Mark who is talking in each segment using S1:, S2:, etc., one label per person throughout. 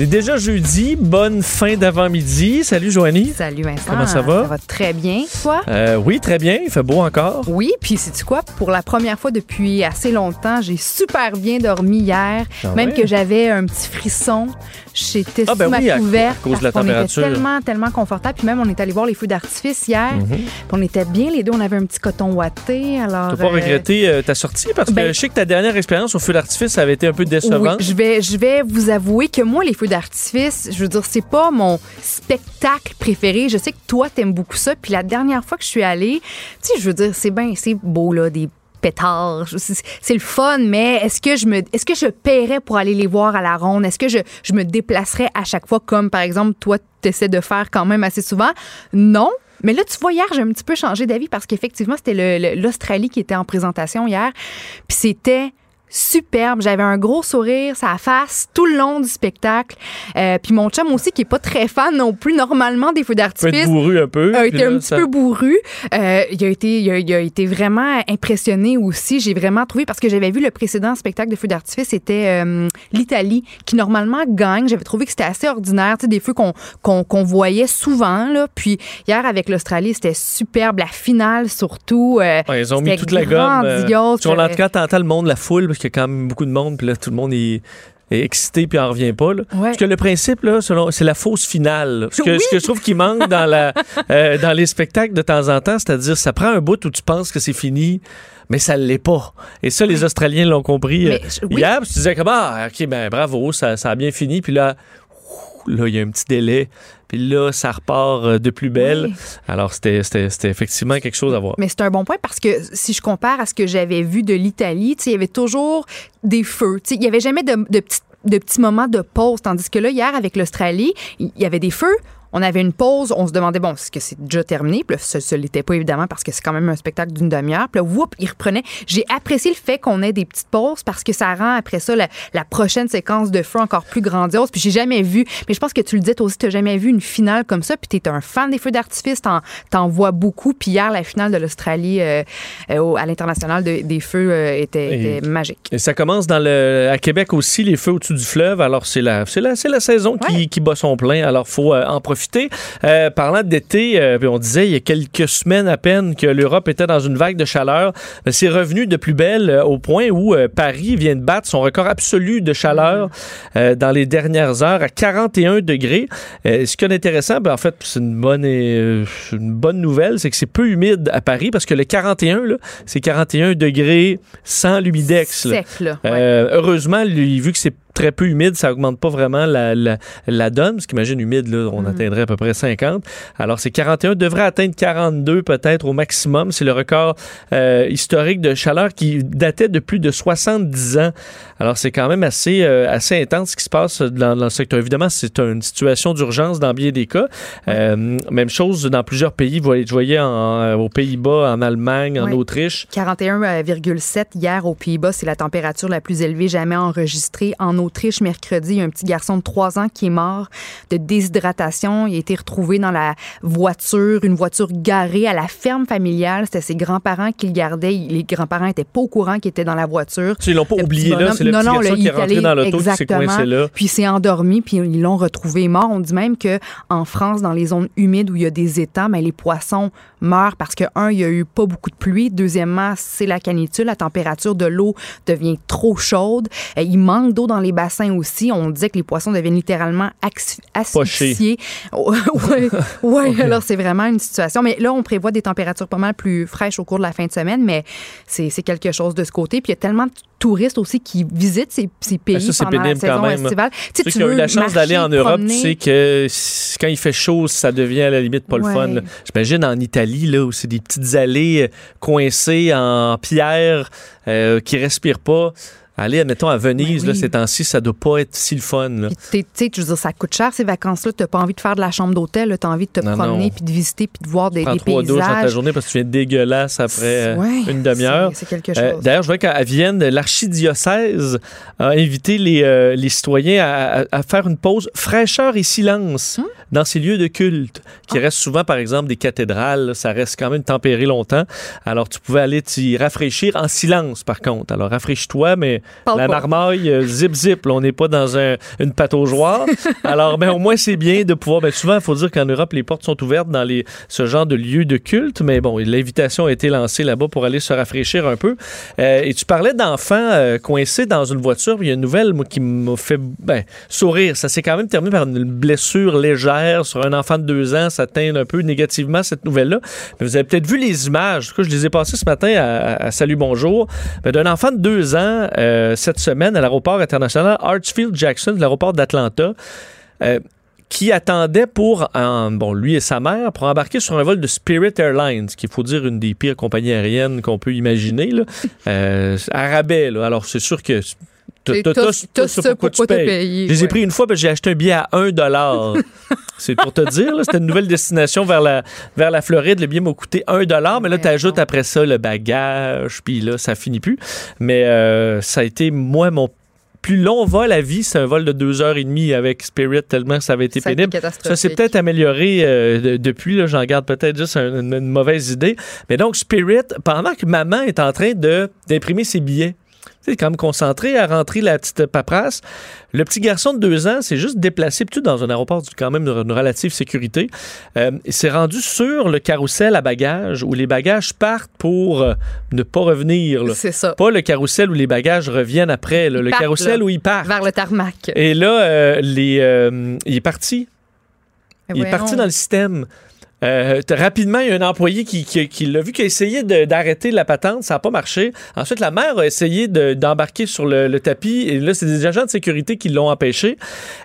S1: Il est déjà jeudi, bonne fin d'avant-midi. Salut Joanie.
S2: Salut Vincent.
S1: Comment ça va?
S2: Ça va très bien, toi?
S1: Euh, oui, très bien. Il fait beau encore.
S2: Oui, puis sais-tu quoi? Pour la première fois depuis assez longtemps, j'ai super bien dormi hier.
S1: Ah
S2: même que j'avais un petit frisson. J'étais
S1: Ah,
S2: sous
S1: ben
S2: ma
S1: oui,
S2: couverte.
S1: à cause de la
S2: parce qu'on
S1: température.
S2: était tellement, tellement confortable. Puis même, on est allé voir les feux d'artifice hier. Puis on était bien les deux. On avait un petit coton ouaté. Alors.
S1: T'as pas
S2: euh,
S1: regretté euh, ta sortie? Parce que
S2: ben-
S1: je sais que ta dernière expérience au feu d'artifice avait été un peu
S2: Oui,
S1: décevante.
S2: je vais, je vais vous avouer que moi, les feux d'artifice, je veux dire, c'est pas mon spectacle préféré. Je sais que toi, t'aimes beaucoup ça. Puis la dernière fois que je suis allée, tu sais, je veux dire, c'est bien, c'est beau, là, des C'est le fun, mais est-ce que je me, paierais pour aller les voir à la ronde? Est-ce que je, je me déplacerais à chaque fois comme, par exemple, toi, t'essaies de faire quand même assez souvent? Non. Mais là, tu vois, hier, j'ai un petit peu changé d'avis parce qu'effectivement, c'était l'Australie qui était en présentation hier. Puis c'était superbe. J'avais un gros sourire, sa face tout le long du spectacle. Euh, puis mon chum aussi, qui est pas très fan non plus normalement des feux d'artifice,
S1: bourru un peu.
S2: a été
S1: là,
S2: un petit
S1: ça-
S2: peu bourru. Euh, il, a été, il, a, il a été vraiment impressionné aussi. J'ai vraiment trouvé, parce que j'avais vu le précédent spectacle de feux d'artifice, c'était euh, l'Italie, qui normalement gagne. J'avais trouvé que c'était assez ordinaire, tu sais, des feux qu'on qu'on qu'on voyait souvent. Là. Puis hier, avec l'Australie, c'était superbe. La finale, surtout. euh,
S1: Ouais, ils ont mis toute la gomme. euh,
S2: grandiose.
S1: tu vois, en tout cas, t'entends le monde, la foule, qu'il y a quand même beaucoup de monde, puis là, tout le monde est, est excité, puis en revient pas. Là.
S2: Ouais.
S1: Parce que le principe, là, selon, c'est la fausse finale. Ce que,
S2: Oui.
S1: ce que je trouve qui manque dans, la, euh, dans les spectacles de temps en temps, c'est-à-dire, ça prend un bout où tu penses que c'est fini, mais ça ne l'est pas. Et ça, les Australiens l'ont compris euh,
S2: Mais je- oui.
S1: hier. puis Tu disais comme, ah, OK, ben bravo, ça, ça a bien fini. Puis là, là, il y a un petit délai. Puis là, ça repart euh, de plus belle.
S2: Oui.
S1: Alors, c'était c'était- c'était effectivement quelque chose à voir.
S2: Mais c'est un bon point parce que si je compare à ce que j'avais vu de l'Italie, il y avait toujours des feux. Il y avait jamais de, de petits de petits moments de pause. Tandis que là, hier, avec l'Australie, il y avait des feux. On avait une pause, on se demandait, bon, est-ce que c'est déjà terminé? Puis là, ce ne l'était pas, évidemment, parce que c'est quand même un spectacle d'une demi-heure. Puis là, whoop, il reprenait. J'ai apprécié le fait qu'on ait des petites pauses parce que ça rend, après ça, la, la prochaine séquence de feu encore plus grandiose. Puis j'ai jamais vu, mais je pense que tu le disais toi aussi, tu jamais vu une finale comme ça. Puis tu es un fan des feux d'artifice, t'en, t'en vois beaucoup. Puis hier, la finale de l'Australie euh, euh, à l'international de- des feux euh, était,
S1: Et-
S2: était magique.
S1: Et ça commence dans le, à Québec aussi, les feux au-dessus du fleuve. Alors, c'est la, c'est la, c'est la saison qui,
S2: Ouais.
S1: qui bat son plein. Alors, faut en profiter. Euh, parlant d'été, euh, on disait il y a quelques semaines à peine que l'Europe était dans une vague de chaleur. Ben, c'est revenu de plus belle euh, au point où euh, Paris vient de battre son record absolu de chaleur euh, dans les dernières heures à 41 degrés. Euh, ce qui est intéressant, ben, en fait, c'est une bonne, euh, une bonne nouvelle, c'est que c'est peu humide à Paris parce que le 41, là, c'est 41 degrés sans l'humidex.
S2: Ouais.
S1: Euh, heureusement, lui, vu que c'est très peu humide, ça augmente pas vraiment la, la, la donne, parce qu'imagine humide, là, on atteindrait à peu près 50. Alors, c'est 41, devrait atteindre 42 peut-être au maximum. C'est le record euh, historique de chaleur qui datait de plus de 70 ans. Alors, c'est quand même assez, euh, assez intense ce qui se passe dans, dans le secteur. Évidemment, c'est une situation d'urgence dans bien des cas. Euh, même chose dans plusieurs pays. Vous voyez- Je voyais en- aux Pays-Bas, en Allemagne, en. Autriche.
S2: 41,7 hier aux Pays-Bas, c'est la température la plus élevée jamais enregistrée. En Autriche, mercredi, il y a un petit garçon de 3 ans qui est mort de déshydratation. Il a été retrouvé dans la voiture, une voiture garée à la ferme familiale. C'était ses grands-parents qui le gardaient. Les grands-parents étaient pas au courant qu'il était dans la voiture.
S1: Ils l'ont pas
S2: Le
S1: oublié là, c'est le
S2: non,
S1: petit
S2: non,
S1: garçon
S2: là,
S1: qui est
S2: est
S1: rentré
S2: allé-
S1: dans l'auto qui s'est
S2: exactement.
S1: coincé là.
S2: Puis il s'est endormi, puis ils l'ont retrouvé mort. On dit même que en France, dans les zones humides où il y a des étangs, mais les poissons meurent parce que, un, il y a eu pas beaucoup de pluie. Deuxièmement, c'est la canicule. La température de l'eau devient trop chaude. Euh, il manque d'eau dans les bassins aussi. On disait que les poissons deviennent littéralement asphyxiés. ouais, ouais, alors c'est vraiment une situation. Mais là, on prévoit des températures pas mal plus fraîches au cours de la fin de semaine, mais c'est quelque chose de ce côté. Puis il y a tellement de touristes aussi qui visitent ces, ces pays
S1: Ah, ça,
S2: pendant la
S1: pénible quand
S2: saison
S1: même.
S2: estivale. Tu
S1: Ceux
S2: tu
S1: qui ont eu la chance d'aller en Europe, tu
S2: promener.
S1: sais que quand il fait chaud, ça devient à la limite pas le fun. J'imagine en Italie, là, où c'est des petites allées euh, coincées en pierre euh, qui respirent pas. Aller, admettons, à Venise, là, ces temps-ci, ça doit pas être si le fun.
S2: tu sais, je veux dire, ça coûte cher ces vacances-là. T'as pas envie de faire de la chambre d'hôtel. T'as envie de te
S1: Non,
S2: promener, puis de visiter, puis de voir des,
S1: Prends
S2: des
S1: trois douches dans ta
S2: paysages.
S1: journée parce que tu viens dégueulasse après euh,
S2: Ouais,
S1: une demi-heure.
S2: c'est-
S1: Euh. D'ailleurs, je vois qu'à Vienne, l'archidiocèse a invité les, euh, les citoyens à, à- à faire une pause fraîcheur et silence
S2: Hmm?
S1: dans ces lieux de culte, qui
S2: Ah.
S1: restent souvent, par exemple, des cathédrales. là, ça reste quand même tempéré longtemps. Alors, tu pouvais aller t'y rafraîchir en silence, par contre. Alors, rafraîchis-toi, mais
S2: Parle
S1: la
S2: pas.
S1: marmaille, euh, zip, zip. là, on n'est pas dans un- une pataugeoire. Alors, ben, au moins, c'est bien de pouvoir. Ben, souvent, il faut dire qu'en Europe, les portes sont ouvertes dans les, ce genre de lieux de culte. Mais bon, l'invitation a été lancée là-bas pour aller se rafraîchir un peu. Euh, et tu parlais d'enfants euh, coincés dans une voiture. Il y a une nouvelle moi, qui m'a fait ben, sourire. Ça s'est quand même terminé par une blessure légère sur un enfant de deux ans. Ça teint un peu négativement cette nouvelle-là. Mais vous avez peut-être vu les images. En tout cas, je les ai passées ce matin à, à- à Salut Bonjour. Ben, D'un enfant de deux ans euh, cette semaine à l'aéroport international Hartsfield Jackson, l'aéroport d'Atlanta. Euh, qui attendait pour, en- bon, lui et sa mère, pour embarquer sur un vol de Spirit Airlines, qui, faut dire, une des pires compagnies aériennes qu'on peut imaginer, là. Euh, à rabais, là. Alors, c'est sûr que t'as
S2: ça
S1: pourquoi
S2: pour
S1: tu
S2: pas te
S1: payes.
S2: payer,
S1: Je les ai
S2: ouais.
S1: pris une fois, parce que j'ai acheté un billet à 1 dollar. C'est pour te dire, là, c'était une nouvelle destination vers la, vers la Floride. Le billet m'a coûté 1 dollar, mais là, tu ajoutes
S2: non.
S1: après ça le bagage, puis là, ça finit plus. Mais euh, ça a été, moi, mon plus long vol à vie, c'est un vol de deux heures et demie avec Spirit, tellement que ça avait été
S2: Ça
S1: pénible. Ça s'est peut-être amélioré euh, de- depuis. là, J'en garde peut-être juste un- une, une mauvaise idée. Mais donc, Spirit, pendant que maman est en train de d'imprimer ses billets, sais, quand même concentré à rentrer la petite paperasse. Le petit garçon de deux ans s'est juste déplacé, plutôt dans un aéroport du- quand même de une relative sécurité. Euh, il s'est rendu sur le carrousel à bagages où les bagages partent pour euh, ne pas revenir.
S2: C'est ça.
S1: Pas le carrousel où les bagages reviennent après, là, le
S2: partent,
S1: carrousel
S2: là.
S1: où ils partent.
S2: Vers le tarmac.
S1: Et là, euh, les, euh, il est parti. Il est parti dans le système. Euh, rapidement, il y a un employé qui, qui- qui l'a vu, qui a essayé d'arrêter la patente. Ça n'a pas marché. Ensuite, la mère a essayé de- d'embarquer sur le, le tapis. Et là, c'est des agents de sécurité qui l'ont empêché.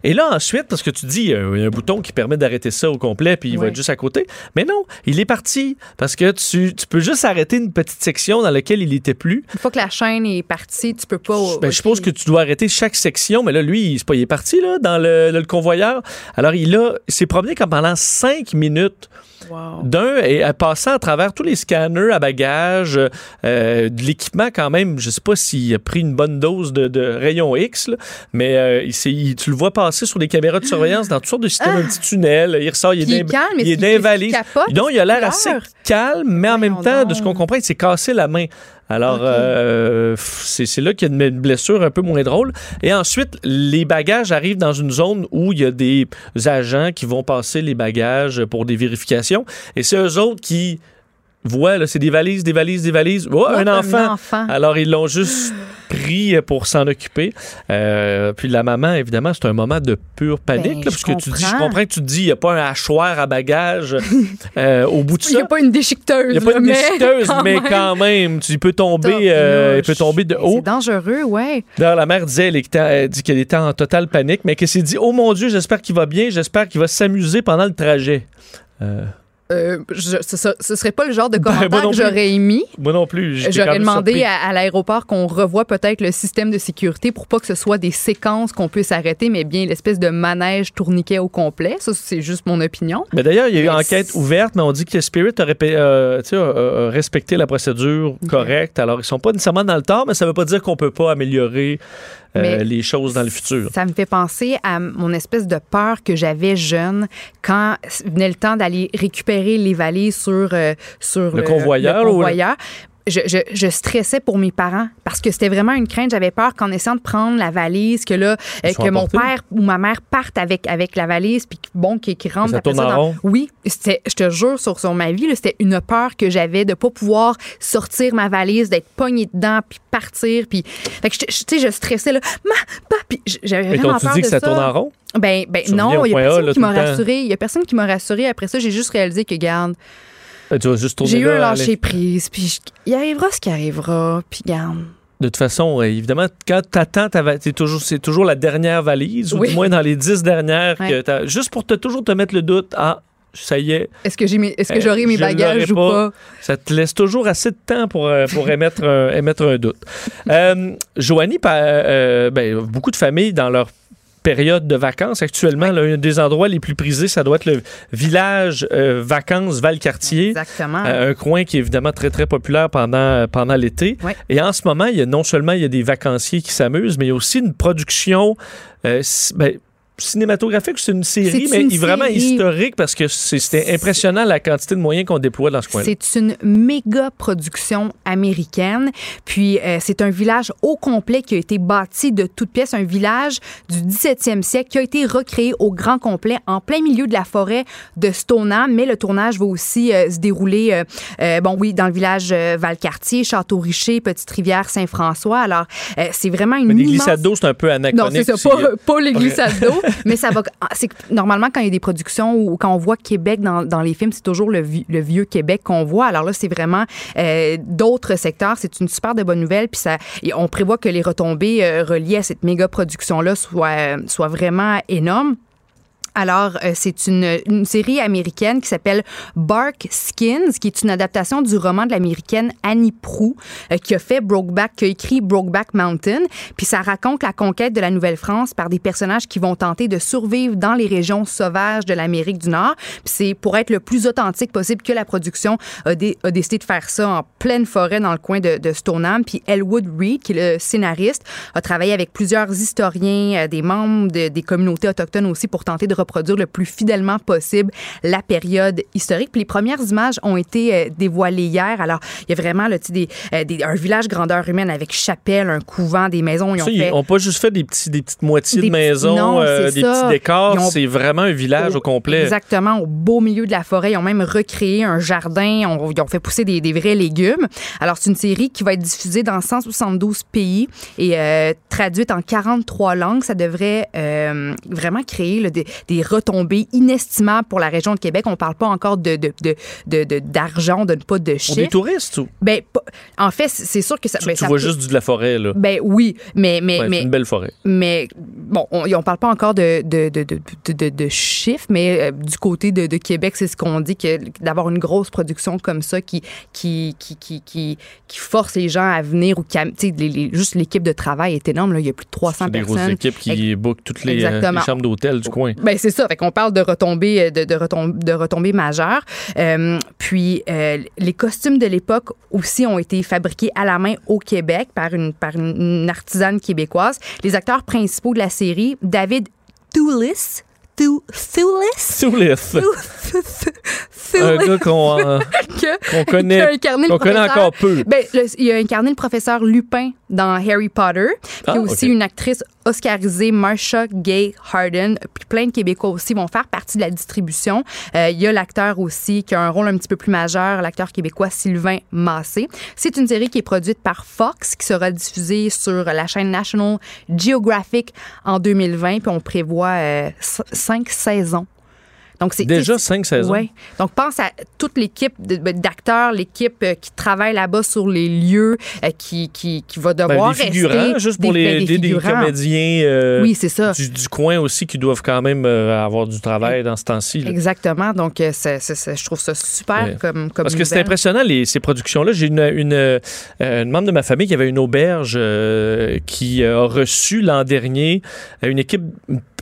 S1: Et là, ensuite, parce que tu dis, il y a un bouton qui permet d'arrêter ça au complet, puis il va être juste à côté. Mais non, il est parti. Parce que tu, tu peux juste arrêter une petite section dans laquelle il n'était plus.
S2: Une fois que la chaîne est partie, tu peux pas.
S1: Ben, je suppose que tu dois arrêter chaque section, mais là, lui, il, c'est pas, il est parti là, dans le, le convoyeur. Alors, il, a, il s'est promené comme pendant cinq minutes
S2: Wow.
S1: d'un et à passant à travers tous les scanners à bagages, euh, de l'équipement quand même. Je sais pas s'il a pris une bonne dose de, de rayon X, là, mais euh, il tu le vois passer sur des caméras de surveillance dans toutes sortes de systèmes, un petit tunnel. Il ressort, il est
S2: il est calme,
S1: il est
S2: capote?
S1: Non, il a l'air assez calme, mais en même temps, de ce
S2: donc.
S1: qu'on comprend, il s'est cassé la main. Alors, euh, c'est là qu'il y a une blessure un peu moins drôle. Et ensuite, les bagages arrivent dans une zone où il y a des agents qui vont passer les bagages pour des vérifications. Et c'est eux autres qui voient, là, c'est des valises, des valises, des valises. Oh, un
S2: Un
S1: enfant! Alors, ils l'ont juste pris pour s'en occuper. Euh, puis la maman, évidemment, c'est un moment de pure panique.
S2: Ben,
S1: là,
S2: je
S1: parce que tu dis, je
S2: comprends.
S1: que tu te dis, il n'y a pas un hachoir à bagages euh, au bout de
S2: Il n'y
S1: ça.
S2: a pas une déchiqueteuse.
S1: Il n'y a pas
S2: là, mais
S1: déchiqueteuse,
S2: quand
S1: mais
S2: même.
S1: quand même, tu peux tomber, euh, il peut tomber de haut.
S2: C'est dangereux, ouais.
S1: D'ailleurs, la mère disait, elle, dit qu'elle était en totale panique, mais qu'elle s'est dit, oh mon Dieu, j'espère qu'il va bien, j'espère qu'il va s'amuser pendant le trajet. Euh,
S2: Euh, je- ce, serait pas le genre de
S1: Ben,
S2: commentaire que
S1: plus.
S2: j'aurais émis.
S1: moi non plus.
S2: J'aurais demandé à, à l'aéroport qu'on revoie peut-être le système de sécurité pour pas que ce soit des séquences qu'on puisse arrêter, mais bien l'espèce de manège tourniquet au complet. Ça, c'est juste mon opinion.
S1: Mais d'ailleurs, il y a eu une
S2: Mais
S1: enquête ouverte, mais on dit que Spirit a, euh, a- respecté la procédure correcte. Alors, ils sont pas nécessairement dans le tort, mais ça veut pas dire qu'on peut pas améliorer euh,
S2: Mais
S1: les choses dans le futur.
S2: Ça me fait penser à mon espèce de peur que j'avais jeune quand venait le temps d'aller récupérer les valises sur, euh, sur
S1: Le convoyeur, ou le-
S2: convoyeur. Je, je- je stressais pour mes parents parce que c'était vraiment une crainte. J'avais peur qu'en essayant de prendre la valise, que là, euh, que mon père ou ma mère partent avec, avec la valise, puis bon, qui, qui rentre
S1: ça tourne en
S2: dans-
S1: rond?
S2: Oui, je te jure sur, sur ma vie, c'était une peur que j'avais de pas pouvoir sortir ma valise, d'être pognée dedans, puis partir, puis fait que tu sais, je stressais là, ma, pa, puis j'avais vraiment peur
S1: dit que
S2: de
S1: ça tourne en rond?
S2: ben, ben non, il y a personne
S1: là,
S2: qui m'a rassuré. Il y a personne qui m'a rassuré. Après ça, j'ai juste réalisé que, garde,
S1: tu vas juste tourner
S2: j'ai eu un lâcher prise, puis il arrivera ce qui arrivera, puis garde.
S1: De toute façon, euh, évidemment, quand t'attends, c'est toujours, c'est toujours la dernière valise, ou du moins dans les dix dernières,
S2: Ouais.
S1: juste pour te toujours te mettre le doute, ah, ça y est.
S2: Est-ce que j'ai mes- est-ce que
S1: Euh,
S2: j'aurai mes
S1: je
S2: bagages ou pas?
S1: Ça te laisse toujours assez de temps pour, euh, pour émettre, un, émettre un doute. Euh, Joanie, euh, ben, beaucoup de familles dans leur période de vacances actuellement, là, un des endroits les plus prisés, ça doit être le village euh, vacances Valcartier.
S2: Exactement.
S1: Euh, un coin qui est évidemment très, très populaire pendant, pendant l'été.
S2: Ouais.
S1: Et en ce moment, il y a non seulement il y a des vacanciers qui s'amusent, mais il y a aussi une production euh, ben, cinématographique. C'est une série,
S2: C'est
S1: mais
S2: une
S1: vraiment
S2: série.
S1: historique parce que c'est- c'était impressionnant la quantité de moyens qu'on déploie dans ce coin-là.
S2: C'est une méga production américaine. Puis euh, c'est un village au complet qui a été bâti de toutes pièces, un village du 17e siècle qui a été recréé au grand complet en plein milieu de la forêt de Stoneham. Mais le tournage va aussi euh, se dérouler, euh, euh, bon oui, dans le village euh, Valcartier, Château-Richer, Petite-Rivière, Saint-François. Alors euh, c'est vraiment une
S1: Mais des
S2: immense...
S1: glissades d'eau, c'est un peu
S2: Non,
S1: anachronique.
S2: c'est ça,
S1: aussi.
S2: pas, pas les glissades d'eau, mais ça va. ah, C'est normalement quand il y a des productions ou quand on voit Québec dans, dans les films, c'est toujours le, vi- le vieux Québec qu'on voit. Alors là, c'est vraiment euh, d'autres secteurs. C'est une super de bonne nouvelle. Puis ça, on prévoit que les retombées euh, reliées à cette méga production là soient soient vraiment énormes. Alors, euh, c'est une, une série américaine qui s'appelle Bark Skins, qui est une adaptation du roman de l'américaine Annie Proulx, euh, qui a fait Brokeback, qui a écrit Brokeback Mountain. Puis ça raconte la conquête de la Nouvelle-France par des personnages qui vont tenter de survivre dans les régions sauvages de l'Amérique du Nord. Puis c'est pour être le plus authentique possible que la production a, dé- a décidé de faire ça en pleine forêt dans le coin de, Stoneham. Puis Elwood Reed, qui est le scénariste, a travaillé avec plusieurs historiens, euh, des membres de- des communautés autochtones aussi pour tenter de reproduire le plus fidèlement possible la période historique. Puis les premières images ont été euh, dévoilées hier. Alors, il y a vraiment là, des, euh, des- un village grandeur humaine avec chapelle, un couvent, des maisons. Ils ont
S1: Ça, ils pas juste fait des, petits, des petites moitiés
S2: Des
S1: de maisons,
S2: non,
S1: euh, des petits décors.
S2: Ont-
S1: C'est vraiment un village au, complet.
S2: Exactement, au beau milieu de la forêt. Ils ont même recréé un jardin. On- ils ont fait pousser des, des vrais légumes. Alors, c'est une série qui va être diffusée dans 172 pays et euh, traduite en 43 langues. Ça devrait euh, vraiment créer là, des, des retombées inestimables pour la région de Québec. On parle pas encore de, de, de, pas de
S1: Pour des
S2: chiffres.
S1: touristes ou?
S2: Ben, en fait, c'est sûr que ça.
S1: tu,
S2: ben,
S1: tu
S2: ça
S1: vois
S2: peut-
S1: juste du- de la forêt, là.
S2: Ben oui, mais mais
S1: Ouais,
S2: mais
S1: une belle forêt.
S2: mais bon, on, on parle pas encore de, de, de, de, de, de- de chiffres, mais euh, du côté de, Québec, c'est ce qu'on dit que d'avoir une grosse production comme ça qui qui, qui, qui, qui, qui force les gens à venir ou qui, am- tu sais, les- les- juste l'équipe de travail est énorme. Là. Il y a plus de 300
S1: C'est des grosses
S2: personnes.
S1: équipes qui bookent toutes les, euh, les chambres d'hôtel du coin.
S2: Ben c'est ça. Fait qu'on parle de retombées, euh, de, de, retom- de retombées majeures. Euh, puis euh, les costumes de l'époque aussi ont été fabriqués à la main au Québec par une par une, artisane québécoise. Les acteurs principaux de la série, David Thewlis,
S1: Soulif. un gars qu'on euh, connaît, qu'on connaît encore peu.
S2: Ben, le- il a incarné le professeur Lupin dans Harry Potter. Puis
S1: Ah,
S2: aussi une actrice oscarisée, Marsha Gay Harden. Puis plein de Québécois aussi vont faire partie de la distribution. Euh, il y a l'acteur aussi qui a un rôle un petit peu plus majeur, l'acteur québécois Sylvain Massé. C'est une série qui est produite par Fox, qui sera diffusée sur la chaîne National Geographic en 2020. Puis on prévoit euh, cinq saisons. Donc c'est
S1: Déjà cinq saisons?
S2: Ouais. Donc, pense à toute l'équipe ben, d'acteurs, l'équipe euh, qui travaille là-bas sur les lieux, euh, qui, qui, qui va
S1: Ben,
S2: devoir
S1: des figurants,
S2: rester.
S1: juste pour
S2: des-
S1: les,
S2: ben, des
S1: comédiens euh,
S2: Oui, c'est ça.
S1: du, du coin aussi qui doivent quand même euh, avoir du travail dans ce temps-ci.
S2: Exactement. Donc, c'est- je trouve ça super
S1: Ouais.
S2: comme, comme
S1: Parce que c'est impressionnant, les, ces productions-là. J'ai une, une, euh, une membre de ma famille qui avait une auberge qui a reçu l'an dernier une équipe,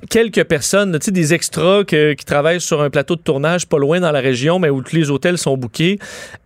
S1: quelques personnes, tu sais, des extras que- qui travaillent sur un plateau de tournage pas loin dans la région, mais où tous les hôtels sont bookés.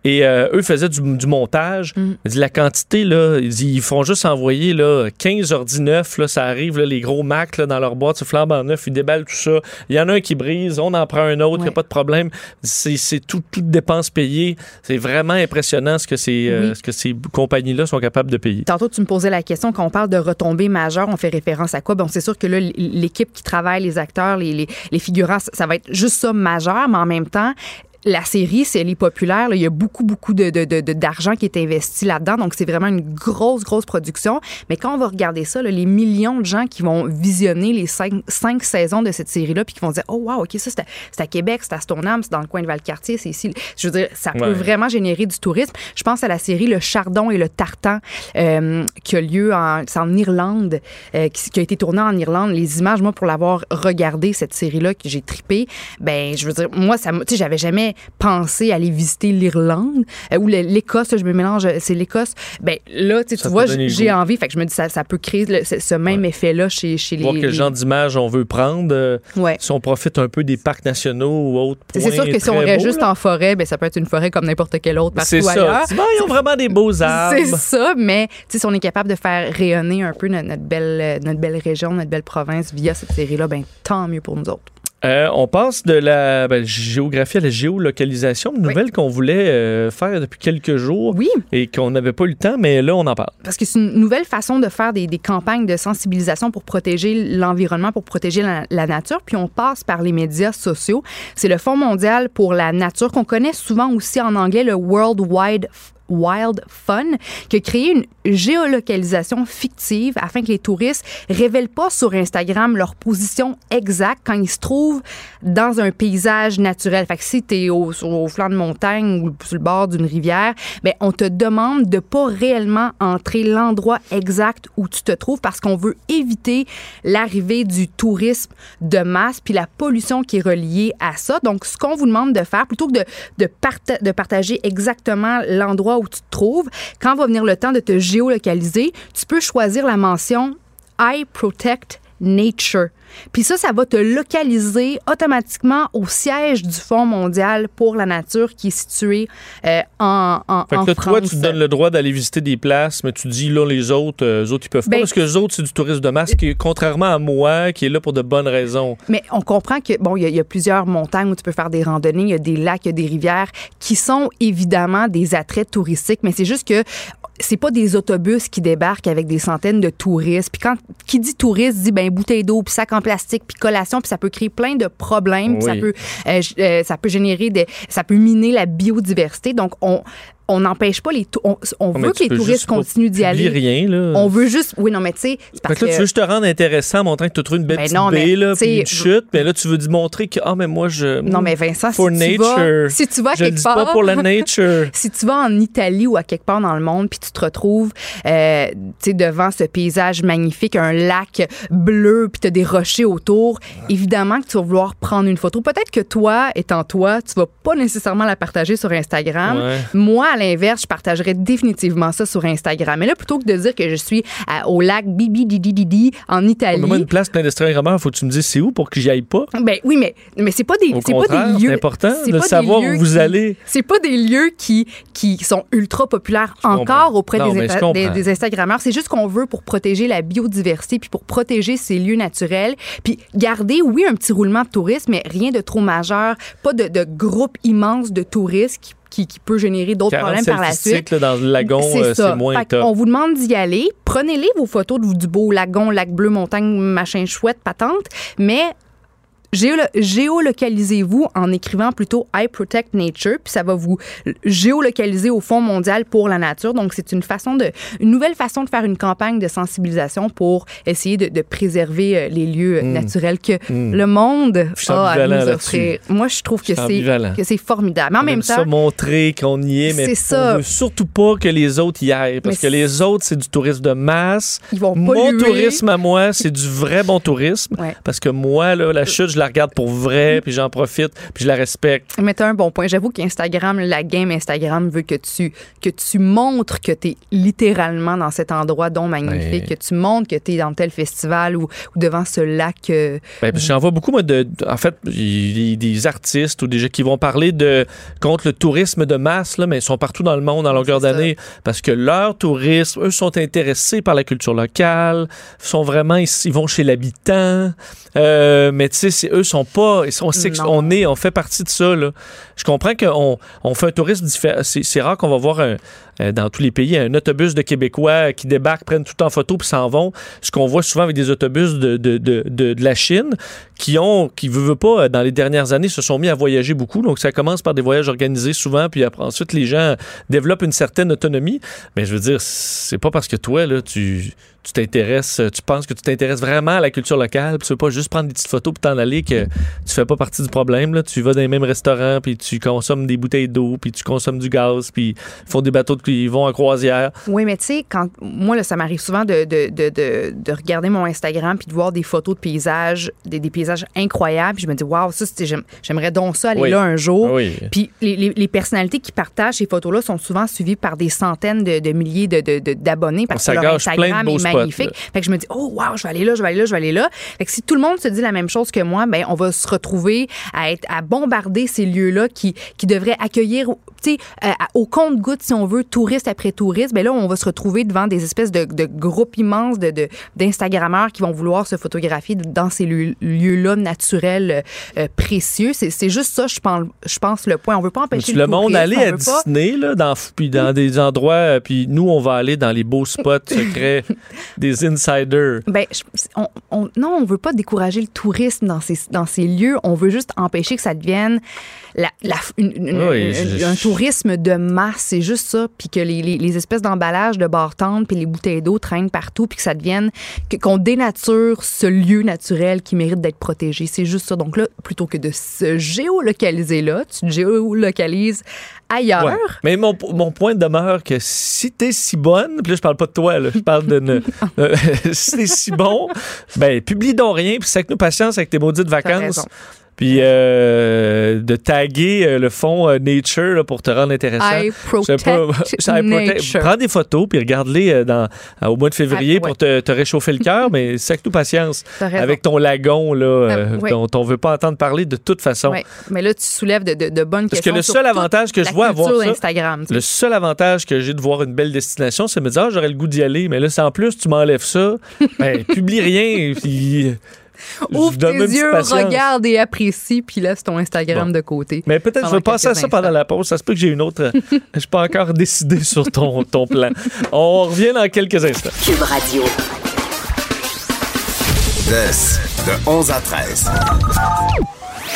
S1: Et euh, eux faisaient du, du montage.
S2: Mm.
S1: La quantité, là, ils font juste envoyer là, 15 ordi neufs, là, ça arrive, là, les gros Mac là, dans leur boîte, c'est flambant neuf, ils déballent tout ça. Il y en a un qui brise, on en prend un autre, il n'y a pas de problème. C'est tout, toute dépense payée. C'est vraiment impressionnant ce que ces, euh,
S2: Oui.
S1: ce que ces compagnies-là sont capables de payer.
S2: Tantôt, tu me posais la question, quand on parle de retombées majeures, on fait référence à quoi? Bon, c'est sûr que là, l'équipe qui travaille, les acteurs, les, les, les figurants, ça va être juste ça majeur, mais en même temps, la série, si elle est populaire, là, il y a beaucoup, beaucoup de, de- de- de- d'argent qui est investi là-dedans. Donc, c'est vraiment une grosse, grosse production. Mais quand on va regarder ça, là, les millions de gens qui vont visionner les cinq, cinq saisons de cette série-là, puis qui vont dire, oh, wow, OK, ça, c'est à, c'est à Québec, c'est à Stoneham, c'est dans le coin de Valcartier, c'est ici. Je veux dire, ça peut
S1: Ouais.
S2: vraiment générer du tourisme. Je pense à la série Le Chardon et le Tartan, euh, qui a lieu en, c'est en Irlande, euh, qui, qui a été tournée en Irlande. Les images, moi, pour l'avoir regardé, cette série-là, que j'ai trippé, ben, je veux dire, moi, ça, m'a- tu sais, j'avais jamais pensé aller visiter l'Irlande euh, ou l'Écosse, je me mélange, c'est l'Écosse. Ben, là, tu
S1: Ça
S2: vois, j'ai envie. Fait que je me dis, ça, ça peut créer le- ce, même effet-là chez, chez les.
S1: Voir quel
S2: les-
S1: genre d'image on veut prendre. euh,
S2: Ouais.
S1: Si on profite un peu des parcs nationaux ou autres.
S2: C'est sûr que si on
S1: beaux,
S2: juste
S1: là.
S2: en forêt, ben, ça peut être une forêt comme n'importe quelle autre
S1: C'est
S2: partout
S1: ça.
S2: ailleurs.
S1: Bon, ils ont vraiment des beaux arbres.
S2: C'est ça, mais si on est capable de faire rayonner un peu notre, notre belle, euh, notre belle région, notre belle province via cette série-là, ben tant mieux pour nous autres.
S1: Euh, on passe de la ben, géographie à la géolocalisation, une
S2: Oui.
S1: nouvelle qu'on voulait euh, faire depuis quelques jours
S2: Oui,
S1: et qu'on n'avait pas eu le temps, mais là, on en parle.
S2: parce que c'est une nouvelle façon de faire des, des campagnes de sensibilisation pour protéger l'environnement, pour protéger la, la nature. Puis on passe par les médias sociaux. C'est le Fonds mondial pour la nature qu'on connaît souvent aussi en anglais, le World Wide Wild Fun, qui a créé une géolocalisation fictive afin que les touristes révèlent pas sur Instagram leur position exacte quand ils se trouvent dans un paysage naturel. Fait que si tu es au, au flanc de montagne ou sur le bord d'une rivière, ben on te demande de pas réellement entrer l'endroit exact où tu te trouves parce qu'on veut éviter l'arrivée du tourisme de masse puis la pollution qui est reliée à ça. Donc, ce qu'on vous demande de faire, plutôt que de, de partager exactement l'endroit où tu te trouves, quand va venir le temps de te géolocaliser, tu peux choisir la mention I protect nature. Puis ça, ça va te localiser automatiquement au siège du Fonds mondial pour la nature qui est situé euh, en, en,
S1: Fait que
S2: en
S1: là, toi,
S2: France.
S1: tu te donnes le droit d'aller visiter des places, mais tu dis là, les autres, euh, eux autres, ils peuvent pas
S2: Ben-
S1: parce que les autres, c'est du tourisme de masse, qui contrairement à moi, qui est là pour de bonnes raisons.
S2: Mais on comprend que, bon, il y, y a plusieurs montagnes où tu peux faire des randonnées, il y a des lacs, il y a des rivières qui sont évidemment des attraits touristiques, mais c'est juste que c'est pas des autobus qui débarquent avec des centaines de touristes. Puis quand qui dit touriste dit ben bouteille d'eau, puis sac en plastique, puis collation, puis ça peut créer plein de problèmes, ça peut euh, euh, ça peut générer des ça peut miner la biodiversité. Donc on on n'empêche pas les on, on veut
S1: tu
S2: que les touristes continuent d'y aller.
S1: rien, là.
S2: On veut juste oui non mais tu sais parce
S1: que là, tu veux juste te rendre intéressant en montrant que tu as trouvé une belle
S2: Ben
S1: petite
S2: non, mais,
S1: là,
S2: tu
S1: puis une chute, mais là, tu veux dire montrer que, ah, mais moi, je.
S2: non mais Vincent
S1: For
S2: si tu
S1: nature.
S2: vas si tu vas
S1: je
S2: quelque
S1: dis
S2: part
S1: pas pour la nature.
S2: si tu vas en Italie ou à quelque part dans le monde, puis tu te retrouves euh, tu sais, devant ce paysage magnifique, un lac bleu, puis tu as des rochers autour, évidemment que tu vas vouloir prendre une photo. Peut-être que toi, étant toi, tu vas pas nécessairement la partager sur Instagram.
S1: Ouais.
S2: Moi, l'inverse, je partagerais définitivement ça sur Instagram. Mais là, plutôt que de dire que je suis à- au lac Bibi Didi Didi en Italie,
S1: Donne-moi une place plein d'Instagrammeurs, faut que tu me dises c'est où pour que j'y aille pas?
S2: ben oui, mais mais c'est pas des
S1: Au
S2: c'est pas des lieux.
S1: c'est important
S2: c'est
S1: de savoir où vous
S2: qui-
S1: allez.
S2: C'est pas des lieux qui qui sont ultra populaires encore auprès
S1: Non,
S2: des, des, des Instagrammeurs. C'est juste qu'on veut pour protéger la biodiversité puis pour protéger ces lieux naturels, puis garder oui un petit roulement de tourisme, mais rien de trop majeur, pas de, de groupe immense de touristes qui qui, qui peut générer d'autres
S1: 40
S2: problèmes par la suite.
S1: là, dans le lagon, euh,
S2: ça.
S1: c'est moins
S2: Fait
S1: top.
S2: On vous demande d'y aller. Prenez-les vos photos de- du beau lagon, lac bleu, montagne, machin chouette, patente. Mais géolocalisez-vous en écrivant plutôt I Protect Nature, puis ça va vous géolocaliser au Fonds mondial pour la nature. Donc, c'est une façon de, une nouvelle façon de faire une campagne de sensibilisation pour essayer de, de préserver euh, les lieux euh, naturels que le monde
S1: Hmm. Je suis
S2: a à nous offrir. Moi, je trouve que c'est que c'est formidable. Mais en
S1: On
S2: même temps,
S1: ça montrer qu'on y est, mais on veut surtout pas que les autres y aillent. Parce
S2: Mais
S1: que les autres, c'est du tourisme de masse.
S2: ils vont
S1: Mon
S2: polluer.
S1: tourisme à moi, c'est du vrai bon tourisme.
S2: Ouais.
S1: Parce que moi, là, la chute, je la regarde pour vrai, puis j'en profite, puis je la respecte.
S2: Mais t'as un bon point. J'avoue qu'Instagram, la game Instagram veut que tu, que tu montres que tu es littéralement dans cet endroit dont magnifique, que tu montres que tu es dans tel festival ou, ou devant ce lac. euh,
S1: Ben, J'en vois beaucoup, moi, de, en fait, y des artistes ou des gens qui vont parler de contre le tourisme de masse, là, mais ils sont partout dans le monde en longueur d'année parce que leur tourisme, eux, sont intéressés par la culture locale, sont vraiment, ils, ils vont chez l'habitant, euh, mais tu sais, eux sont pas, ils sont- on est, on fait partie de ça, là. Je comprends qu'on on fait un tourisme différent. C'est rare qu'on va voir un, dans tous les pays un autobus de Québécois qui débarquent, prennent tout en photo puis s'en vont. Ce qu'on voit souvent avec des autobus de, de, de, de, de la Chine, qui ont, qui veut, veut pas, euh, dans les dernières années, se sont mis à voyager beaucoup. Donc, ça commence par des voyages organisés souvent, puis après, ensuite, les gens développent une certaine autonomie. Mais je veux dire, c'est pas parce que toi, là, tu tu t'intéresses, tu penses que tu t'intéresses vraiment à la culture locale, puis tu veux pas juste prendre des petites photos puis t'en aller que tu fais pas partie du problème. Là. Tu vas dans les mêmes restaurants, puis tu consommes des bouteilles d'eau, puis tu consommes du gaz, puis font des bateaux qui vont en croisière.
S2: Oui, mais tu sais, quand moi, là, ça m'arrive souvent de, de, de, de, regarder mon Instagram puis de voir des photos de paysages, des, des paysages incroyables. Puis je me dis, waouh, ça, j'aimerais donc ça aller là un jour.
S1: Oui.
S2: Puis les, les, les, personnalités qui partagent ces photos-là sont souvent suivies par des centaines de, milliers d'abonnés parce que leur Instagram est magnifique. Fait que je me dis, oh, wow, je vais aller là, je vais aller là, je vais aller là. Fait que si tout le monde se dit la même chose que moi, ben on va se retrouver à être à bombarder ces lieux-là qui, qui devraient accueillir, tu sais, euh, au compte-goutte, si on veut, touriste après touriste. Ben là, on va se retrouver devant des espèces de, de groupes immenses de, d'Instagrammeurs qui vont vouloir se photographier dans ces lieux-là naturels euh, précieux. C'est, c'est juste ça, je pense, je pense, le point. On veut pas empêcher
S1: le, le monde aller à Disney, là, dans, puis dans des endroits, euh, puis nous, on va aller dans les beaux spots secrets des insiders.
S2: Ben, on, on, non, on veut pas décourager le tourisme dans ces, dans ces lieux. On veut juste empêcher que ça devienne la, la, un tourisme de masse. C'est juste ça. Puis que les, les, espèces d'emballages de bar puis les bouteilles d'eau traînent partout, puis que ça devienne, qu'on dénature ce lieu naturel qui mérite d'être protégé. C'est juste ça. Donc là, plutôt que de se géolocaliser là, tu te géolocalises ailleurs.
S1: Mais mon, mon, point demeure que si t'es si bonne, puis là, je parle pas de toi, là, je parle de. Euh, si t'es si bon, ben, publie donc rien, puis c'est avec nous patience avec tes maudites vacances. Puis euh, de taguer euh, le fond euh, nature là, pour te rendre intéressant.
S2: I protect pas, nature.
S1: Prends des photos puis regarde-les dans, au mois de février pour te, te, réchauffer le cœur, mais c'est avec nous patience. Avec ton lagon là, ah, dont on veut pas entendre parler de toute façon.
S2: Ouais. Mais là, tu soulèves de, de, de bonnes
S1: Parce
S2: questions.
S1: Parce que le seul avantage que je vois à voir ça,
S2: Instagram,
S1: le seul avantage que j'ai de voir une belle destination, c'est de me dire ah, j'aurais le goût d'y aller, mais là, si en plus tu m'enlèves ça, ben, publie rien. Puis
S2: Ouvre tes yeux, regarde et apprécie, puis laisse ton Instagram de côté.
S1: Mais peut-être je vais passer à ça pendant la pause. Ça se peut que j'ai une autre. je suis pas encore décidé sur ton, ton plan. On revient dans quelques instants.
S3: Cube Radio.
S4: de 11 à 13.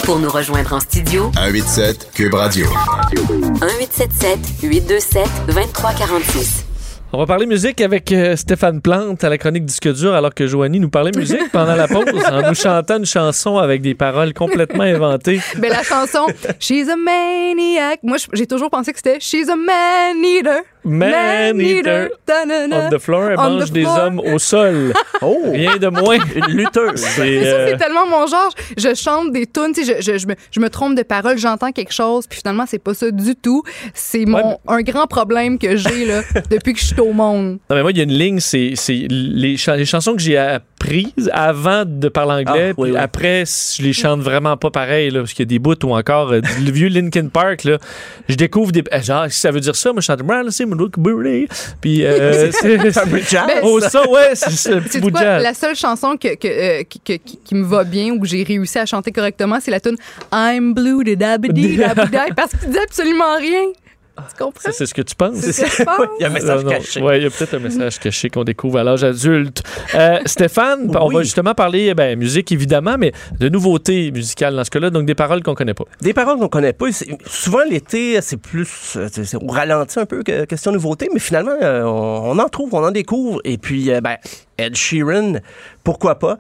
S3: Pour nous rejoindre en studio,
S4: 187 Cube Radio.
S3: 1877 827 2346.
S1: On va parler musique avec euh, Stéphane Plante à la chronique Disque dur, alors que Joanie nous parlait musique pendant la pause en nous chantant une chanson avec des paroles complètement inventées.
S2: Mais la chanson She's a Maniac, moi j'ai toujours pensé que c'était She's a Man Eater.
S1: Man, eater, on the floor, elle mange des hommes au sol. oh, rien de moins. Une lutteuse.
S2: C'est euh... tellement mon genre. Je chante des tunes, je, je, je, me, je me trompe de paroles, j'entends quelque chose, puis finalement c'est pas ça du tout. C'est mon un grand problème que j'ai là depuis que je suis au monde.
S1: Non mais moi il y a une ligne, c'est les, les chansons que j'ai apprises avant de parler anglais, ah, puis après je les chante vraiment pas pareil là, parce qu'il y a des bouts ou encore euh, le vieux Linkin Park là, je découvre des genre si ça veut dire ça, moi je chante puis euh, c'est Oh ça ouais, c'est un petit bout de jazz.
S2: La seule chanson que, que, euh, que, qui me va bien ou que j'ai réussi à chanter correctement, c'est la tune I'm blue de parce qu'il dit absolument rien. Tu comprends?
S1: C'est ce que tu penses?
S2: C'est ce que
S5: il y a un message caché.
S1: Oui, il y a peut-être un message caché qu'on découvre à l'âge adulte. Euh, Stéphane, on va justement parler ben, musique, évidemment, mais de nouveautés musicales dans ce cas-là, donc des paroles qu'on connaît pas.
S5: Des paroles qu'on connaît pas. Souvent, l'été, c'est plus... on ralentit un peu que question nouveauté, mais finalement, euh, on, en trouve, on en découvre. Et puis, euh, ben, Ed Sheeran, pourquoi pas?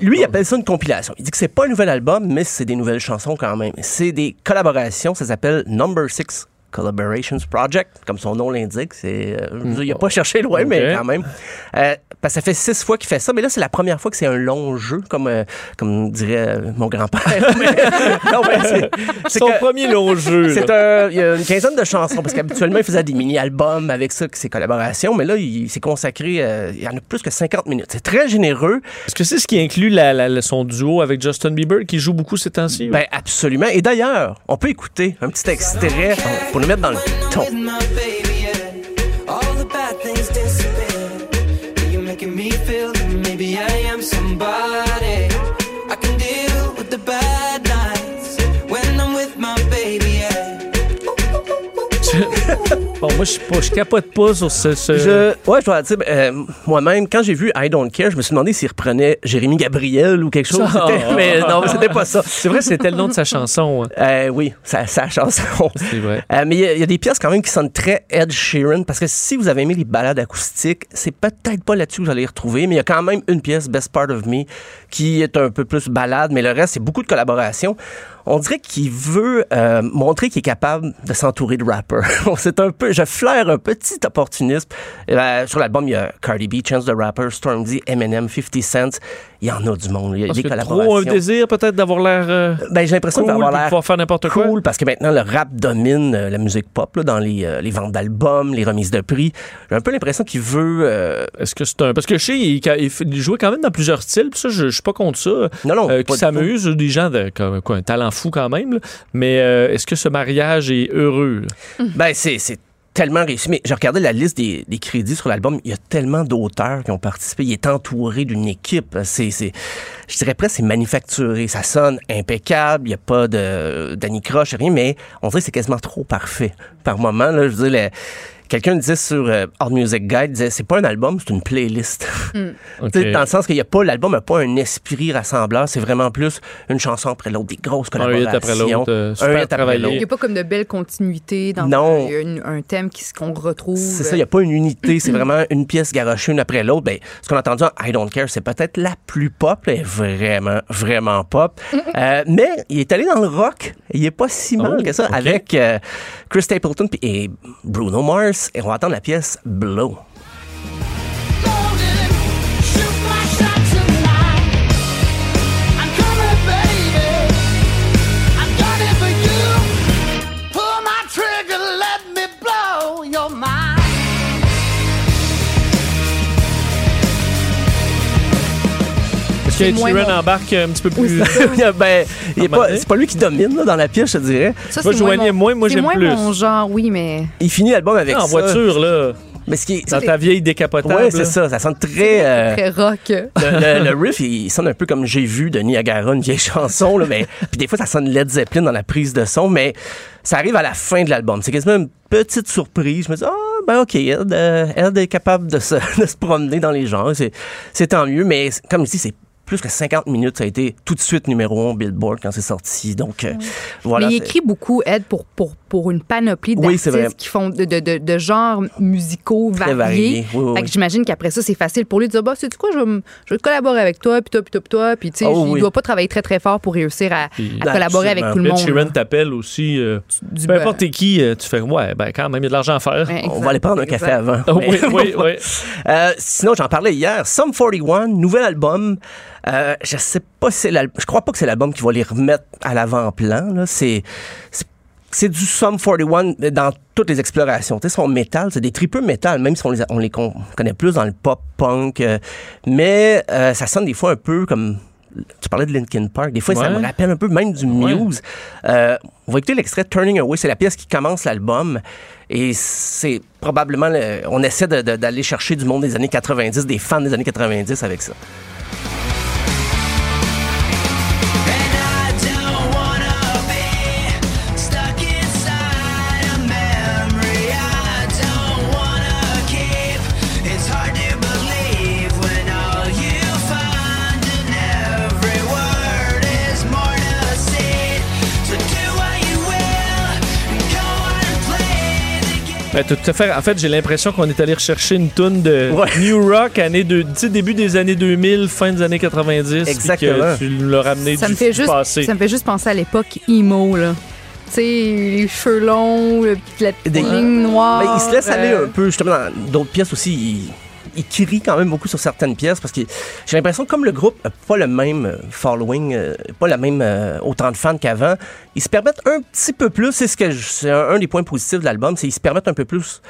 S5: lui, il appelle ça une compilation. Il dit que c'est pas un nouvel album, mais c'est des nouvelles chansons quand même. C'est des collaborations, ça s'appelle Number Six Collaborations Project, comme son nom l'indique. C'est, euh, il n'a pas cherché loin, mais quand même. Euh, parce que ça fait six fois qu'il fait ça, mais là, c'est la première fois que c'est un long jeu, comme, euh, comme dirait mon grand-père.
S1: c'est son premier long jeu.
S5: C'est un, il y a une quinzaine de chansons, parce qu'habituellement, il faisait des mini-albums avec ça, ses collaborations, mais là, il s'est consacré, il y en a plus que 50 minutes. C'est très généreux.
S1: Est-ce que c'est ce qui inclut la, son duo avec Justin Bieber, qui joue beaucoup ces temps-ci?
S5: Ben, absolument. Et d'ailleurs, on peut écouter un petit extrait pour nous mettre dans le ton.
S1: Moi, je pas- je capote pas sur ce. ce-
S5: Je, ouais, je dois dire, euh, moi-même, quand j'ai vu I Don't Care, je me suis demandé s'il reprenait Jérémy Gabriel ou quelque chose.
S1: Ah.
S5: Mais non, c'était pas ça.
S1: C'est vrai, c'était le nom de sa chanson. hein.
S5: Euh, oui, sa, sa chanson.
S1: C'est vrai.
S5: Euh, mais il y, a- il y a des pièces quand même qui sonnent très Ed Sheeran parce que si vous avez aimé les balades acoustiques, c'est peut-être pas là-dessus que vous allez les retrouver, mais il y a quand même une pièce, Best Part of Me, qui est un peu plus balade, mais le reste, c'est beaucoup de collaborations. On dirait qu'il veut euh, montrer qu'il est capable de s'entourer de rappers. c'est un peu, je flaire un petit opportunisme. Euh, sur l'album, il y a Cardi B, Chance the Rapper, Stormzy, Eminem, 50 Cent. Il y en a du monde. Il y a
S1: Parce
S5: des collaborations.
S1: trop un désir peut-être d'avoir l'air euh,
S5: Ben, j'ai l'impression
S1: cool
S5: qu'il va avoir
S1: puis
S5: l'air
S1: pouvoir faire n'importe quoi.
S5: cool parce que maintenant le rap domine euh, la musique pop là, dans les, euh, les ventes d'albums, les remises de prix. J'ai un peu l'impression qu'il veut euh,
S1: Est-ce que c'est un. Parce que je sais, il, il jouait quand même dans plusieurs styles, puis ça, je, je suis pas contre ça.
S5: non non
S1: qui
S5: du
S1: s'amusent, des gens de comme, quoi, un talent fou quand même. là. Mais est-ce que ce mariage est heureux? là?
S5: Ben c'est tellement réussi. Mais j'ai regardé la liste des, crédits sur l'album. Il y a tellement d'auteurs qui ont participé. Il est entouré d'une équipe. C'est je dirais presque c'est manufacturé. Ça sonne impeccable. Il n'y a pas de d'anicroche rien. Mais on dirait que c'est quasiment trop parfait par moment. Là, je veux dire Quelqu'un disait sur euh, Art Music Guide, disait c'est pas un album, c'est une playlist. Sais, Dans le sens qu'il y a pas, l'album n'a pas un esprit rassembleur, c'est vraiment plus une chanson après l'autre, des grosses
S1: Un
S5: collaborations.
S1: hit après l'autre, euh,
S5: un hit après
S1: travaillé.
S2: Il n'y
S5: l'autre.
S2: a pas comme de belles continuités dans
S5: Non.
S2: un thème qu'on retrouve.
S5: C'est ça, il n'y a pas une unité, c'est vraiment une pièce garochée une après l'autre. Ben, ce qu'on a entendu en I Don't Care, c'est peut-être la plus pop, là, elle est vraiment, vraiment pop. Euh, mais il est allé dans le rock, il est pas si mal
S1: Oh,
S5: que ça, avec euh, Chris Stapleton et Bruno Mars. Et on va entendre la pièce Blow.
S1: Que Sheeran
S2: mon-
S1: embarque un petit peu plus.
S5: ben,
S1: Ah, ben,
S5: c'est pas lui qui domine là, dans la pièce, je te dirais.
S2: Ça,
S1: Moi, je moins, moi,
S2: c'est
S1: j'aime
S2: moins
S1: plus.
S2: mon genre, oui, mais
S5: Il finit l'album avec
S1: en
S5: ça.
S1: voiture, là.
S5: Mais ce qui est,
S1: Dans ta vieille décapotable.
S5: C'est ça. Ça sonne très. euh,
S2: très rock.
S5: le, le- le riff, il sonne un peu comme j'ai vu de Niagara, une vieille chanson, là, mais puis des fois ça sonne Led Zeppelin dans la prise de son, mais ça arrive à la fin de l'album. C'est quasiment une petite surprise. Je me dis ah ben ok, elle, euh, elle est capable de se, de se promener dans les genres, c'est tant mieux, mais comme je dis, c'est plus que 50 minutes, ça a été tout de suite numéro 1 Billboard quand c'est sorti. Donc euh, voilà.
S2: mais il écrit beaucoup, Ed, pour, pour, pour une panoplie
S5: Oui,
S2: d'artistes qui font de, de, de, de genres musicaux
S5: Très
S2: variés.
S5: varié. Oui, oui, oui.
S2: j'imagine qu'après ça, c'est facile pour lui de dire, bah, c'est quoi, je vais, me- je vais collaborer avec toi, puis toi, puis toi, puis toi. Puis, tu sais,
S5: Oh,
S2: il
S5: oui.
S2: doit pas travailler très, très fort pour réussir à,
S1: Puis-
S2: à collaborer avec tout le monde.
S1: Sheeran t'appelle aussi. euh, peu
S2: beurre.
S1: importe qui, euh, tu fais ouais, ben quand même, il y a de l'argent à faire.
S2: Ouais,
S5: on va aller prendre un café avant.
S1: Ah,
S5: Mais-
S1: oui, oui, oui.
S5: Euh, sinon, j'en parlais hier. Sum 41, nouvel album. Euh, je sais pas si c'est l'album. Je crois pas que c'est l'album qui va les remettre à l'avant-plan. là. C'est. C'est- du Sum 41 dans toutes les explorations. Tu sais, son métal, c'est des tripeux métal, même si on les, on les con- connaît plus dans le pop-punk. euh, mais euh, ça sonne des fois un peu comme... Tu parlais de Linkin Park. Des fois, ça me rappelle un peu même du
S1: Ouais.
S5: Muse. Euh, on va écouter l'extrait Turning Away. C'est la pièce qui commence l'album. Et c'est probablement... le- on essaie d'aller chercher du monde des années 90, des fans des années 90 avec ça.
S1: Ben, tout à fait. En fait, j'ai l'impression qu'on est allé rechercher une toune de
S5: Ouais.
S1: New Rock, année de, début des années 2000, fin des années 90. puis
S5: Exactement.
S1: que tu l'as ramené
S2: Ça
S1: du
S2: me, fait juste,
S1: passé.
S2: ça me fait juste penser à l'époque emo, là. Tu sais, les cheveux longs, le- la petite
S5: Des-
S2: ligne noire.
S5: Ben, il se laisse aller
S2: euh,
S5: un peu, justement, dans d'autres pièces aussi. Il, il crie quand même beaucoup sur certaines pièces parce que j'ai l'impression que comme le groupe n'a pas le même euh, following, euh, pas la même euh, autant de fans qu'avant, ils se permettent un petit peu plus. C'est ce que c'est un, un des points positifs de l'album, c'est qu'ils se permettent un peu plus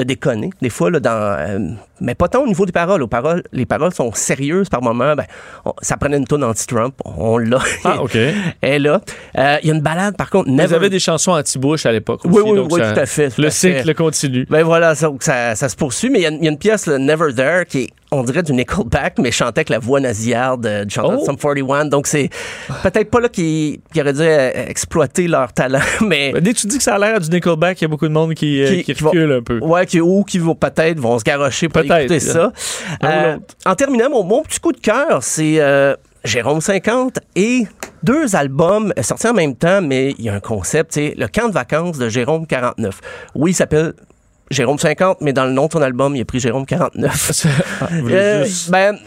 S5: de déconner des fois là dans euh, mais pas tant au niveau des paroles aux paroles les paroles sont sérieuses par moment ben on- ça prenait une tonne anti-Trump on l'a
S1: Ah, OK.
S5: elle là Euh, il y a une balade par contre
S1: Vous
S5: Never
S1: avez des chansons anti-Bush à l'époque
S5: Oui,
S1: aussi.
S5: oui,
S1: donc
S5: oui,
S1: ça-
S5: tout à fait, tout
S1: le
S5: fait.
S1: cycle continue.
S5: Ben voilà, ça, ça, ça se poursuit, mais il y a- il y, a une pièce, le Never There, qui est on dirait du Nickelback, mais chantait avec la voix nasillarde euh, du chanteur
S1: Oh.
S5: de Sum 41. Donc, c'est peut-être pas là qu'ils qu'ils auraient dû euh, exploiter leur talent, mais...
S1: Ben, Dès que tu dis que ça a l'air du Nickelback, il y a beaucoup de monde qui, euh,
S5: Qui-
S1: qui recule un peu.
S5: Ouais, qui, ou qui vont peut-être vont se garrocher pour écouter ça. Euh, en terminant, mon, mon petit coup de cœur, c'est euh, Jérôme 50 et deux albums sortis en même temps, mais il y a un concept, c'est le camp de vacances de Jérôme 49. Oui, il s'appelle Jérôme 50, mais dans le nom de son album, il a pris Jérôme 49.
S1: Ah,
S5: Euh, ben,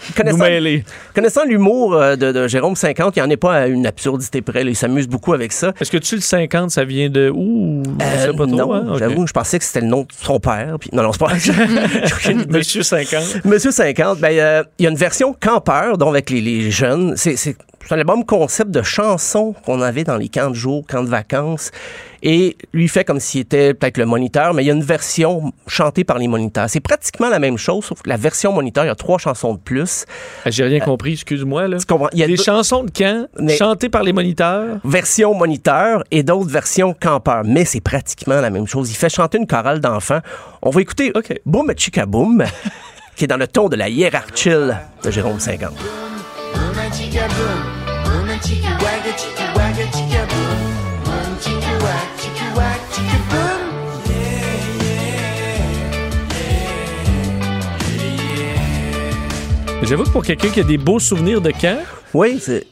S5: connaissant, l'humour euh, de, de Jérôme 50, il n'y en est pas à une absurdité près. là. Il s'amuse beaucoup avec ça.
S1: Est-ce que tu le 50, ça vient de où?
S5: Euh,
S1: pas trop,
S5: non,
S1: hein?
S5: J'avoue, je pensais que c'était le nom de son père. Puis... Non, non, c'est pas.
S1: Monsieur 50.
S5: Monsieur 50, ben, euh, il y a une version campeur, donc avec les, les jeunes. C'est, c'est, un album concept de chansons qu'on avait dans les camps de jour, camps de vacances. Et lui fait comme s'il était peut-être le moniteur, mais il y a une version chantée par les moniteurs. C'est pratiquement la même chose, sauf que la version moniteur, il y a trois chansons de plus.
S1: Ah, J'ai rien compris, excuse-moi. Là.
S5: Il y a
S1: Des
S5: deux-
S1: chansons de camp
S5: Mais-
S1: chantées par les moniteurs?
S5: version moniteur et d'autres versions campeur. Mais c'est pratiquement la même chose. Il fait chanter une chorale d'enfants. On va écouter
S1: OK.
S5: Boom Chica Boom, qui est dans le ton de la hiérarchie de Jérôme 50.
S1: J'avoue que pour quelqu'un qui a des beaux souvenirs de camp,
S5: Oui, c'est.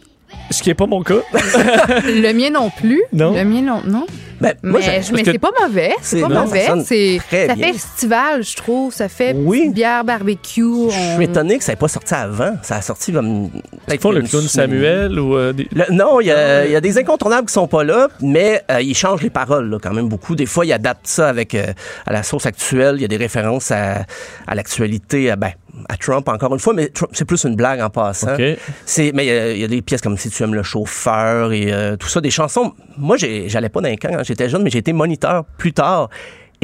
S1: Ce qui n'est pas mon cas,
S2: Le mien non plus.
S1: Non?
S2: Le mien non. non.
S5: Ben,
S2: Mais, c'est pas mauvais. C'est pas
S5: non, ça
S2: mauvais. ça
S5: bien.
S2: fait estival, je trouve. Ça fait
S5: Oui.
S2: bière, barbecue.
S5: je
S2: on-
S5: suis étonné que ça n'ait pas sorti avant. Ça a sorti comme.
S1: ils font le clown Samuel ou euh, des-
S5: Le- non, il y, a, il y a des incontournables qui sont pas là, mais euh, ils changent les paroles là, quand même beaucoup. Des fois, ils adaptent ça avec euh, à la sauce actuelle. Il y a des références à, à l'actualité, ben, à Trump encore une fois, mais c'est plus une blague en passant. C'est, mais il y a- il y, a des pièces comme Si tu aimes le chauffeur et euh, tout ça, des chansons. Moi, j'allais pas dans les camps quand j'étais jeune, mais j'ai été moniteur plus tard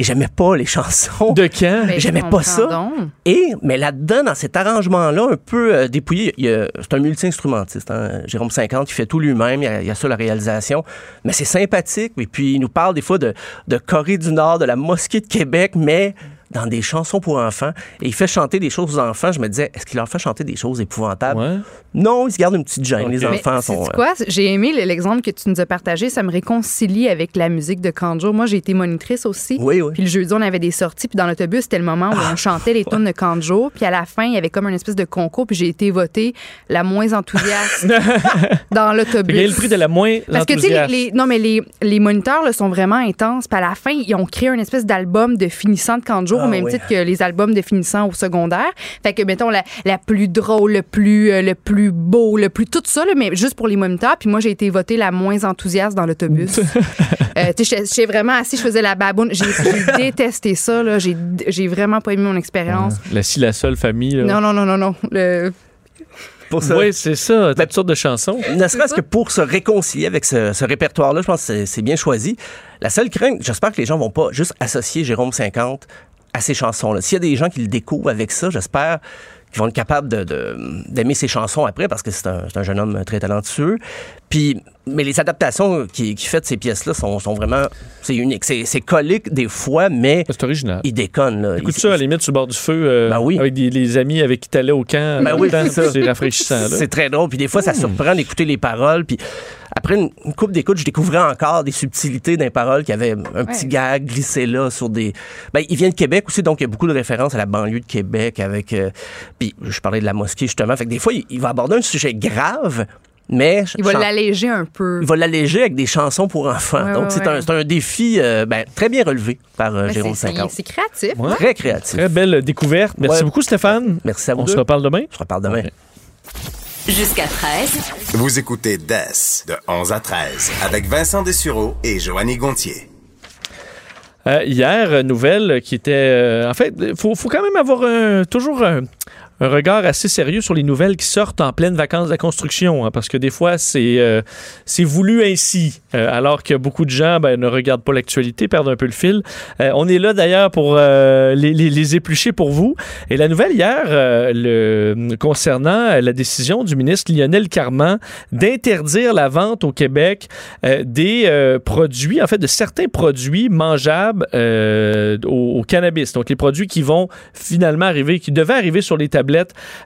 S5: et j'aimais pas les chansons.
S1: De
S2: je
S5: J'aimais pas ça.
S2: donc.
S5: Et, mais là-dedans, dans cet arrangement-là, un peu euh, dépouillé, il y a- c'est un multi-instrumentiste. hein. Jérôme 50, il fait tout lui-même, il y a, il y a ça la réalisation. Mais c'est sympathique. Et puis, il nous parle des fois de, de Corée du Nord, de la mosquée de Québec, mais dans des chansons pour enfants. Et il fait chanter des choses aux enfants. Je me disais, est-ce qu'il leur fait chanter des choses épouvantables?
S1: Ouais.
S5: Non, il se garde une petite gêne. Les enfants
S2: Mais
S5: sont... euh,
S2: quoi? J'ai aimé l'exemple que tu nous as partagé. Ça me réconcilie avec la musique de Kanjo. Moi, j'ai été monitrice aussi.
S5: Oui, oui.
S2: Puis le jeudi, on avait des sorties. Puis dans l'autobus, c'était le moment où on chantait les tunes de Kanjo. Puis à la fin, il y avait comme une espèce de concours. Puis j'ai été votée la moins enthousiaste dans
S1: Fait qu'il y a
S2: l'autobus.
S1: le prix de la moins
S2: Parce que, tu sais, les, non, mais les, les moniteurs là, sont vraiment intenses. Puis à la fin, ils ont créé une espèce d'album de finissant de Kanjo,
S5: Ah,
S2: au même
S5: oui.
S2: titre que les albums de finissant au secondaire. Fait que, mettons, la, la plus drôle, le plus, euh, le plus beau, le plus tout ça, là, mais juste pour les moniteurs. Puis moi, j'ai été votée la moins enthousiaste dans l'autobus. Euh, tu sais, j'étais- vraiment assis, je faisais la baboune. J'ai détesté ça. là. J'ai j'ai vraiment pas aimé mon expérience.
S1: La si la seule famille. là.
S2: Non, non, non, non, non. Le-
S5: pour ça.
S1: Oui, c'est ça.
S5: Ben,
S1: toutes sortes de chansons.
S5: Ne serait-ce que pour se réconcilier avec ce, ce répertoire-là, je pense que c'est- c'est bien choisi. La seule crainte, j'espère que les gens vont pas juste associer Jérôme 50 à ces chansons-là. S'il y a des gens qui le découvrent avec ça, j'espère qu'ils vont être capables de- de- d'aimer ses chansons après parce que c'est un, un jeune homme très talentueux. Puis, mais les adaptations qu'il qui fait de ces pièces-là sont, sont vraiment, c'est unique. C'est c'est colique des fois, mais
S1: C'est original.
S5: il déconne. Là.
S1: Écoute
S5: Il-
S1: ça à la limite sur le bord du feu euh,
S5: Ben oui.
S1: avec des, les amis avec qui t'allais au camp.
S5: Ben
S1: en
S5: oui, c'est ça.
S1: C'est rafraîchissant. là.
S5: C'est très drôle. Puis des fois, ça surprend d'écouter les paroles. Puis après une, une coupe d'écoute, je découvrais encore des subtilités les paroles qui avaient un petit
S2: Ouais.
S5: gag glissé là sur des. Ben, il vient de Québec aussi, donc il y a beaucoup de références à la banlieue de Québec avec. euh, Puis je parlais de la mosquée justement. Fait que des fois, il, il va aborder un sujet grave, mais
S2: Il va l'alléger un peu.
S5: il va l'alléger avec des chansons pour enfants.
S2: Ouais,
S5: donc
S2: ouais,
S5: c'est
S2: ouais.
S5: un, c'est un défi euh, ben, très bien relevé par euh, Jérôme
S2: c'est- c'est
S5: 50.
S2: c'est créatif.
S1: Ouais.
S5: Très créatif.
S1: Très belle découverte. Merci
S5: Ouais.
S1: beaucoup, Stéphane.
S5: Merci à vous
S1: On
S5: deux.
S1: se reparle demain?
S5: On se reparle demain.
S3: Jusqu'à 13.
S4: Vous écoutez DES de 11 à 13 avec Vincent Dessureau et Joanny Gontier.
S1: Euh, hier, euh, nouvelle qui était. euh, en fait, il faut, faut quand même avoir un- toujours un, regard assez sérieux sur les nouvelles qui sortent en pleine vacances de la construction, hein, parce que des fois, c'est euh, c'est voulu ainsi, euh, alors que beaucoup de gens ben, ne regardent pas l'actualité, perdent un peu le fil. Euh, on est là d'ailleurs pour euh, les, les- les éplucher pour vous. Et la nouvelle hier, euh, le, concernant la décision du ministre Lionel Carman d'interdire la vente au Québec euh, des euh, produits, en fait, de certains produits mangeables euh, au, au cannabis. Donc, les produits qui vont finalement arriver, qui devaient arriver sur les tablettes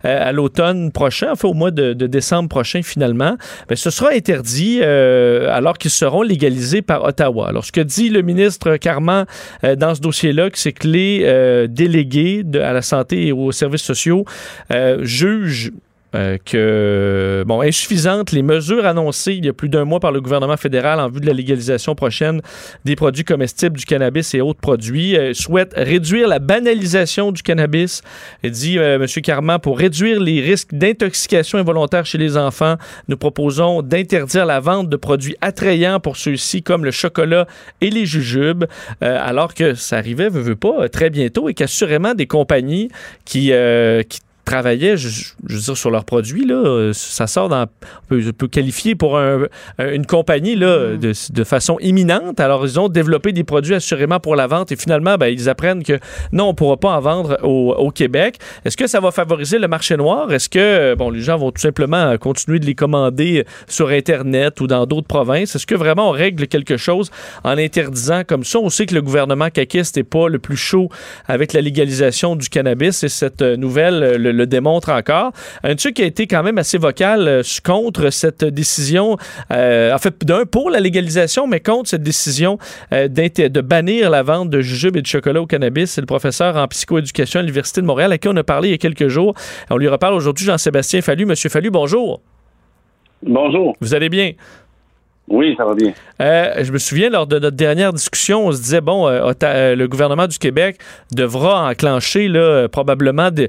S1: euh, à l'automne prochain, enfin au mois de, décembre prochain finalement, ben, ce sera interdit euh, alors qu'ils seront légalisés par Ottawa. Alors, ce que dit le ministre Carman euh, dans ce dossier-là, c'est que les délégués de- à la santé et aux services sociaux jugent euh, que, bon, insuffisantes les mesures annoncées il y a plus d'un mois par le gouvernement fédéral en vue de la légalisation prochaine des produits comestibles, du cannabis et autres produits, euh, souhaitent réduire la banalisation du cannabis. Il dit euh, M. Carman, pour réduire les risques d'intoxication involontaire chez les enfants, nous proposons d'interdire la vente de produits attrayants pour ceux-ci comme le chocolat et les jujubes, euh, alors que ça arrivait, veut, veut pas, euh, très bientôt et qu'assurément des compagnies qui, qui travaillaient, je, je veux dire, sur leurs produits, là, euh, ça sort dans, on peut, on peut qualifier pour un- un- une compagnie là, de, de façon imminente. Alors, ils ont développé des produits assurément pour la vente et finalement, ben, ils apprennent que non, on ne pourra pas en vendre au, au Québec. Est-ce que ça va favoriser le marché noir? Est-ce que euh, bon, les gens vont tout simplement continuer de les commander sur Internet ou dans d'autres provinces? Est-ce que vraiment on règle quelque chose en interdisant comme ça? On sait que le gouvernement caquiste n'est pas le plus chaud avec la légalisation du cannabis et cette euh, nouvelle euh, le, le démontre encore. Un truc qui a été quand même assez vocal euh, contre cette décision, euh, en fait, d'un pour la légalisation, mais contre cette décision euh, de bannir la vente de jujubes et de chocolat au cannabis. C'est le professeur en psychoéducation à l'Université de Montréal à qui on a parlé il y a quelques jours. On lui reparle aujourd'hui, Jean-Sébastien Fallu. Monsieur Fallu, bonjour.
S6: Bonjour.
S1: Vous allez bien?
S6: Oui, ça va bien.
S1: Euh, je me souviens, lors de notre dernière discussion, on se disait, bon, euh, euh, le gouvernement du Québec devra enclencher là, probablement de-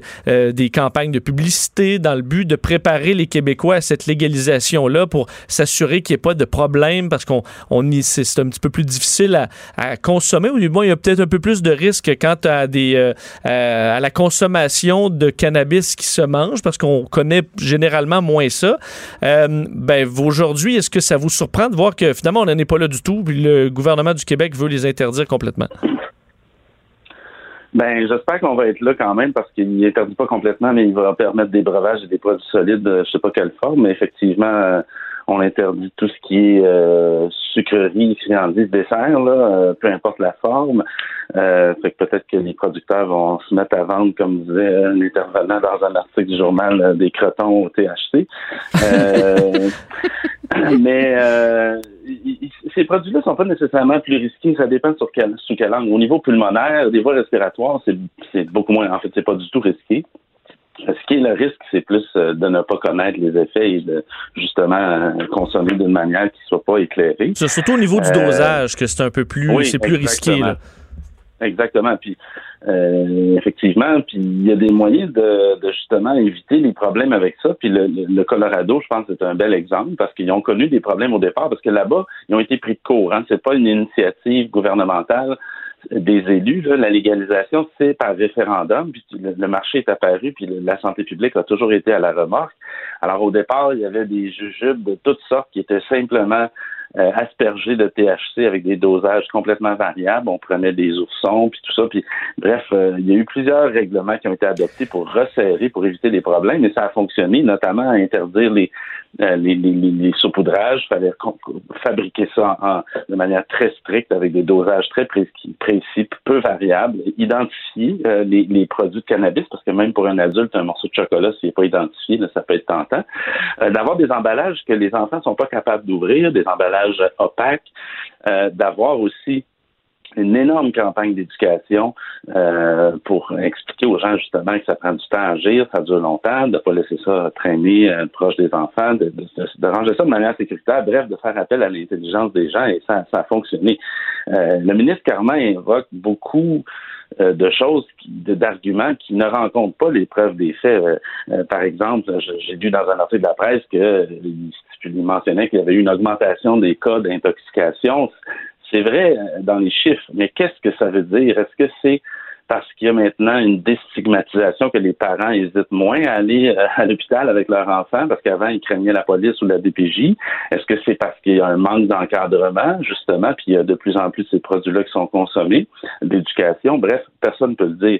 S1: des campagnes de publicité dans le but de préparer les Québécois à cette légalisation-là pour s'assurer qu'il n'y ait pas de problème parce qu'on on c'est un petit peu plus difficile à, consommer. Ou du moins, il y a peut-être un peu plus de risques quant à, la consommation de cannabis qui se mange parce qu'on connaît généralement moins ça. Ben, aujourd'hui, est-ce que ça vous surprend de voir que finalement, on n'en est pas là du tout, puis le gouvernement du Québec veut les interdire complètement?
S6: Ben, j'espère qu'on va être là quand même parce qu'il n'interdit pas complètement, mais il va permettre des breuvages et des produits solides, euh, je sais pas quelle forme, mais effectivement, euh, on interdit tout ce qui est euh, sucrerie, friandises, dessert, là, euh, peu importe la forme. Euh, fait que peut-être que les producteurs vont se mettre à vendre, comme disait un intervenant dans un article du journal, euh, des crotons au THC. Euh, mais euh, ces produits-là sont pas nécessairement plus risqués. Ça dépend sur quel, sur quel angle. Au niveau pulmonaire, des voies respiratoires, c'est beaucoup moins. En fait, c'est pas du tout risqué. Le risque, c'est plus euh, de ne pas connaître les effets et de justement euh, consommer d'une manière qui soit pas éclairée.
S1: C'est surtout au niveau du
S6: Euh,
S1: dosage que c'est un peu plus,
S6: oui,
S1: c'est plus risqué. Là.
S6: Exactement. Puis euh, effectivement, puis il y a des moyens de, de justement éviter les problèmes avec ça. Puis le, le- Colorado, je pense, c'est un bel exemple parce qu'ils ont connu des problèmes au départ parce que là-bas, ils ont été pris de court. Hein. C'est pas une initiative gouvernementale des élus. là. La légalisation, c'est par référendum. Puis le, le marché est apparu. Puis la santé publique a toujours été à la remorque. Alors au départ, il y avait des jujubes de toutes sortes qui étaient simplement euh, aspergés de THC avec des dosages complètement variables. On prenait des oursons, puis tout ça. Puis bref, euh, il y a eu plusieurs règlements qui ont été adoptés pour resserrer, pour éviter des problèmes, et ça a fonctionné, notamment à interdire les les, les, les, les saupoudrages. Il fallait fabriquer ça de manière très stricte avec des dosages très précis, précis peu variables. Identifier euh, les, les produits de cannabis, parce que même pour un adulte, un morceau de chocolat, s'il n'est pas identifié, ça peut être tentant. Euh, D'avoir des emballages que les enfants sont pas capables d'ouvrir, des emballages opaques. Euh, D'avoir aussi une énorme campagne d'éducation euh, pour expliquer aux gens justement que ça prend du temps à agir, ça dure longtemps, de ne pas laisser ça traîner euh, proche des enfants, de, de, de- de ranger ça de manière sécuritaire, bref, de faire appel à l'intelligence des gens et ça, ça a fonctionné. Euh, le ministre Carman invoque beaucoup euh, de choses, d'arguments qui ne rencontrent pas les preuves des faits. Euh, par exemple, j'ai lu dans un article de la presse que il mentionnait qu'il y avait eu une augmentation des cas d'intoxication. C'est vrai euh, dans les chiffres, mais qu'est-ce que ça veut dire? Est-ce que c'est parce qu'il y a maintenant une déstigmatisation que les parents hésitent moins à aller euh, à l'hôpital avec leur enfant parce qu'avant ils craignaient la police ou la DPJ. Est-ce que c'est parce qu'il y a un manque d'encadrement justement puis il y a de plus en plus ces produits-là qui sont consommés, d'éducation? Bref, personne ne peut le dire.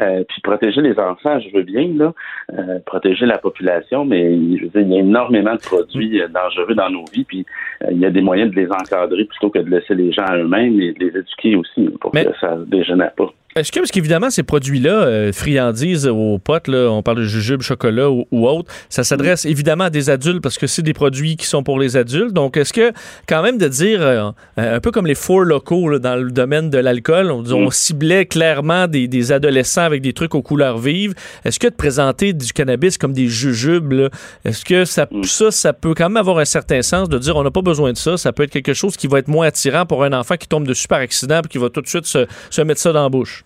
S6: Euh, puis protéger les enfants, je veux bien là, euh, protéger la population, mais je veux dire, il y a énormément de produits euh, dangereux dans nos vies puis euh, il y a des moyens de les encadrer plutôt que de laisser les gens à eux-mêmes et de les éduquer aussi pour
S1: Mais-
S6: que ça dégénère pas.
S1: Est-ce que, parce qu'évidemment, ces produits-là, euh, friandises aux potes, là, on parle de jujube, chocolat ou, ou autre, ça s'adresse évidemment à des adultes parce que c'est des produits qui sont pour les adultes. Donc, est-ce que, quand même, de dire, euh, un peu comme les four locaux là, dans le domaine de l'alcool, on, on ciblait clairement des, des adolescents avec des trucs aux couleurs vives, est-ce que de présenter du cannabis comme des jujubes, est-ce que ça, ça, ça peut quand même avoir un certain sens de dire on n'a pas besoin de ça, ça peut être quelque chose qui va être moins attirant pour un enfant qui tombe dessus par accident et qui va tout de suite se, se mettre ça dans la bouche?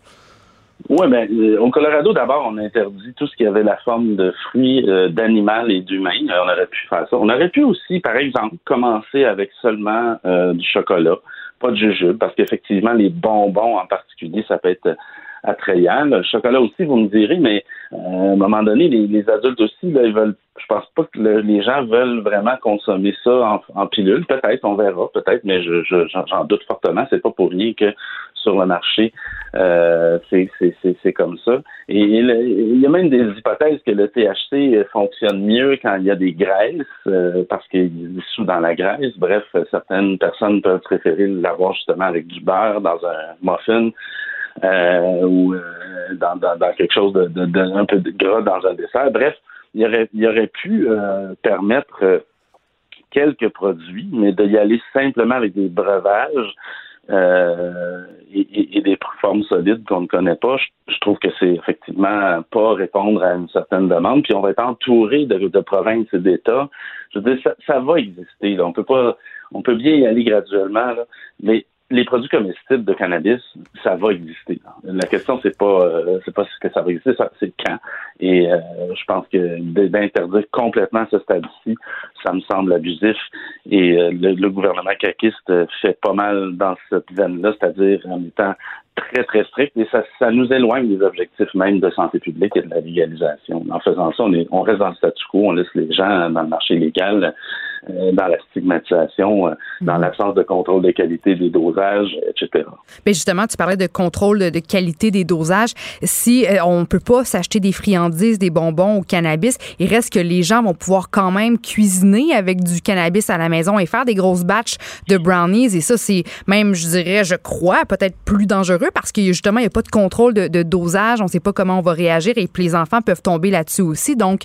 S6: Oui, ben, euh, au Colorado, d'abord, on interdit tout ce qui avait la forme de fruits, euh, d'animal et d'humain. Euh, on aurait pu faire ça. On aurait pu aussi, par exemple, commencer avec seulement euh, du chocolat, pas de jujube, parce qu'effectivement, les bonbons en particulier, ça peut être attrayant. Le chocolat aussi, vous me direz, mais euh, à un moment donné, les, les adultes aussi, là, ils veulent. Je pense pas que le- les gens veulent vraiment consommer ça en, en pilule. Peut-être, on verra, peut-être, mais je, je- j'en, doute fortement. C'est pas pour rien que sur le marché, euh, c'est, comme ça. Et, il y a même des hypothèses que le THC fonctionne mieux quand il y a des graisses, euh, parce qu'il est dissous dans la graisse. Bref, certaines personnes peuvent préférer l'avoir justement avec du beurre dans un muffin ou euh, dans, dans, dans quelque chose de, de, de- un peu de gras dans un dessert. Bref, il aurait, il aurait pu euh, permettre euh, quelques produits, mais d'y aller simplement avec des breuvages euh, et, et- et des formes solides qu'on ne connaît pas, je, je trouve que c'est effectivement pas répondre à une certaine demande. Puis on va être entouré de, de provinces et d'États. Je veux dire, ça, ça va exister. Là. On peut pas, on peut bien y aller graduellement, là, mais les produits comestibles de cannabis, ça va exister. La question c'est pas, euh, c'est pas ce que ça va exister, c'est quand. Et euh, je pense que d'interdire complètement ce stade-ci, ça me semble abusif. Et euh, le, gouvernement caquiste fait pas mal dans cette veine-là, c'est-à-dire en étant très, très strict. Et ça, ça nous éloigne des objectifs même de santé publique et de la légalisation. En faisant ça, on, est, on reste dans le statu quo, on laisse les gens dans le marché légal, euh, dans la stigmatisation, euh, dans l'absence de contrôle de qualité des dosages, etc.
S2: Mais justement, tu parlais de contrôle de, qualité des dosages. Si euh, on peut pas s'acheter des friandises, des bonbons au cannabis, il reste que les gens vont pouvoir quand même cuisiner avec du cannabis à la maison et faire des grosses batches de brownies. Et ça, c'est même, je dirais, je crois, peut-être plus dangereux parce que justement, il n'y a pas de contrôle de, de dosage. On ne sait pas comment on va réagir et puis les enfants peuvent tomber là-dessus aussi. Donc,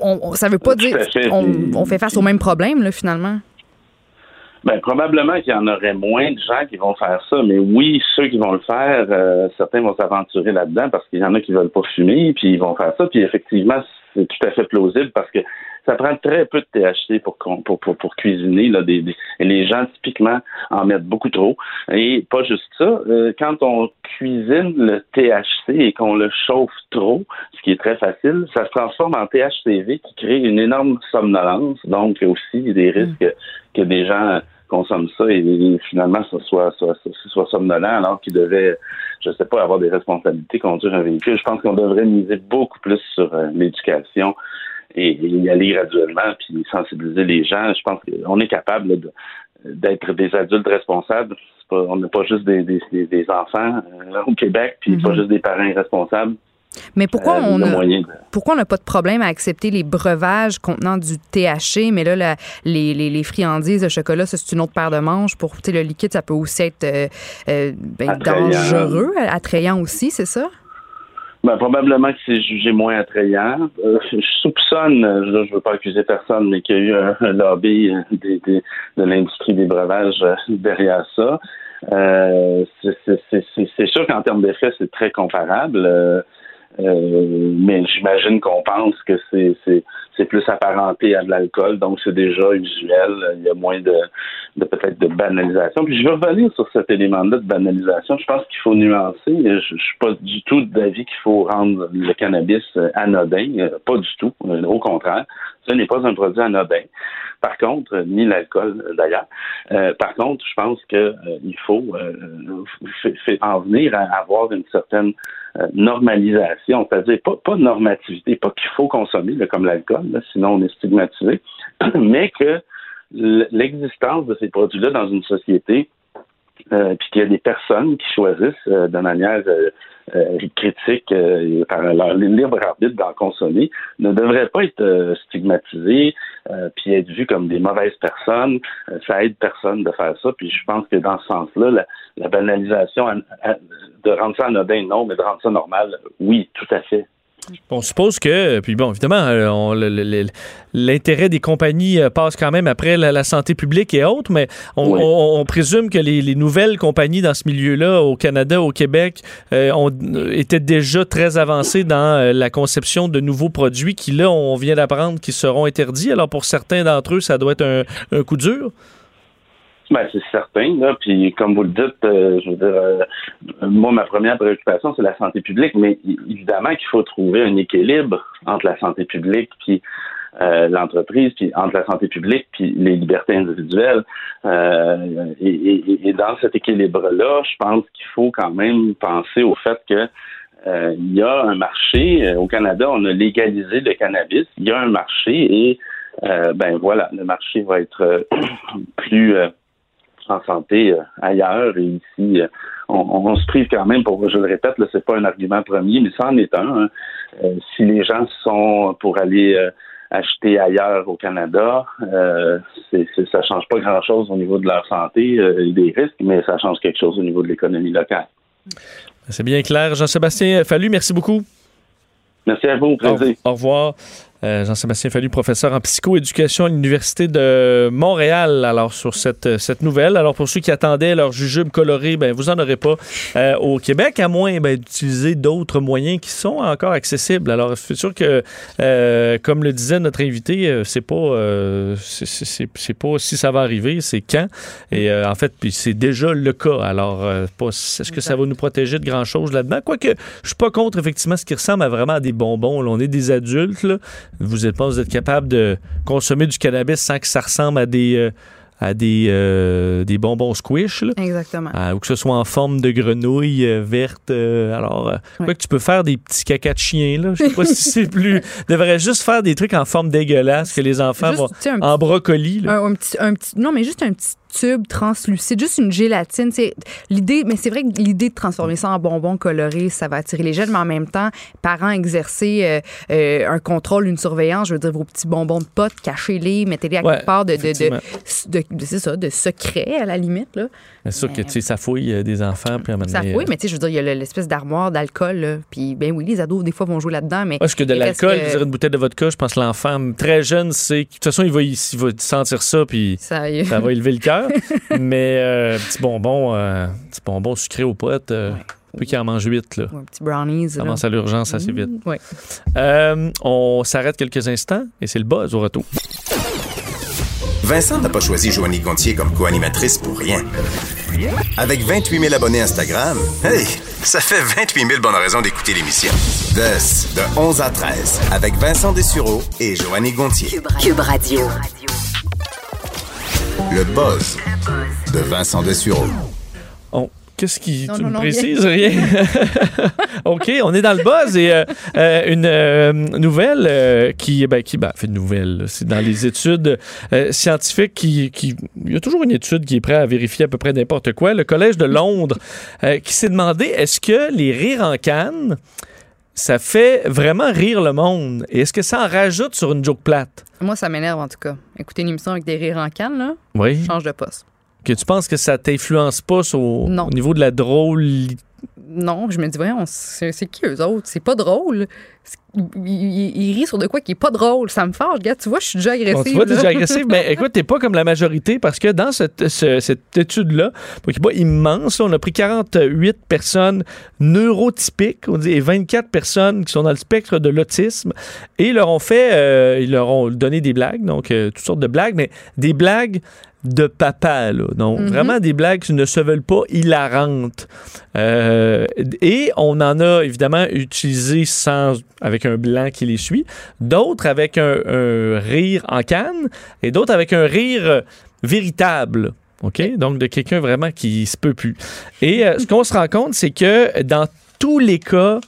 S2: on, ça veut pas
S6: Tout
S2: dire
S6: à fait.
S2: on,
S6: Puis-
S2: on fait face au même problème, là, finalement.
S6: Ben, probablement qu'il y en aurait moins de gens qui vont faire ça, mais oui, ceux qui vont le faire, euh, certains vont s'aventurer là-dedans parce qu'il y en a qui veulent pas fumer, puis ils vont faire ça, puis effectivement, c'est tout à fait plausible parce que ça prend très peu de THC pour pour, pour, pour cuisiner. Là, des, des- et les gens, typiquement, en mettent beaucoup trop. Et pas juste ça, euh, quand on cuisine le THC et qu'on le chauffe trop, ce qui est très facile, ça se transforme en THCV qui crée une énorme somnolence, donc aussi des risques que des gens consomment ça et, et finalement ça soit, soit, soit, soit somnolent alors qu'ils devaient, je sais pas, avoir des responsabilités, conduire un véhicule. Je pense qu'on devrait miser beaucoup plus sur euh, l'éducation et, y aller graduellement puis sensibiliser les gens. Je pense qu'on est capable de- d'être des adultes responsables. Pas, on n'est pas juste des, des, des- des enfants euh, au Québec, puis pas juste des parents irresponsables.
S2: Mais pourquoi
S6: Euh,
S2: on
S6: a de-
S2: pourquoi on n'a pas de problème à accepter les breuvages contenant du THC, mais là, la- les, les, les friandises de chocolat, ça, c'est une autre paire de manches. Pour le liquide, ça peut aussi être euh, euh, ben,
S6: Attrayant.
S2: dangereux, attrayant aussi, c'est ça?
S6: Ben, probablement que c'est jugé moins attrayant. Euh, je soupçonne, je ne veux pas accuser personne, mais qu'il y a eu un, lobby euh, des- de l'industrie des breuvages euh, derrière ça. Euh, c'est sûr qu'en termes d'effet, c'est très comparable. Euh, mais j'imagine qu'on pense que c'est plus apparenté à de l'alcool, donc c'est déjà usuel. Il y a moins de, de peut-être de banalisation. Puis je vais revenir sur cet élément-là de banalisation. Je pense qu'il faut nuancer. Je, je suis pas du tout d'avis qu'il faut rendre le cannabis anodin. Pas du tout. Au contraire, ce n'est pas un produit anodin. Par contre, euh, ni l'alcool euh, d'ailleurs. Euh, par contre, je pense que euh, il faut en venir à avoir une certaine normalisation, c'est-à-dire pas, normativité, pas qu'il faut consommer comme l'alcool, sinon on est stigmatisé, mais que l'existence de ces produits-là dans une société puis qu'il y a des personnes qui choisissent euh, de manière euh, euh, critique euh, par leur libre arbitre d'en consommer, ne devraient pas être euh, euh, puis être vus comme des mauvaises personnes. Euh, ça aide personne de faire ça. Puis je pense que dans ce sens-là, la, la banalisation, an- an- de rendre ça anodin, non, mais de rendre ça normal, oui, tout à fait.
S1: On suppose que, puis bon, évidemment, euh, l'intérêt des compagnies euh, passe quand même après la, la santé publique et autres, mais on,
S6: Oui.
S1: on- on présume que les, les nouvelles compagnies dans ce milieu-là, au Canada, au Québec, euh, ont, étaient déjà très avancées dans la conception de nouveaux produits qui, là, on vient d'apprendre qu'ils seront interdits. Alors, pour certains d'entre eux, ça doit être un, un coup dur.
S6: Ben, c'est certain, là. Puis comme vous le dites, euh, je veux dire, euh, moi, ma première préoccupation, c'est la santé publique, mais évidemment qu'il faut trouver un équilibre entre la santé publique puis euh, l'entreprise, puis entre la santé publique puis les libertés individuelles. Euh, et, et- et dans cet équilibre-là, je pense qu'il faut quand même penser au fait que euh, il y a un marché. Au Canada, on a légalisé le cannabis. Il y a un marché et ben voilà, le marché va être plus en santé euh, ailleurs et ici euh, on, on se prive quand même pour je le répète là c'est pas un argument premier mais ça en est un hein. Euh, si les gens sont pour aller acheter ailleurs au Canada euh, c'est, c'est- ça change pas grand chose au niveau de leur santé euh, et des risques mais ça change quelque chose au niveau de l'économie locale
S1: C'est bien clair. Jean-Sébastien Fallu, merci beaucoup.
S6: merci à vous au
S1: revoir. Euh, Jean-Sébastien Fallu, professeur en psychoéducation à l'Université de Montréal. Alors, sur cette, cette nouvelle, alors pour ceux qui attendaient leur jujube coloré, ben, vous en aurez pas euh, au Québec, à moins ben, d'utiliser d'autres moyens qui sont encore accessibles. Alors, c'est sûr que, euh, comme le disait notre invité, euh, c'est pas, euh, c'est- pas si ça va arriver, c'est quand. Et euh, en fait, puis c'est déjà le cas. Alors, euh, est-ce que ça va nous protéger de grand-chose là-dedans? Quoique, je suis pas contre, effectivement, ce qui ressemble à vraiment à des bonbons. Là, on est des adultes, là. Vous êtes pas, vous êtes capable de consommer du cannabis sans que ça ressemble à des, euh, à des, euh, des bonbons squish, là.
S2: Exactement.
S1: Ah, ou que ce soit en forme de grenouille euh, verte. alors,
S2: Ouais.
S1: quoi que tu peux faire des petits cacas de chien, là. Je sais pas si c'est plus. devrait juste faire des trucs en forme dégueulasse que les enfants
S2: Juste,
S1: vont. En brocoli, là.
S2: Un, un petit, un petit- non, mais juste un petit tube translucide, juste une gélatine. C'est l'idée, mais c'est vrai que l'idée de transformer ça en bonbons colorés, ça va attirer les jeunes, mais en même temps, parents exercer euh, euh, un contrôle, une surveillance. Je veux dire, vos petits bonbons de potes, cachez-les, mettez-les à
S1: Ouais,
S2: quelque part de, de, c'est ça, de secret à la limite là.
S1: C'est sûr que, tu sais, ça fouille euh, des enfants, puis à
S2: Ça
S1: euh,
S2: mais tu sais, je veux dire, il y a le- l'espèce d'armoire d'alcool. Puis, ben oui, les ados, des fois, vont jouer là-dedans, mais.
S1: Parce que de l'alcool,
S2: que-
S1: une bouteille de vodka, je pense que l'enfant très jeune, c'est. De toute façon, il va, il va sentir ça, puis
S2: Ça,
S1: ça va élever le cœur. Mais euh, petit bonbon, euh, petit bonbon sucré aux potes, euh, qu'il en mange huit, là.
S2: Ou un petit brownies.
S1: Ça commence à l'urgence assez vite.
S2: Mmh, ouais.
S1: Euh, on s'arrête quelques instants et c'est le buzz au retour.
S4: Vincent n'a pas choisi Joanny Gontier comme co-animatrice pour rien. Avec 28 000 abonnés Instagram, hey, ça fait 28 000 bonnes raisons d'écouter l'émission. De, de 11 à 13, avec Vincent Dessureau et Joanny Gontier.
S3: Cube Radio.
S4: Le buzz de Vincent Dessureau.
S1: On- Qu'est-ce qui.
S2: Non,
S1: tu
S2: non,
S1: me
S2: non,
S1: précises? Rien? OK, on est dans le buzz et euh, euh, une euh, nouvelle euh, qui. Ben, qui ben, fait une nouvelle. C'est dans les études euh, scientifiques qui, qui. Il y a toujours une étude qui est prête à vérifier à peu près n'importe quoi. Le Collège de Londres euh, qui s'est demandé est-ce que les rires en canne, ça fait vraiment rire le monde? Et est-ce que ça en rajoute sur une joke plate?
S2: Moi, ça m'énerve, en tout cas. Écouter une émission avec des rires en canne, là,
S1: Oui.
S2: change de poste.
S1: Que tu penses que ça t'influence pas sur- au niveau de la drôle.
S2: Non, je me dis, voyons, c'est qui eux autres? C'est pas drôle. Ils ils- ils rient sur de quoi qui est pas drôle. Ça me fâche, gars. Tu vois, je suis déjà agressive.
S1: Bon, tu vois, déjà agressif. Mais écoute, t'es pas comme la majorité parce que dans cette, ce- cette étude-là, qui n'est pas immense, on a pris 48 personnes neurotypiques on dit, et 24 personnes qui sont dans le spectre de l'autisme et ils leur ont fait, euh, ils leur ont donné des blagues, donc euh, toutes sortes de blagues, mais des blagues de papa, là. Donc,
S2: Mhm.
S1: vraiment des blagues qui ne se veulent pas hilarantes. Euh, et on en a évidemment utilisé sans, avec un blanc qui les suit, d'autres avec un, un rire en canne et d'autres avec un rire véritable. OK? Donc, de quelqu'un vraiment qui se peut plus. Et euh, ce qu'on se rend compte, c'est que dans tous les cas,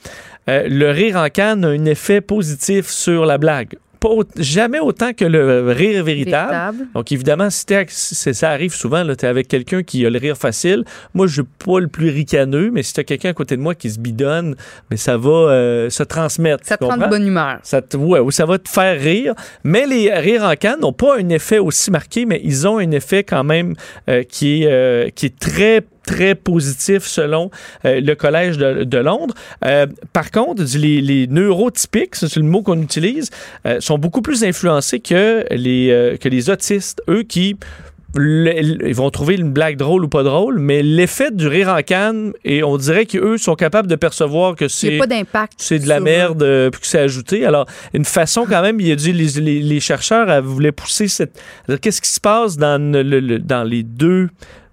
S1: euh, le rire en canne a un effet positif sur la blague. Pas jamais autant que le rire véritable.
S2: Véritable.
S1: Donc, évidemment, si, si ça arrive souvent, tu es avec quelqu'un qui a le rire facile. Moi, je suis pas le plus ricaneux, mais si tu as quelqu'un à côté de moi qui se bidonne, mais ça va euh, se transmettre.
S2: Ça te rend de bonne humeur.
S1: Ça, te- ouais, ou ça va te faire rire. Mais les rires en canne n'ont pas un effet aussi marqué, mais ils ont un effet quand même euh, qui, est, euh, qui est très très positif selon euh, le Collège de, de Londres. Euh, par contre, les, les neurotypiques, c'est le mot qu'on utilise, euh, sont beaucoup plus influencés que les, que les autistes. Eux qui le- ils vont trouver une blague drôle ou pas drôle, mais l'effet du rire en canne, et on dirait qu'eux sont capables de percevoir que c'est c'est de la merde euh, puis que c'est ajouté. Alors, une façon quand même, il a dit, les, les- les chercheurs voulaient pousser cette... Qu'est-ce qui se passe dans, le- le- dans les deux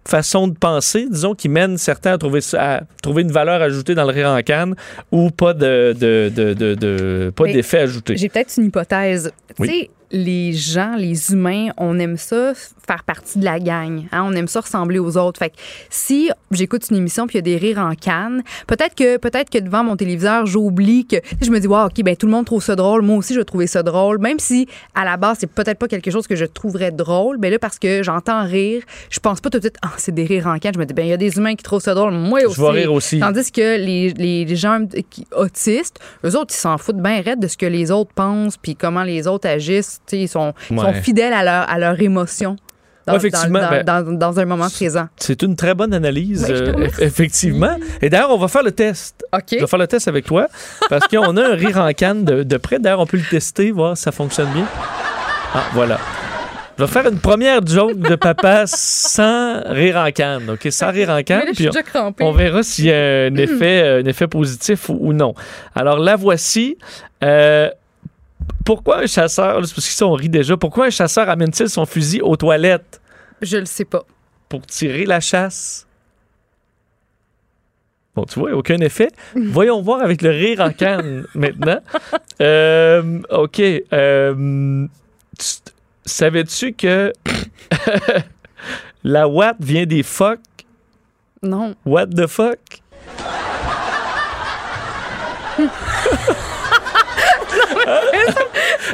S1: façons de penser, disons, qui mènent certains à trouver, à trouver une valeur ajoutée dans le rire en canne ou pas de, de, de, de- de- pas d'effet ajouté.
S2: J'ai peut-être une hypothèse.
S1: Oui.
S2: Tu sais, les gens, les humains, on aime ça faire partie de la gang. hein? On aime ça ressembler aux autres. Fait que si j'écoute une émission puis il y a des rires en canne, peut-être que peut-être que devant mon téléviseur, j'oublie que je me dis wow, OK, ben tout le monde trouve ça drôle, moi aussi je vais trouver ça drôle, même si à la base c'est peut-être pas quelque chose que je trouverais drôle, ben là parce que j'entends rire, je pense pas tout de suite ah, c'est des rires en canne, je me dis ben il y a des humains qui trouvent ça drôle, moi aussi.
S1: Je vais rire aussi.
S2: Tandis que les, les, gens qui, autistes, eux autres, ils s'en foutent bien raide de ce que les autres pensent, puis comment les autres agissent. Ils sont, fidèles à leur, à leur émotion. Dans,
S1: Ouais, effectivement,
S2: dans,
S1: ben-
S2: dans- dans un moment présent.
S1: C'est une très bonne analyse, euh, effectivement. Et d'ailleurs, on va faire le test.
S2: OK.
S1: Je vais faire le test avec toi parce qu'on a un rire en canne de, de près. D'ailleurs, on peut le tester, voir si ça fonctionne bien. Ah, voilà. Je vais faire une première joke de papa sans rire en canne, OK? Sans rire en
S2: Mais
S1: canne.
S2: là, je
S1: puis
S2: suis
S1: on- on verra s'il y a un effet, euh, un effet positif ou, ou non. Alors, la voici. Euh, pourquoi un chasseur, c'est parce qu'on rit déjà, pourquoi un chasseur amène-t-il son fusil aux toilettes?
S2: Je le sais pas.
S1: pour tirer la chasse? Bon, tu vois, aucun effet. Voyons voir avec le rire en canne maintenant. Euh, OK. euh, tu- Savais-tu que la Watt vient des fuck?
S2: Non.
S1: What the fuck?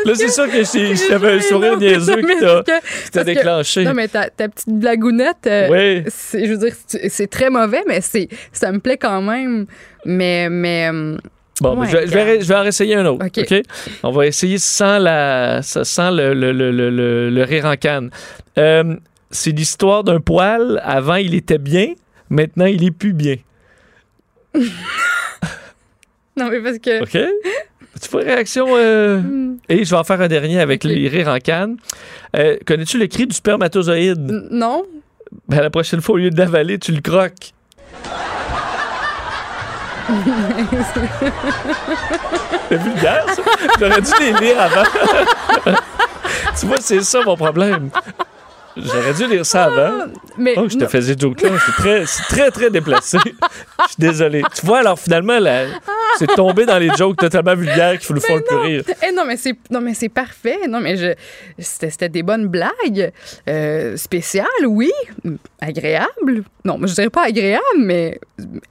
S1: Là, c'est sûr que je t'avais un sourire niaiseux qui t'a déclenché.
S2: Non, mais ta, ta petite blagounette, euh,
S1: Oui.
S2: je veux dire, c'est, très mauvais, mais ça me plaît quand même. Mais, mais euh,
S1: Bon,
S2: Ouais,
S1: mais je, vais- je vais, je vais en essayer un autre.
S2: OK.
S1: OK? On va essayer sans, la, sans le, le, le, le, le- le rire en canne. Euh, c'est l'histoire d'un poil. Avant, il était bien. Maintenant, il est plus bien.
S2: non, mais parce que.
S1: OK? Tu fais réaction. euh,
S2: Hmm.
S1: Et je vais en faire un dernier avec les rires en canne. Euh, Connais-tu le cri du spermatozoïde?
S2: N- Non?
S1: Ben, la prochaine fois, au lieu de l'avaler, tu le croques. C'est vulgaire, ça. J'aurais dû les lire avant. tu vois, c'est ça mon problème. J'aurais dû lire ça avant.
S2: Mais.
S1: Oh, je te
S2: non.
S1: faisais joke là. C'est très, très, très déplacé. Je suis désolé. Tu vois, alors finalement, là, c'est tombé dans les jokes totalement vulgaires qui nous font le plus rire.
S2: Eh non, mais c'est non mais c'est parfait. Non, mais je c'était c'était des bonnes blagues Euh, spéciales, oui, agréables. Non, je dirais pas agréable, mais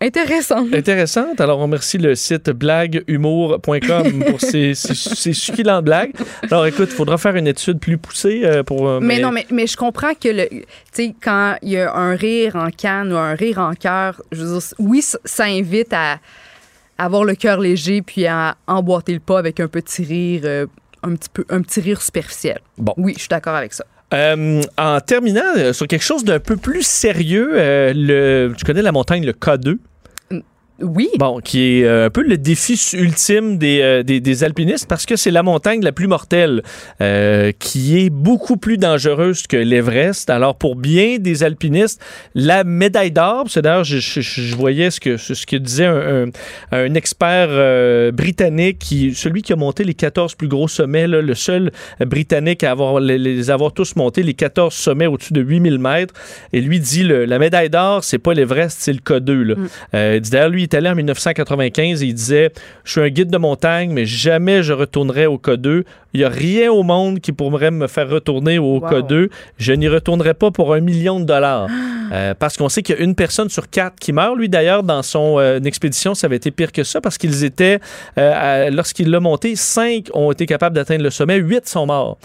S2: intéressant.
S1: Intéressante. Alors, on remercie le site blaguehumour.com pour ces, ces, ces succulentes blagues. Alors, écoute, il faudra faire une étude plus poussée euh, pour. euh,
S2: Mais, non, mais, mais je comprends que le, tu sais, quand il y a un rire en canne ou un rire en cœur, je veux dire, oui, ça, ça invite à, avoir le cœur léger puis à emboîter le pas avec un petit rire, euh, un petit peu, un petit rire superficiel.
S1: Bon.
S2: Oui, je suis d'accord avec ça.
S1: Euh, en terminant euh, sur quelque chose d'un peu plus sérieux, euh, le, tu connais la montagne, le K2?
S2: Oui.
S1: Bon, qui est euh, un peu le défi ultime des, euh, des, des alpinistes parce que c'est la montagne la plus mortelle, euh, qui est beaucoup plus dangereuse que l'Everest. Alors, pour bien des alpinistes, la médaille d'or, c'est d'ailleurs, je, je- je voyais ce que, ce que disait un, un- un expert euh, britannique, qui, celui qui a monté les 14 plus gros sommets, là, le seul britannique à avoir, les, les avoir tous montés, les 14 sommets au-dessus de 8000 mètres. Et lui dit, le- la médaille d'or, c'est pas l'Everest, c'est le K2. Là. Euh, il dit, d'ailleurs, lui, est allé en 1995 et il disait Je suis un guide de montagne, mais jamais je retournerai au K2. Il n'y a rien au monde qui pourrait me faire retourner au
S2: Wow.
S1: K2. Je n'y retournerai pas pour un million de dollars. Euh, parce qu'on sait qu'il y a une personne sur quatre qui meurt. Lui, d'ailleurs, dans son euh, expédition, ça avait été pire que ça parce qu'ils étaient, euh, lorsqu'il l'a monté, cinq ont été capables d'atteindre le sommet, huit sont morts.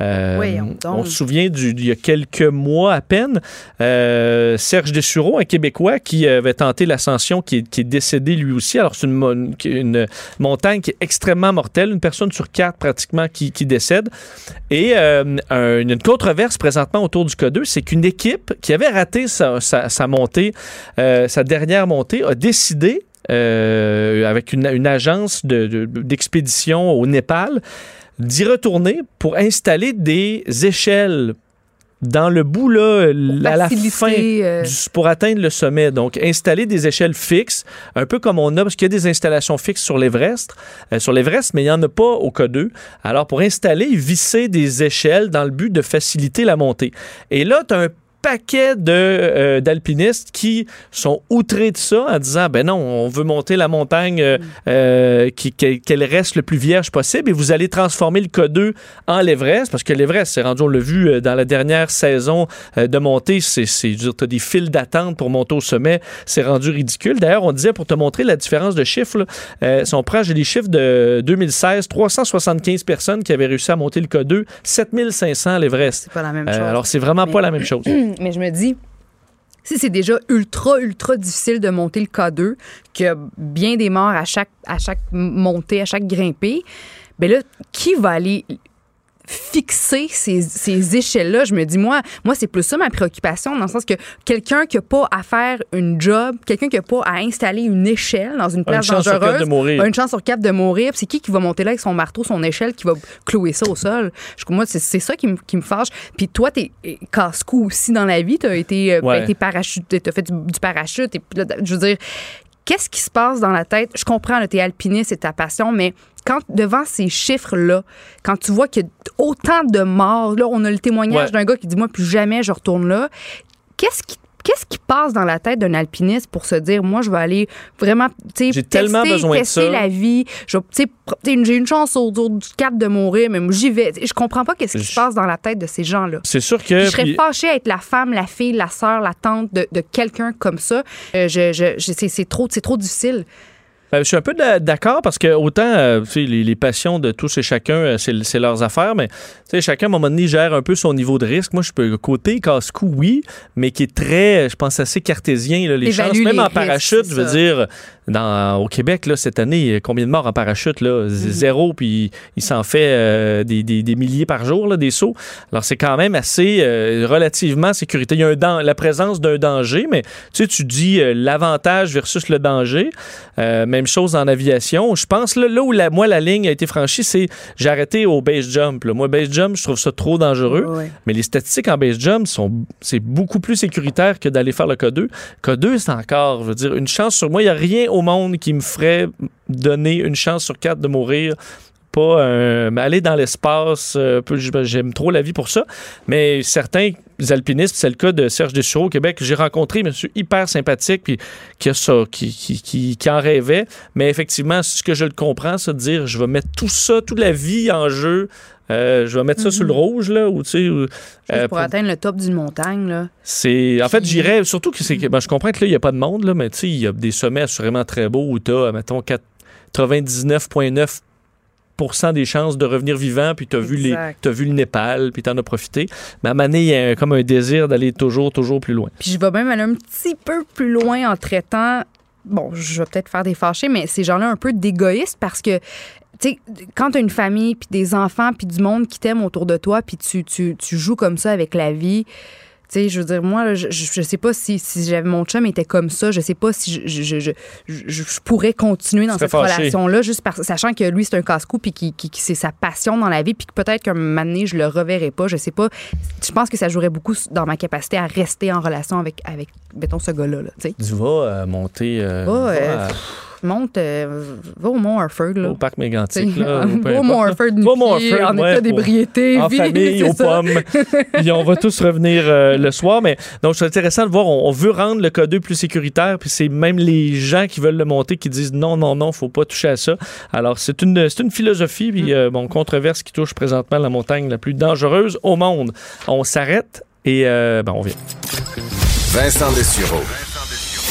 S1: Euh,
S2: donc.
S1: on se souvient du, il y a quelques mois à peine, euh, Serge Dessureau, un Québécois qui avait tenté l'ascension, qui est, qui est décédé lui aussi. Alors, c'est une, mon- une montagne qui est extrêmement mortelle, une personne sur quatre pratiquement qui, qui décède. Et euh, un- une controverse présentement autour du K2, c'est qu'une équipe qui avait raté sa, sa- sa montée, sa dernière montée, a décidé, avec une, une agence de- de- d'expédition au Népal, d'y retourner pour installer des échelles dans le bout, là, à la fin
S2: euh,
S1: du- pour atteindre le sommet. Donc, installer des échelles fixes, un peu comme on a, parce qu'il y a des installations fixes sur l'Everest, euh, sur l'Everest, mais il n'y en a pas au K2. Alors, pour installer, visser des échelles dans le but de faciliter la montée. Et là, tu as un paquet de, euh, d'alpinistes qui sont outrés de ça en disant ben non on veut monter la montagne euh, euh, qui, qu'elle reste le plus vierge possible et vous allez transformer le K2 en l'Everest parce que l'Everest c'est rendu on l'a vu euh, dans la dernière saison euh, de montée c'est c'est tu as des files d'attente pour monter au sommet c'est rendu ridicule. D'ailleurs on disait pour te montrer la différence de chiffres là, euh, si on prend j'ai les chiffres de 2016 375 personnes qui avaient réussi à monter le K2 7500 à l'Everest.
S2: C'est pas la même
S1: Euh,
S2: chose.
S1: alors c'est vraiment
S2: Mais-
S1: pas la même chose
S2: Mais je me dis, si c'est déjà ultra, ultra difficile de monter le K2, qu'il y a bien des morts à chaque, montée, à chaque grimpée, ben là, qui va aller fixer ces, ces échelles-là, je me dis, moi, moi c'est plus ça ma préoccupation, dans le sens que quelqu'un qui n'a pas à faire une job, quelqu'un qui n'a pas à installer une échelle dans une place
S1: chance sur quatre
S2: dangereuse,
S1: de mourir.
S2: a une chance sur quatre de mourir, c'est qui qui va monter là avec son marteau, son échelle, qui va clouer ça au sol? Je, moi, c'est c'est ça qui me, qui me fâche. Puis toi, t'es casse-cou aussi dans la vie, t'as été, euh,
S1: Ouais.
S2: ben, parachute, t'as fait du, du parachute, et puis là, je veux dire, qu'est-ce qui se passe dans la tête? Je comprends, là, t'es alpiniste, c'est ta passion, mais quand devant ces chiffres-là, quand tu vois qu'il y a autant de morts, là, on a le témoignage
S1: Ouais.
S2: d'un gars qui dit, moi, plus jamais je retourne là. Qu'est-ce qui Qu'est-ce qui passe dans la tête d'un alpiniste pour se dire, moi, je vais aller vraiment, tu sais,
S1: tellement besoin de
S2: tester
S1: ça.
S2: la vie. J'ai une chance autour du cap de mourir, mais j'y vais. Je comprends pas qu'est-ce qui se passe dans la tête de ces gens-là.
S1: c'est sûr que
S2: Puis je serais
S1: puis-
S2: fâchée à être la femme, la fille, la sœur, la tante de, de quelqu'un comme ça. Euh, je, je, je- c'est, c'est trop, c'est trop difficile.
S1: Ben, je suis un peu d'a- d'accord parce que autant euh, les, les passions de tous et chacun, euh, c'est leurs affaires, mais tu sais, chacun à un moment donné gère un peu son niveau de risque. Moi, je peux côté casse-cou, oui, mais qui est très, je pense, assez cartésien. là, les
S2: Évalue
S1: chances, même
S2: les
S1: en
S2: risques,
S1: parachute, je veux dire, dans, au Québec, là, cette année, combien de morts en parachute? Là?
S2: Mhm.
S1: Zéro, puis il s'en fait euh, des, des- des milliers par jour, là, des sauts. Alors, c'est quand même assez euh, relativement sécurité. Il y a un la présence d'un danger, mais tu dis l'avantage versus le danger. Euh, même chose en aviation. Je pense là, là où la, moi la ligne a été franchie, c'est j'ai arrêté au base jump. là. Moi, base jump, je trouve ça trop dangereux.
S2: Ouais.
S1: Mais les statistiques en base jump sont c'est beaucoup plus sécuritaire que d'aller faire le K2. K2, c'est encore, je veux dire, une chance sur moi. Il n'y a rien au monde qui me ferait donner une chance sur quatre de mourir. Pas un- mais aller dans l'espace, euh, j'aime trop la vie pour ça. Mais certains alpinistes, c'est le cas de Serge Dessureau au Québec, que j'ai rencontré, monsieur hyper sympathique, puis qui a ça, qui, qui, qui, qui en rêvait. Mais effectivement, ce que je le comprends, c'est de dire, je vais mettre tout ça, toute la vie en jeu. Euh, je vais mettre ça sur le rouge, là, ou tu sais. euh,
S2: pour atteindre le top d'une montagne, là.
S1: c'est en fait j'irais surtout que c'est ben, je comprends que là il y a pas de monde là mais tu sais il y a des sommets assurément très beaux où tu as mettons 99.9 des chances de revenir vivant puis tu as vu les t'as vu le Népal puis tu en as profité mais à donné, il y a un- comme un désir d'aller toujours toujours plus loin.
S2: Puis je vais même aller un petit peu plus loin en traitant. Bon, je vais peut-être faire des fâchés, mais ces gens-là un peu d'égoïstes parce que, tu sais, quand tu as une famille, puis des enfants, puis du monde qui t'aime autour de toi, puis tu, tu, tu joues comme ça avec la vie. Tu sais, je veux dire, moi, là, je, je, sais pas si, si j'avais mon chum était comme ça, je sais pas si je, je, je, je, je- je pourrais continuer dans cette relation-là, juste sachant que lui, c'est un casse-cou, puis qui, qui, qui- c'est sa passion dans la vie, puis que peut-être qu'un moment donné, je le reverrai pas, je sais pas. Je pense que ça jouerait beaucoup dans ma capacité à rester en relation avec, avec mettons, ce gars-là, là, tu sais.
S1: Tu vas euh, monter euh,
S2: euh,
S1: à-
S2: monte, euh, va au Mont Harford. Là.
S1: Au parc Là, peu
S2: va au Mont. Harford,
S1: Harford,
S2: en
S1: ouais,
S2: état
S1: pour-
S2: d'ébriété.
S1: en
S2: puis
S1: famille, aux
S2: ça.
S1: pommes. Puis on va tous revenir euh, le soir. Mais donc, c'est intéressant de voir. On, on veut rendre le K2 plus sécuritaire. Puis c'est même les gens qui veulent le monter qui disent non, non, non, faut pas toucher à ça. Alors, c'est une, c'est une philosophie.
S2: Mm.
S1: Puis, euh, bon, controverse qui touche présentement la montagne la plus dangereuse au monde. On s'arrête et euh, ben, on vient.
S4: Vincent Dessureau.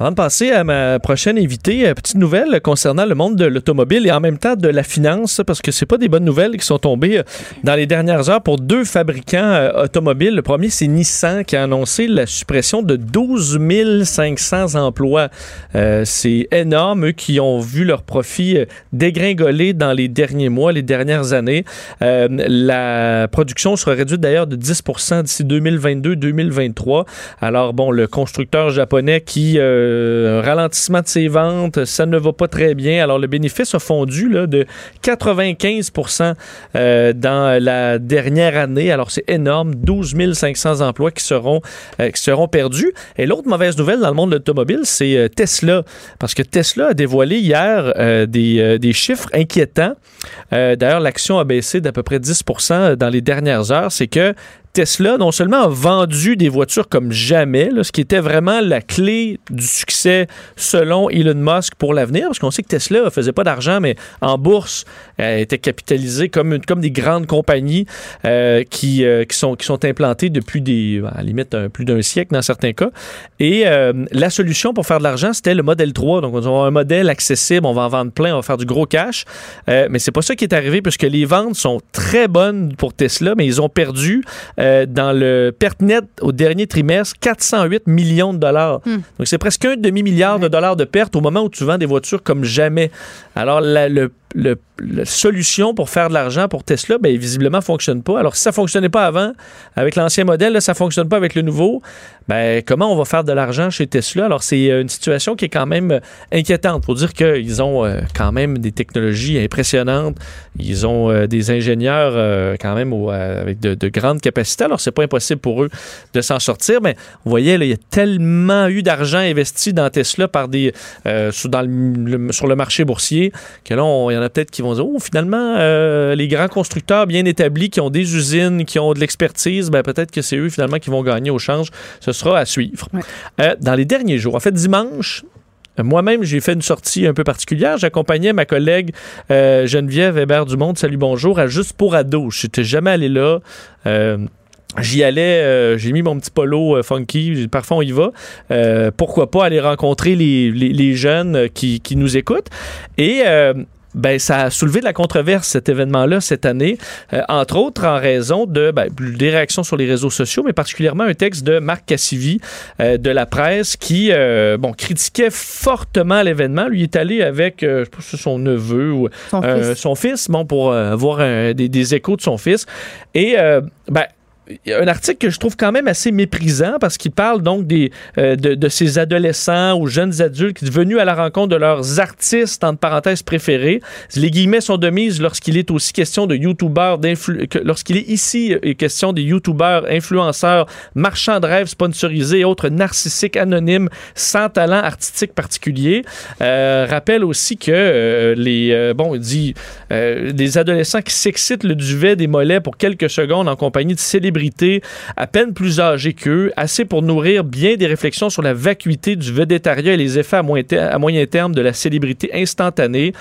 S1: Avant de passer à ma prochaine invitée, euh, petite nouvelle concernant le monde de l'automobile et en même temps de la finance, parce que c'est pas des bonnes nouvelles qui sont tombées euh, dans les dernières heures pour deux fabricants euh, automobiles. Le premier, c'est Nissan qui a annoncé la suppression de 12 500 emplois. C'est énorme, eux qui ont vu leur profit euh, dégringoler dans les derniers mois, les dernières années. La production sera réduite d'ailleurs de 10% d'ici 2022-2023. Alors bon, le constructeur japonais qui un ralentissement de ses ventes, ça ne va pas très bien. Alors le bénéfice a fondu là, de 95% euh, dans la dernière année. Alors c'est énorme, 12 500 emplois qui seront euh, qui seront perdus. Et l'autre mauvaise nouvelle dans le monde de l'automobile, c'est euh, Tesla, parce que Tesla a dévoilé hier euh, des, euh, des chiffres inquiétants. Euh, D'ailleurs, l'action a baissé d'à peu près 10% dans les dernières heures. C'est que Tesla, non seulement a vendu des voitures comme jamais, ce qui était vraiment la clé du succès selon Elon Musk pour l'avenir, parce qu'on sait que Tesla ne faisait pas d'argent, mais en bourse, elle était capitalisée comme, des grandes compagnies euh, qui, euh, qui, sont, implantées depuis des, à la limite un- plus d'un siècle dans certains cas. Et euh, la solution pour faire de l'argent, c'était le modèle 3. Donc, on avoir un modèle accessible, on va en vendre plein, on va faire du gros cash. Euh, mais c'est pas ça qui est arrivé, puisque les ventes sont très bonnes pour Tesla, mais ils ont perdu euh, dans le perte net au dernier trimestre 408 millions de dollars. Donc c'est presque un demi-milliard de dollars de pertes au moment où tu vends des voitures comme jamais. Alors la, le, la solution pour faire de l'argent pour Tesla, ben, visiblement, fonctionne pas. Alors si ça fonctionnait pas avant, avec l'ancien modèle, là, ça fonctionne pas avec le nouveau, ben, comment on va faire de l'argent chez Tesla? Alors c'est euh, une situation qui est quand même euh, inquiétante pour dire qu'ils ont euh, quand même des technologies impressionnantes. Ils ont des ingénieurs quand même avec de, de grandes capacités. Alors, c'est pas impossible pour eux de s'en sortir. Mais vous voyez, il y a tellement eu d'argent investi dans Tesla par des sur, le- marché boursier que là, il y en a peut-être qui vont dire Oh, finalement, euh, les grands constructeurs bien établis qui ont des usines, qui ont de l'expertise, ben, peut-être que c'est eux finalement qui vont gagner au change. Ce sera à suivre.
S2: Ouais.
S1: Euh, dans les derniers jours, en fait, dimanche, moi-même, j'ai fait une sortie un peu particulière. J'accompagnais ma collègue euh, Geneviève Hébert Dumont, salut bonjour, à Juste pour ados. Je n'étais jamais allé là. Euh, J'y allais, euh, j'ai mis mon petit polo funky, parfois on y va. Pourquoi pas aller rencontrer les, les- les jeunes qui, qui nous écoutent. Et ben, ça a soulevé de la controverse, cet événement-là, cette année, euh, entre autres en raison de ben, des réactions sur les réseaux sociaux, mais particulièrement un texte de Marc Cassivi euh, de la presse qui euh, bon, critiquait fortement l'événement. Lui est allé avec, je son neveu ou
S2: Son fils.
S1: son fils, bon, pour avoir un- des, des échos de son fils. Et, ben, un article que je trouve quand même assez méprisant parce qu'il parle donc des, euh, de, ces adolescents ou jeunes adultes qui sont venus à la rencontre de leurs artistes, entre parenthèses, préférés. Les guillemets sont de mise lorsqu'il est aussi question de youtubeurs, lorsqu'il est ici euh, question des youtubeurs, influenceurs, marchands de rêves sponsorisés et autres narcissiques anonymes sans talent artistique particulier. Euh, rappelle aussi que les, bon, il dit, des adolescents qui s'excitent le duvet des mollets pour quelques secondes en compagnie de célébrités à peine plus âgées qu'eux, assez pour nourrir bien des réflexions sur la vacuité du vedettariat et les effets à moyen, ter- à moyen terme de la célébrité instantanée.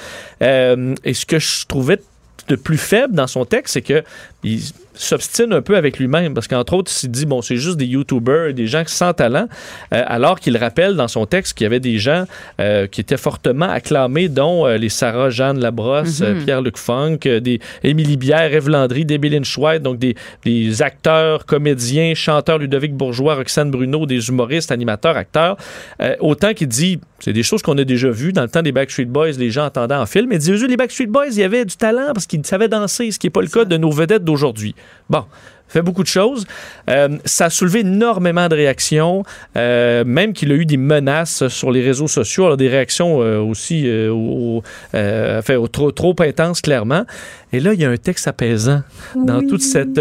S1: Euh, et ce que je trouvais de plus faible dans son texte, c'est que il s'obstine un peu avec lui-même parce qu'entre autres, il s'est dit bon, c'est juste des YouTubers, des gens sans talent, euh, alors qu'il rappelle dans son texte qu'il y avait des gens euh, qui étaient fortement acclamés, dont euh, les Sarah Jeanne Labrosse,
S2: Mhm.
S1: Pierre-Luc Funk, des Émilie Bière, Eve Landry, Lynch White, donc des, des acteurs, comédiens, chanteurs, Ludovic Bourgeois, Roxane Bruno, des humoristes, animateurs, acteurs. Autant qu'il dit, c'est des choses qu'on a déjà vues dans le temps des Backstreet Boys, les gens entendaient en film, mais il dit, eux, les Backstreet Boys, il y avait du talent parce qu'ils savaient danser, ce qui n'est pas le cas de nos vedettes d'aujourd'hui. Bon. fait beaucoup de choses. Euh, ça a soulevé énormément de réactions, euh, même qu'il a eu des menaces sur les réseaux sociaux, alors des réactions euh, aussi au- au- enfin, au trop, trop intenses, clairement. Et là, il y a un texte apaisant dans toute cette,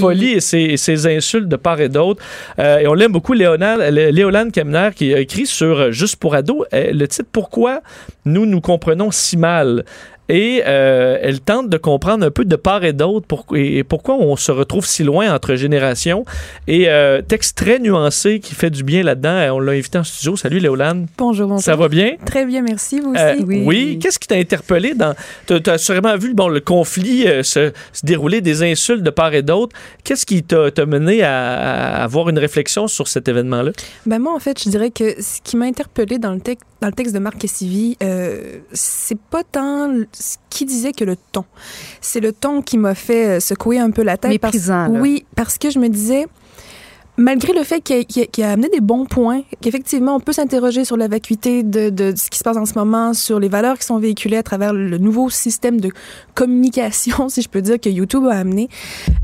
S1: folie et ces, et ces insultes de part et d'autre. Et on l'aime beaucoup, Léonard, Lé- Léolane Kemner, qui a écrit sur Juste pour ados, euh, le titre Pourquoi nous nous comprenons si mal. Et euh, elle tente de comprendre un peu de part et d'autre pour, et, et pourquoi on se retrouve si loin entre générations. Et euh, texte très nuancé qui fait du bien là-dedans. Euh, On l'a invité en studio. Salut Léolane.
S7: Bonjour, bonjour.
S1: Ça va bien?
S7: Très bien, merci. Vous aussi?
S1: Euh,
S2: Oui.
S1: oui. Qu'est-ce qui t'a interpellé dans. Tu as sûrement vu bon, le conflit se, se dérouler, des insultes de part et d'autre. Qu'est-ce qui t'a mené à, à avoir une réflexion sur cet événement-là?
S7: Ben moi, en fait, je dirais que ce qui m'a interpellé dans le, texte dans le texte de Marc Cassivi, euh, c'est pas tant qu'il disait que le ton. C'est le ton qui m'a fait secouer un peu la tête. parce-
S2: là.
S7: Oui, parce que je me disais, malgré le fait qu'il a, qu'il a amené des bons points, qu'effectivement, on peut s'interroger sur la vacuité de, de ce qui se passe en ce moment, sur les valeurs qui sont véhiculées à travers le nouveau système de communication, si je peux dire, que YouTube a amené.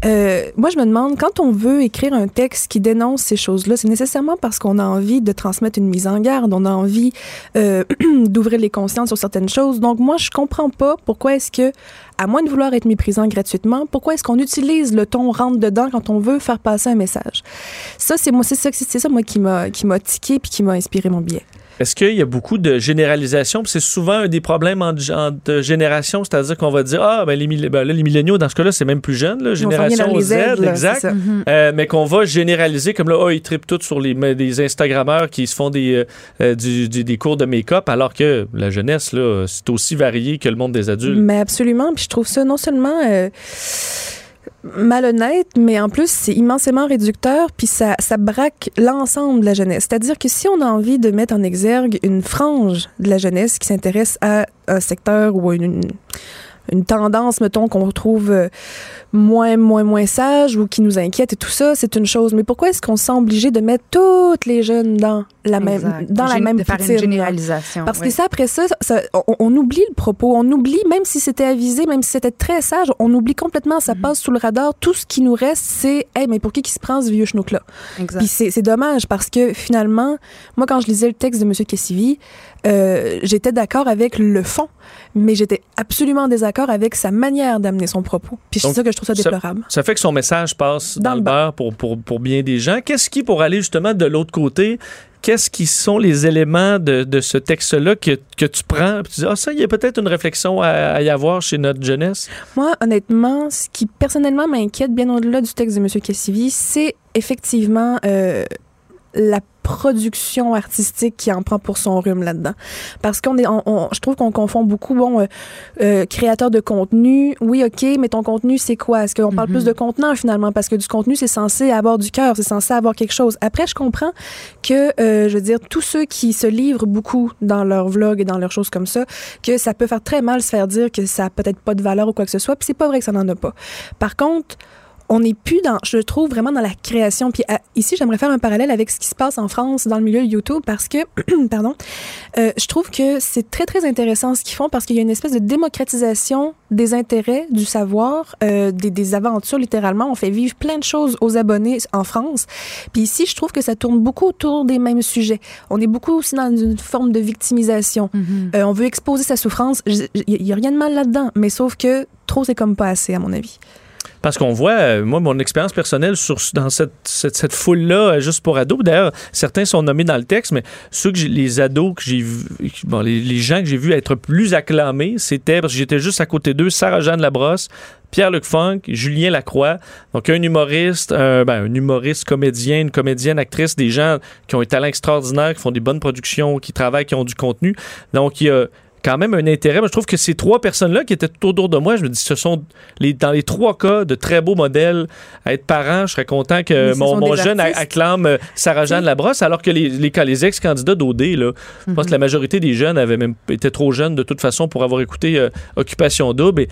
S7: Euh, moi, je me demande, quand on veut écrire un texte qui dénonce ces choses-là, c'est nécessairement parce qu'on a envie de transmettre une mise en garde, on a envie euh, d'ouvrir les consciences sur certaines choses. Donc, moi, je comprends pas pourquoi est-ce que, à moins de vouloir être méprisant gratuitement, pourquoi est-ce qu'on utilise le ton rentre dedans quand on veut faire passer un message? Ça, c'est moi, c'est ça, c'est ça moi qui m'a qui m'a tiqué puis qui m'a inspiré mon billet.
S1: Est-ce qu'il y a beaucoup de généralisation? Puis C'est souvent un des problèmes en, en- de génération, c'est-à-dire qu'on va dire Ah, ben les, ben là, les milléniaux, dans ce cas-là, c'est même plus jeune, là, génération Z,
S7: aides, là,
S1: exact.
S2: Mhm.
S1: Euh, mais qu'on va généraliser comme là, oh, ils trippent tous sur les, des Instagrammeurs qui se font des, euh, euh, du- du- des cours de make-up, alors que la jeunesse, là, c'est aussi varié que le monde des adultes.
S7: Mais absolument. Puis je trouve ça non seulement euh, malhonnête, mais en plus, c'est immensément réducteur, puis ça, ça braque l'ensemble de la jeunesse. C'est-à-dire que si on a envie de mettre en exergue une frange de la jeunesse qui s'intéresse à un secteur ou à une, tendance, mettons, qu'on trouve euh, moins, moins, moins sage ou qui nous inquiète et tout ça, c'est une chose. Mais pourquoi est-ce qu'on se sent obligé de mettre toutes les jeunes dans la même, dans la même
S2: de faire
S7: poutine,
S2: une
S7: là?
S2: généralisation.
S7: Parce
S2: oui.
S7: que ça, après ça, ça- on, on oublie le propos. On oublie, même si c'était avisé, même si c'était très sage, on oublie complètement, ça passe sous le radar. Tout ce qui nous reste, c'est, hey, mais pour qui qui se prend ce vieux schnook-là?
S2: Exact.
S7: Puis c'est c'est dommage parce que finalement, moi, quand je lisais le texte de M. Cassivi, euh, j'étais d'accord avec le fond, mais j'étais absolument en désaccord avec sa manière d'amener son propos. Puis c'est ça que je trouve ça
S1: ça-
S7: déplorable.
S1: Ça fait que son message passe dans,
S7: Dans
S1: le beurre pour, pour, pour bien des gens. Qu'est-ce qui, pour aller justement de l'autre côté, qu'est-ce qui sont les éléments de, de ce texte-là que, que tu prends tu dis, ah, ça, il y a peut-être une réflexion à, à y avoir chez notre jeunesse?
S7: Moi, honnêtement, ce qui personnellement m'inquiète bien au-delà du texte de M. Cassivi, c'est effectivement euh, la production artistique qui en prend pour son rhume là-dedans. Parce qu'on est, on- on- je trouve qu'on confond beaucoup, bon, euh, euh, créateur de contenu, oui, ok, mais ton contenu, c'est quoi? Est-ce qu'on parle plus de contenant finalement? Parce que du contenu, c'est censé avoir du cœur, c'est censé avoir quelque chose. Après, je comprends que, euh, je veux dire, tous ceux qui se livrent beaucoup dans leurs vlogs et dans leurs choses comme ça, que ça peut faire très mal se faire dire que ça a peut-être pas de valeur ou quoi que ce soit, puis c'est pas vrai que ça n'en a pas. Par contre, on n'est plus dans, je trouve vraiment dans la création. Puis à- ici, j'aimerais faire un parallèle avec ce qui se passe en France dans le milieu YouTube parce que, pardon, euh, je trouve que c'est très très intéressant ce qu'ils font parce qu'il y a une espèce de démocratisation des intérêts, du savoir, euh, des, des aventures littéralement. On fait vivre plein de choses aux abonnés en France. Puis ici, je trouve que ça tourne beaucoup autour des mêmes sujets. On est beaucoup aussi dans une forme de victimisation.
S2: Mhm.
S7: Euh, on veut exposer sa souffrance. Il n'y a rien de mal là-dedans, mais sauf que trop, c'est comme pas assez, à mon avis.
S1: Parce qu'on voit, euh, moi, mon expérience personnelle dans cette, cette, foule-là, euh, juste pour ados, d'ailleurs, certains sont nommés dans le texte, mais ceux que les ados que j'ai bon, les, les gens que j'ai vus être plus acclamés, c'était, parce que j'étais juste à côté d'eux, Sarah-Jeanne Labrosse, Pierre-Luc Funk, Julien Lacroix, donc un humoriste, un, ben, un humoriste, comédien, une comédienne, actrice, des gens qui ont un talent extraordinaire, qui font des bonnes productions, qui travaillent, qui ont du contenu. Donc, il y a quand même un intérêt. Moi, je trouve que ces trois personnes-là qui étaient tout autour de moi, je me dis, ce sont les, dans les trois cas de très beaux modèles à être parent. Je serais content que mon, mon jeune
S7: artistes.
S1: acclame euh, Sarah-Jeanne Labrosse, alors que les, les, les ex-candidats d'OD, là, je pense que la majorité des jeunes avaient même étaient trop jeunes de toute façon pour avoir écouté euh, Occupation Double et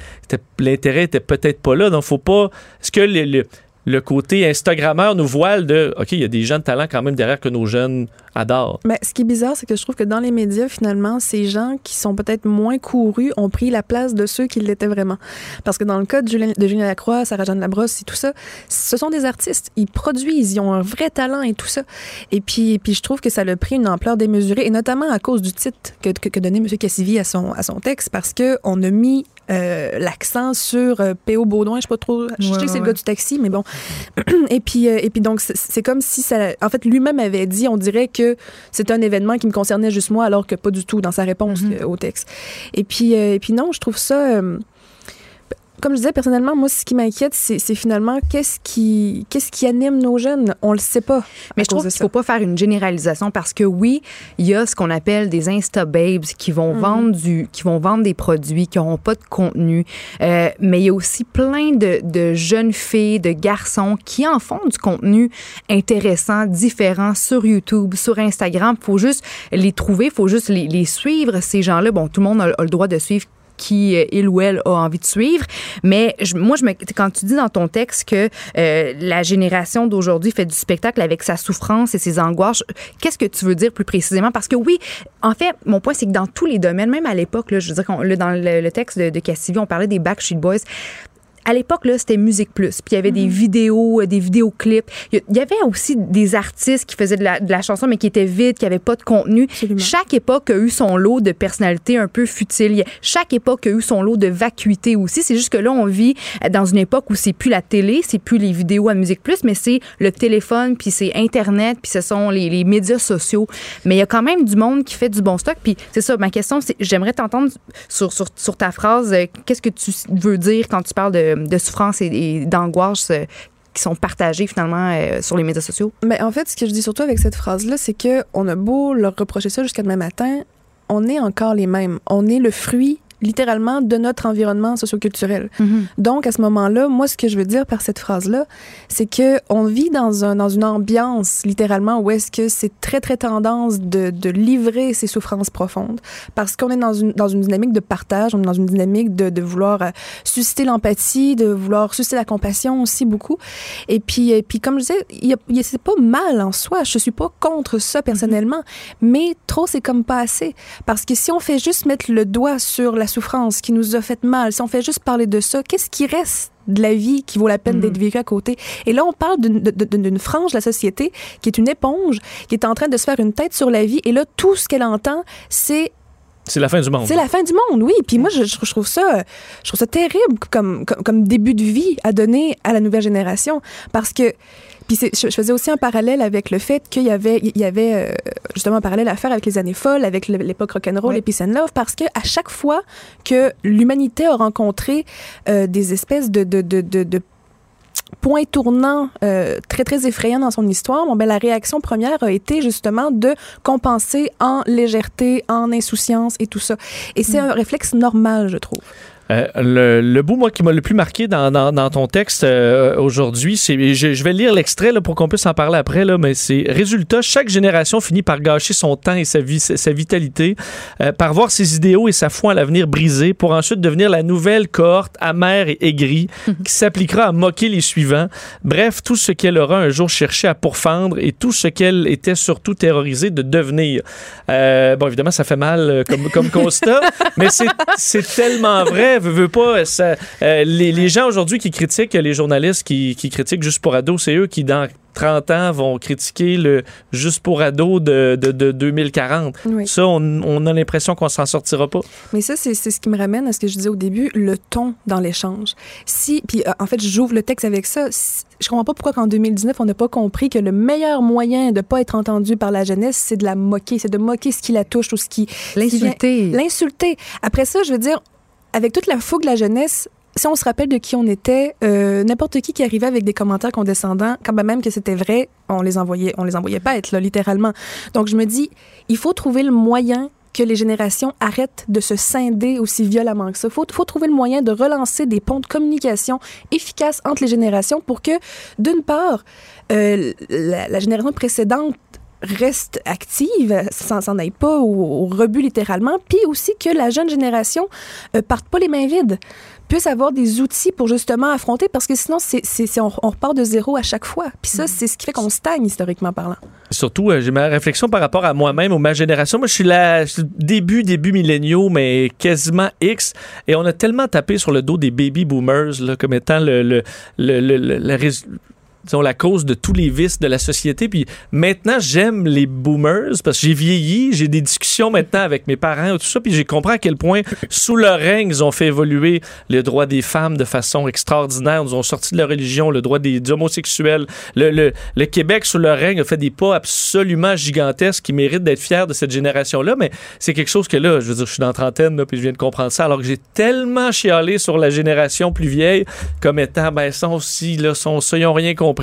S1: l'intérêt était peut-être pas là. Donc, faut pas. Est-ce que les- les- le côté Instagrammeur nous voile de OK, il y a des gens de talent quand même derrière que nos jeunes adorent.
S7: Mais ce qui est bizarre, c'est que je trouve que dans les médias, finalement, ces gens qui sont peut-être moins courus ont pris la place de ceux qui l'étaient vraiment. Parce que dans le cas de Julien, Lacroix, Sarah-Jeanne Labrosse et tout ça, ce sont des artistes. Ils produisent, ils ont un vrai talent et tout ça. Et puis, puis je trouve que ça a pris une ampleur démesurée, et notamment à cause du titre que, que, que donnait M. Cassivi à son, à son texte, parce qu'on a mis euh, l'accent sur euh, P.O. Baudouin, je sais pas trop, je sais que c'est le gars du taxi, mais bon. et puis, euh, et puis donc, c'est- comme si ça, en fait, lui-même avait dit, on dirait que c'est un événement qui me concernait juste moi, alors que pas du tout dans sa réponse euh, au texte. Et puis, euh, et puis non, je trouve ça. Comme je disais, personnellement, moi, ce qui m'inquiète, c'est finalement qu'est-ce qui, qu'est-ce qui anime nos jeunes? On le sait pas.
S2: Mais je trouve qu'il
S7: ça.
S2: faut pas faire une généralisation parce que oui, il y a ce qu'on appelle des insta babes qui vont
S7: Mhm.
S2: vendre du, qui vont vendre des produits qui n'auront pas de contenu. Euh, mais il y a aussi plein de, de jeunes filles, de garçons qui en font du contenu intéressant, différent sur YouTube, sur Instagram. Faut juste les trouver, faut juste les, les suivre ces gens-là. Bon, tout le monde a, a le droit de suivre qui euh, il ou elle a envie de suivre. Mais je- moi, je me, quand tu dis dans ton texte que euh, la génération d'aujourd'hui fait du spectacle avec sa souffrance et ses angoisses, qu'est-ce que tu veux dire plus précisément? Parce que oui, en fait, mon point, c'est que dans tous les domaines, même à l'époque, je veux dire, dans le, le texte de, de Cassivi, on parlait des Backstreet Boys à l'époque, là, c'était Musique Plus. Puis il y avait des vidéos, euh, des vidéoclips. Il y- avait aussi des artistes qui faisaient de la, de la chanson, mais qui étaient vides, qui n'avaient pas de contenu.
S7: Absolument.
S2: Chaque époque a eu son lot de personnalités un peu futiles. Chaque époque a eu son lot de vacuité aussi. C'est juste que là, on vit euh, dans une époque où c'est plus la télé, c'est plus les vidéos à Musique Plus, mais c'est le téléphone, puis c'est Internet, puis ce sont les, les médias sociaux. Mais il y a quand même du monde qui fait du bon stock. Puis c'est ça, ma question, c'est j'aimerais t'entendre sur, sur, sur ta phrase. euh, Qu'est-ce que tu veux dire quand tu parles de, de souffrance et, d'angoisse euh, qui sont partagées finalement euh, sur les médias sociaux?
S7: Mais en fait, ce que je dis surtout avec cette phrase-là, c'est que on a beau leur reprocher ça jusqu'à demain matin, on est encore les mêmes. On est le fruit littéralement de notre environnement socioculturel. Donc à ce moment-là, moi ce que je veux dire par cette phrase-là, c'est que on vit dans un dans une ambiance littéralement où est-ce que c'est très très tendance de, de livrer ses souffrances profondes parce qu'on est dans une dans une dynamique de partage, on est dans une dynamique de, de vouloir euh, susciter l'empathie, de vouloir susciter la compassion aussi beaucoup. Et puis, et puis comme je disais, il y a- il y a- c'est pas mal en soi. Je suis pas contre ça personnellement, mais trop c'est comme pas assez. Parce que si on fait juste mettre le doigt sur la souffrance qui nous a fait mal, si on fait juste parler de ça, qu'est-ce qui reste de la vie qui vaut la peine d'être vécue à côté? Et là, on parle d'une frange de la société qui est une éponge, qui est en train de se faire une tête sur la vie. Et là, tout ce qu'elle entend, c'est
S1: C'est la fin du monde.
S7: c'est la fin du monde, oui. Puis moi, je, je trouve ça, je trouve ça terrible comme, comme, comme début de vie à donner à la nouvelle génération. Parce que, puis je, je faisais aussi un parallèle avec le fait qu'il y avait, il y avait euh, justement un parallèle à faire avec les années folles, avec l'époque rock'n'roll
S2: Oui.
S7: et Peace and Love, parce que à chaque fois que l'humanité a rencontré euh, des espèces de, de, de, de, de point tournant euh, très très effrayant dans son histoire, bon, ben, la réaction première a été justement de compenser en légèreté, en insouciance et tout ça. Et c'est un réflexe normal, je trouve.
S1: Euh, le, le bout, moi, qui m'a le plus marqué dans, dans, dans ton texte euh, aujourd'hui, c'est. Je, je vais lire l'extrait là, pour qu'on puisse en parler après, là, mais c'est Résultat, chaque génération finit par gâcher son temps et sa, vie, sa, sa vitalité, euh, par voir ses idéaux et sa foi à l'avenir brisés, pour ensuite devenir la nouvelle cohorte amère et aigrie qui s'appliquera à moquer les suivants. Bref, tout ce qu'elle aura un jour cherché à pourfendre et tout ce qu'elle était surtout terrorisée de devenir. Bon, évidemment, ça fait mal comme, comme constat, mais c'est c'est tellement vrai. Veux, veux pas, ça, euh, les, les gens aujourd'hui qui critiquent, les journalistes qui, qui critiquent Juste pour ados, c'est eux qui, dans 30 ans, vont critiquer le Juste pour ados de, de, de 2040.
S7: Oui.
S1: Ça, on, on a l'impression qu'on s'en sortira pas.
S7: Mais ça, c'est c'est ce qui me ramène à ce que je disais au début, le ton dans l'échange. Si, puis euh, en fait, j'ouvre le texte avec ça. Si- je comprends pas pourquoi qu'en 2019, on n'a pas compris que le meilleur moyen de pas être entendu par la jeunesse, c'est de la moquer, c'est de moquer ce qui la touche ou ce qui...
S2: L'insulter.
S7: L'insulter. Après ça, je veux dire, avec toute la fougue de la jeunesse, si on se rappelle de qui on était, euh, n'importe qui qui arrivait avec des commentaires condescendants, quand même que c'était vrai, on les envoyait, on les envoyait pas être là, littéralement. Donc je me dis, il faut trouver le moyen que les générations arrêtent de se scinder aussi violemment que ça. Il faut, trouver le moyen de relancer des ponts de communication efficaces entre les générations pour que, d'une part, euh, la génération précédente reste active, s'en s'en aille pas au, au rebut littéralement, puis aussi que la jeune génération euh, parte pas les mains vides puisse avoir des outils pour justement affronter parce que sinon c'est on, on repart de zéro à chaque fois puis ça c'est ce qui fait qu'on stagne historiquement parlant
S1: Surtout, euh, j'ai ma réflexion par rapport à moi-même ou ma génération. Moi, je suis là, début, début milléniaux, mais quasiment X. Et on a tellement tapé sur le dos des baby boomers là, comme étant le, le, le, le- le- disons, la cause de tous les vices de la société. Puis maintenant, j'aime les boomers parce que j'ai vieilli, j'ai des discussions maintenant avec mes parents et tout ça, puis j'ai compris à quel point, sous leur règne, ils ont fait évoluer les droits des femmes de façon extraordinaire. Ils ont sorti de la religion, le droit des, homosexuels. Le, le, le Québec, sous leur règne, a fait des pas absolument gigantesques qui méritent d'être fiers de cette génération-là, mais c'est quelque chose que là, je veux dire, je suis dans trentaine, là, puis je viens de comprendre ça, alors que j'ai tellement chialé sur la génération plus vieille comme étant, ben, sont aussi, là, sont ça, ils n'ont rien compris.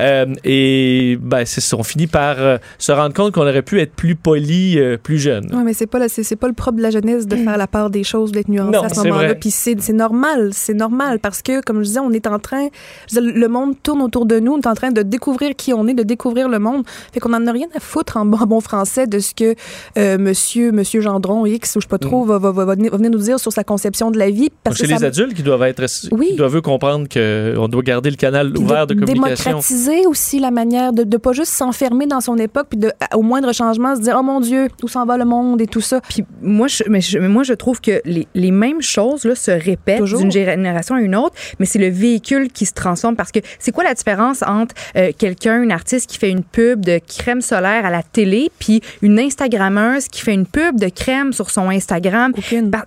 S1: Euh, et, ben, c'est ça, on finit par euh, se rendre compte qu'on aurait pu être plus poli, euh, plus jeune.
S7: Ouais, mais c'est pas c'est pas le propre de la jeunesse de faire la part des choses, d'être nuancé
S1: Non,
S7: à ce
S1: c'est
S7: moment-là.
S1: vrai.
S7: Puis c'est normal, c'est normal parce que comme je disais, on est en train, dire, le monde tourne autour de nous, on est en train de découvrir qui on est, de découvrir le monde. Fait qu'on en a rien à foutre en bon, bon français de ce que euh, Monsieur Monsieur Gendron X ou je sais pas trop va, va, va, va venir va venir nous dire sur sa conception de la vie. Parce
S1: Chez
S7: que
S1: les
S7: ça-
S1: adultes qui doivent être,
S7: Oui.
S1: qui doivent eux comprendre qu'on doit garder le canal ouvert de, communication.
S7: Démocratiser aussi la manière de ne pas juste s'enfermer dans son époque puis de, au moindre changement se dire oh mon dieu où s'en va le monde et tout ça
S2: Puis moi, je, mais je- moi, je trouve que les, les mêmes choses là, se répètent d'une génération à une autre, mais c'est le véhicule qui se transforme. Parce que c'est quoi la différence entre euh, quelqu'un, une artiste qui fait une pub de crème solaire à la télé, puis une Instagrammeuse qui fait une pub de crème sur son Instagram?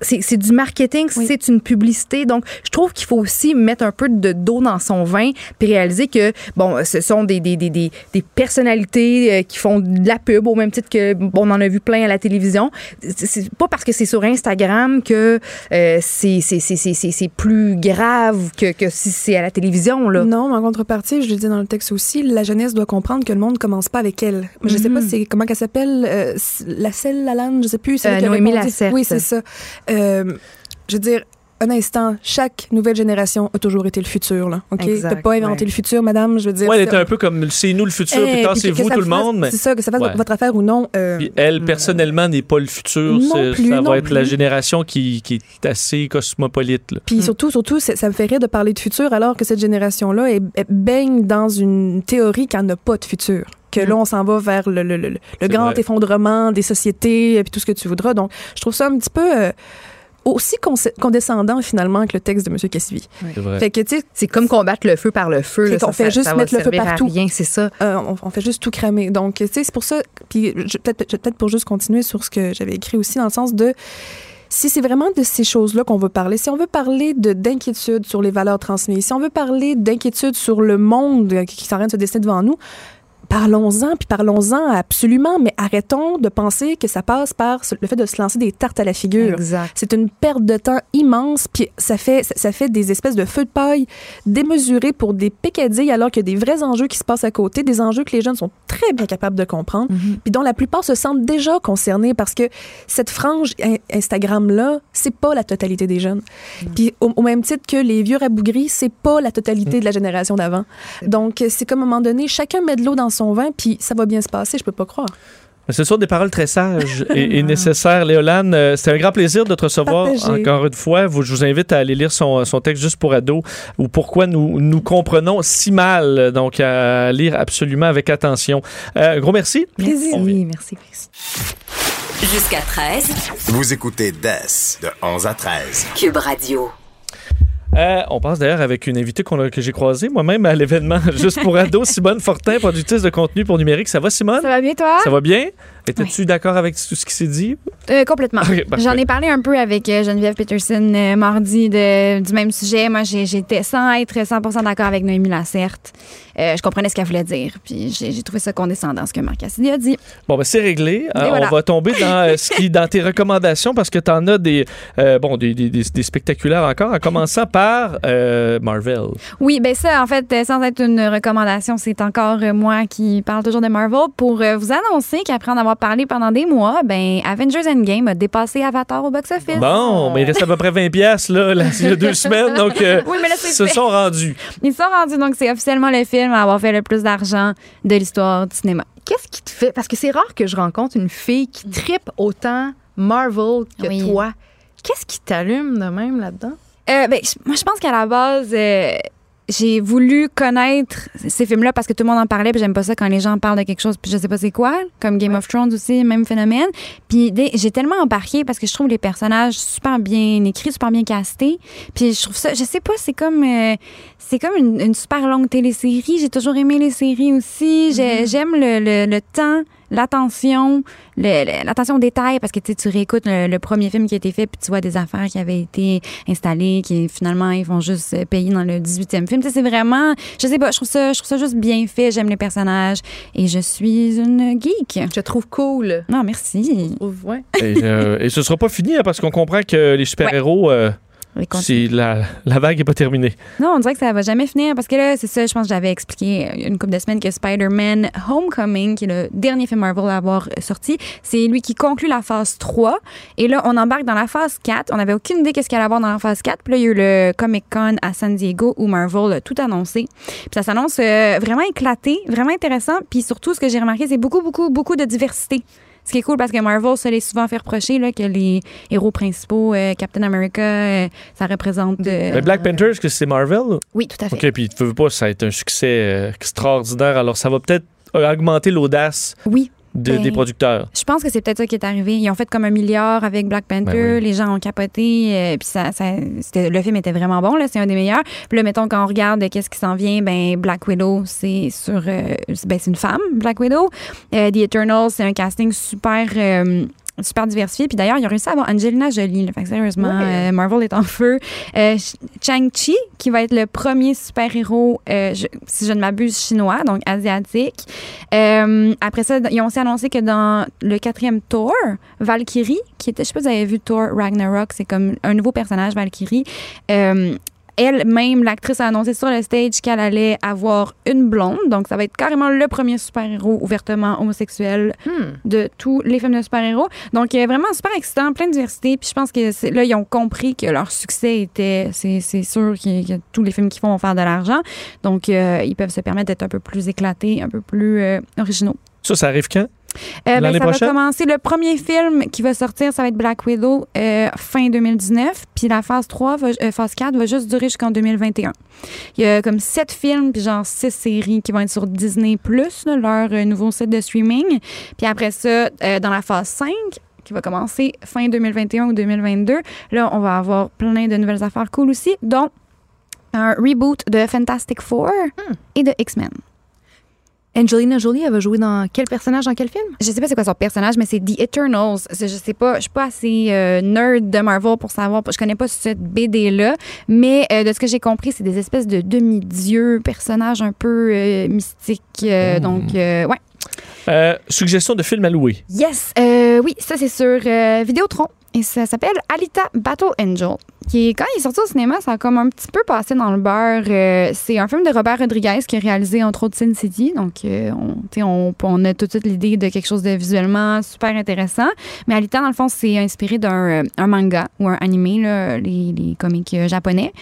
S2: C'est du marketing,
S7: Oui.
S2: c'est une publicité. Donc, je trouve qu'il faut aussi mettre un peu de d'eau dans son vin puis réaliser que, bon, ce sont des, des, des, des, des personnalités euh, qui font de la pub au même titre que, bon, on en a vu plein à la télévision. C'est- pas parce que c'est sur Instagram que euh, c'est plus grave que, que si c'est à la télévision, là.
S7: Non, mais en contrepartie, je le dis dans le texte aussi, la jeunesse doit comprendre que le monde commence pas avec elle. Je sais pas c'est comment qu'elle s'appelle, euh, la selle, la lane, je sais plus.
S2: Euh, Noémie.
S7: Oui, c'est ça. Euh, je veux dire, un instant, chaque nouvelle génération a toujours été le futur, là. OK? T'as pas inventé
S2: ouais.
S7: le futur, madame, je veux dire.
S1: Ouais, elle
S7: c'est-
S1: était un peu comme c'est nous le futur,
S7: Eh,
S1: puis
S7: que ça
S1: tout le monde. Mais
S7: C'est ça, que ça fasse
S1: Ouais.
S7: votre affaire ou non. euh,
S1: puis elle, personnellement, n'est pas le futur.
S7: Non
S1: C'est-
S7: plus,
S1: ça
S7: non
S1: va être la génération qui, qui est assez cosmopolite. là.
S7: Puis surtout, surtout, c'est- ça me fait rire de parler de futur alors que cette génération-là est- est- baigne dans une théorie qui n'a pas de futur. Que là, on s'en va vers le, le- le- le
S1: C'est
S7: grand
S1: vrai.
S7: effondrement des sociétés et tout ce que tu voudras. Donc, je trouve ça un petit peu euh, aussi condescendant finalement que le texte de M. Cassivi.
S1: C'est vrai.
S7: Fait que, tu sais,
S2: C'est comme combattre le feu par le feu. Là. Ça,
S7: fait
S2: ça-
S7: juste
S2: ça
S7: mettre le feu partout.
S2: rien, c'est ça.
S7: euh, on, on fait juste tout cramer. Donc, tu sais, c'est pour ça. Puis, peut-être peut-être pour juste continuer sur ce que j'avais écrit aussi, dans le sens de. Si c'est vraiment de ces choses-là qu'on veut parler, si on veut parler de d'inquiétude sur les valeurs transmises, si on veut parler d'inquiétude sur le monde qui, qui est en train de se dessiner devant nous, parlons-en, puis parlons-en absolument, mais arrêtons de penser que ça passe par le fait de se lancer des tartes à la figure. C'est une perte de temps immense, puis ça fait, ça, fait des espèces de feux de paille démesurés pour des pécadilles, alors qu'il y a des vrais enjeux qui se passent à côté, des enjeux que les jeunes sont très bien capables de comprendre, puis dont la plupart se sentent déjà concernés parce que cette frange in- Instagram-là, c'est pas la totalité des jeunes. Puis au, au même titre que les vieux rabougris, c'est pas la totalité de la génération d'avant. Donc c'est comme à un moment donné, chacun met de l'eau dans son vin, puis ça va bien se passer, je peux pas croire.
S1: Ce sont des paroles très sages et, et nécessaires. Léolane, euh, c'était un grand plaisir de te recevoir encore une fois. Vous- je vous invite à aller lire son, son texte juste pour ados ou pourquoi nous nous comprenons si mal. Donc, à lire absolument avec attention. Euh, gros merci.
S7: Plaisir.
S2: Merci, merci, merci.
S3: Jusqu'à 13,
S4: Vous écoutez DES de 11 à 13.
S3: Cube Radio.
S1: Euh, on passe d'ailleurs avec une invitée a- que j'ai croisée moi-même à l'événement Juste pour ados, Simone Fortin, productrice de contenu pour numérique. Ça va, Simone?
S8: Ça va bien, toi?
S1: Ça va bien? Étais-tu d'accord avec tout ce qui s'est dit?
S8: Euh, complètement. J'en ai parlé un peu avec euh, Geneviève Peterson euh, mardi de- du même sujet. Moi, j'étais sans être 100 d'accord avec Noémie Lacerte. Euh, je comprenais ce qu'elle voulait dire. Puis j'ai trouvé ça condescendant, ce que Marc Cassidy a dit.
S1: Bon, ben c'est réglé.
S8: Voilà.
S1: On va tomber dans, ce qui, dans tes recommandations parce que tu en as des, bon, des, des, des- des spectaculaires encore, en commençant par Marvel.
S8: Oui, ben ça, en fait, sans être une recommandation, c'est encore moi qui parle toujours de Marvel pour vous annoncer qu'après en avoir parlé pendant des mois, ben Avengers Endgame a dépassé Avatar au box-office.
S1: Bon, mais il reste à peu près 20 pièces là, là, il y a deux semaines, donc euh,
S8: Oui, mais là, c'est
S1: se
S8: fait.
S1: sont rendus.
S8: Ils sont rendus, donc c'est officiellement le film à avoir fait le plus d'argent de l'histoire du cinéma.
S2: qu'est-ce qui te fait? Parce que c'est rare que je rencontre une fille qui tripe autant Marvel que
S8: Oui.
S2: toi. Qu'est-ce qui t'allume de même là-dedans?
S8: Euh, ben, moi, je pense qu'à la base, euh, j'ai voulu connaître ces films-là parce que tout le monde en parlait, puis j'aime pas ça quand les gens parlent de quelque chose, puis je sais pas c'est quoi, comme Game of Thrones aussi, même phénomène. Puis j'ai tellement embarqué parce que je trouve les personnages super bien écrits, super bien castés. Puis je trouve ça, je sais pas, c'est comme, euh, c'est comme une, une super longue télésérie. J'ai toujours aimé les séries aussi. J'ai- J'aime le, le, le temps, l'attention, l'attention aux détails parce que tu sais, tu réécoutes le, le premier film qui a été fait puis tu vois des affaires qui avaient été installées qui finalement ils vont juste euh, payer dans le 18e film. Tu sais, c'est vraiment, je sais pas, je trouve ça, je trouve ça juste bien fait. J'aime les personnages et je suis une geek.
S2: Je te trouve cool.
S8: Non, merci.
S2: Ouais.
S1: Et, euh, et ce sera pas fini hein, parce qu'on comprend que les super-héros, euh, C'est la, la vague est pas terminée.
S8: Non, on dirait que ça va jamais finir parce que là, c'est ça, je pense que j'avais expliqué une couple de semaines que Spider-Man Homecoming, qui est le dernier film Marvel à avoir sorti, c'est lui qui conclut la phase 3. Et là, on embarque dans la phase 4. On n'avait aucune idée qu'est-ce qu'il allait avoir dans la phase 4. Puis là, il y a eu le Comic-Con à San Diego où Marvel a tout annoncé. Puis ça s'annonce euh, vraiment éclaté, vraiment intéressant. Puis surtout, ce que j'ai remarqué, c'est beaucoup, beaucoup, beaucoup de diversité. Ce qui est cool parce que Marvel se l'est souvent fait reprocher là, que les héros principaux, euh, Captain America, euh, ça représente. euh,
S1: Mais Black Panther, est-ce que c'est Marvel?
S8: Oui, tout à fait.
S1: OK, puis tu veux pas, ça a été un succès euh, extraordinaire. Alors, ça va peut-être augmenter l'audace
S8: Oui,
S1: de-
S8: Ben,
S1: des producteurs.
S8: Je pense que c'est peut-être ça qui est arrivé. Ils ont fait comme un milliard avec Black Panther.
S1: Ben oui.
S8: Les gens ont capoté. euh, puis ça, ça- c'était- le film était vraiment bon. Là, c'est un des meilleurs. Puis là, mettons quand on regarde qu'est-ce qui s'en vient, ben Black Widow, c'est sur, euh, ben, c'est une femme, Black Widow. Euh, The Eternals, c'est un casting super. Super diversifié. Puis d'ailleurs, ils ont réussi à avoir Angelina Jolie. Là. Fait que sérieusement,
S2: Ouais.
S8: euh, Marvel est en feu. Euh, Ch- Chang-Chi, qui va être le premier super-héros, euh, si je ne m'abuse, chinois, donc asiatique. Euh, après ça, ils ont aussi annoncé que dans le quatrième Thor, Valkyrie, qui était, je sais pas si vous avez vu Thor Ragnarok, c'est comme un nouveau personnage, Valkyrie. Elle-même, l'actrice a annoncé sur le stage qu'elle allait avoir une blonde. Donc, ça va être carrément le premier super-héros ouvertement homosexuel
S2: Hmm.
S8: de tous les films de super-héros. Donc, euh, vraiment super excitant, plein de diversité. Puis je pense que c'est- là, ils ont compris que leur succès était, c'est c'est sûr que, que tous les films qu'ils font vont faire de l'argent. Donc, euh, ils peuvent se permettre d'être un peu plus éclatés, un peu plus euh, originaux.
S1: Ça, ça arrive quand?
S8: Euh, ben, ça
S1: prochaine?
S8: va commencer. Le premier film qui va sortir, ça va être Black Widow euh, fin 2019. Puis la phase 3, va- euh, phase 4 va juste durer jusqu'en 2021. Il y a comme sept films, puis genre six séries qui vont être sur Disney, là, leur euh, nouveau site de streaming. Puis après ça, euh, dans la phase 5, qui va commencer fin 2021 ou 2022, là, on va avoir plein de nouvelles affaires cool aussi, dont un reboot de Fantastic Four
S1: Hmm.
S8: et de X-Men.
S2: Angelina Jolie, elle va jouer dans quel personnage, dans quel film?
S8: je sais pas c'est quoi son personnage, mais c'est The Eternals. Je sais pas, je suis pas assez euh, nerd de Marvel pour savoir. Je connais pas cette BD là, mais euh, de ce que j'ai compris, c'est des espèces de demi-dieux, personnages un peu euh, mystiques. euh,
S1: Mm.
S8: Donc euh, ouais.
S1: Euh, suggestion de film à louer.
S8: Yes, euh, oui, ça c'est sur euh, Vidéotron et ça s'appelle Alita Battle Angel. Quand il est sorti au cinéma, ça a comme un petit peu passé dans le beurre. Euh, c'est un film de Robert Rodriguez qui a réalisé entre autres Sin City. Donc, euh, on, on, a tout de suite l'idée de quelque chose de visuellement super intéressant. Mais Alita, dans le fond, c'est inspiré d'un euh, manga ou un animé, les, les comics euh, japonais.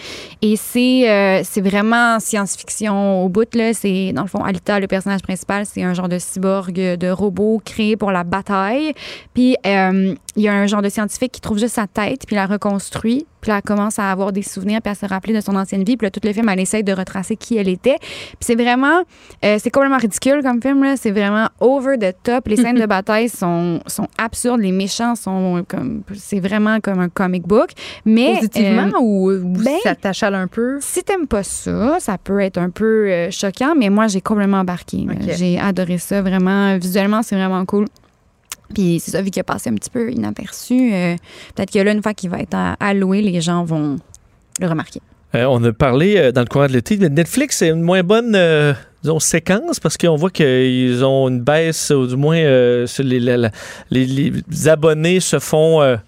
S8: Et c'est vraiment science-fiction au bout. C'est, dans le fond, Alita, le personnage principal, c'est un genre de cyborg de robot créé pour la bataille. Puis il y a un genre de scientifique qui trouve juste sa tête, puis la reconstruit. Puis là, elle commence à avoir des souvenirs, puis à se rappeler de son ancienne vie. Puis là, tout le film, elle essaye de retracer qui elle était. Puis c'est vraiment, euh, c'est complètement ridicule comme film. là. C'est vraiment over the top. Les scènes de bataille sont, sont absurdes. Les méchants sont comme, c'est vraiment comme un comic book. Mais
S2: Positivement
S8: euh,
S2: ou, ou
S8: ben,
S2: ça t'achale un peu?
S8: si t'aimes pas ça, ça peut être un peu euh, choquant, mais moi, j'ai complètement embarqué. J'ai adoré ça, vraiment. Visuellement, c'est vraiment cool. Puis c'est ça, vu qu'il a passé un petit peu inaperçu, euh, peut-être que là, une fois qu'il va être louer, les gens vont le remarquer.
S1: Euh, on a parlé euh, dans le courant de l'été de Netflix, c'est une moins bonne séquence parce qu'on voit qu'ils ont une baisse, ou du moins les, abonnés se font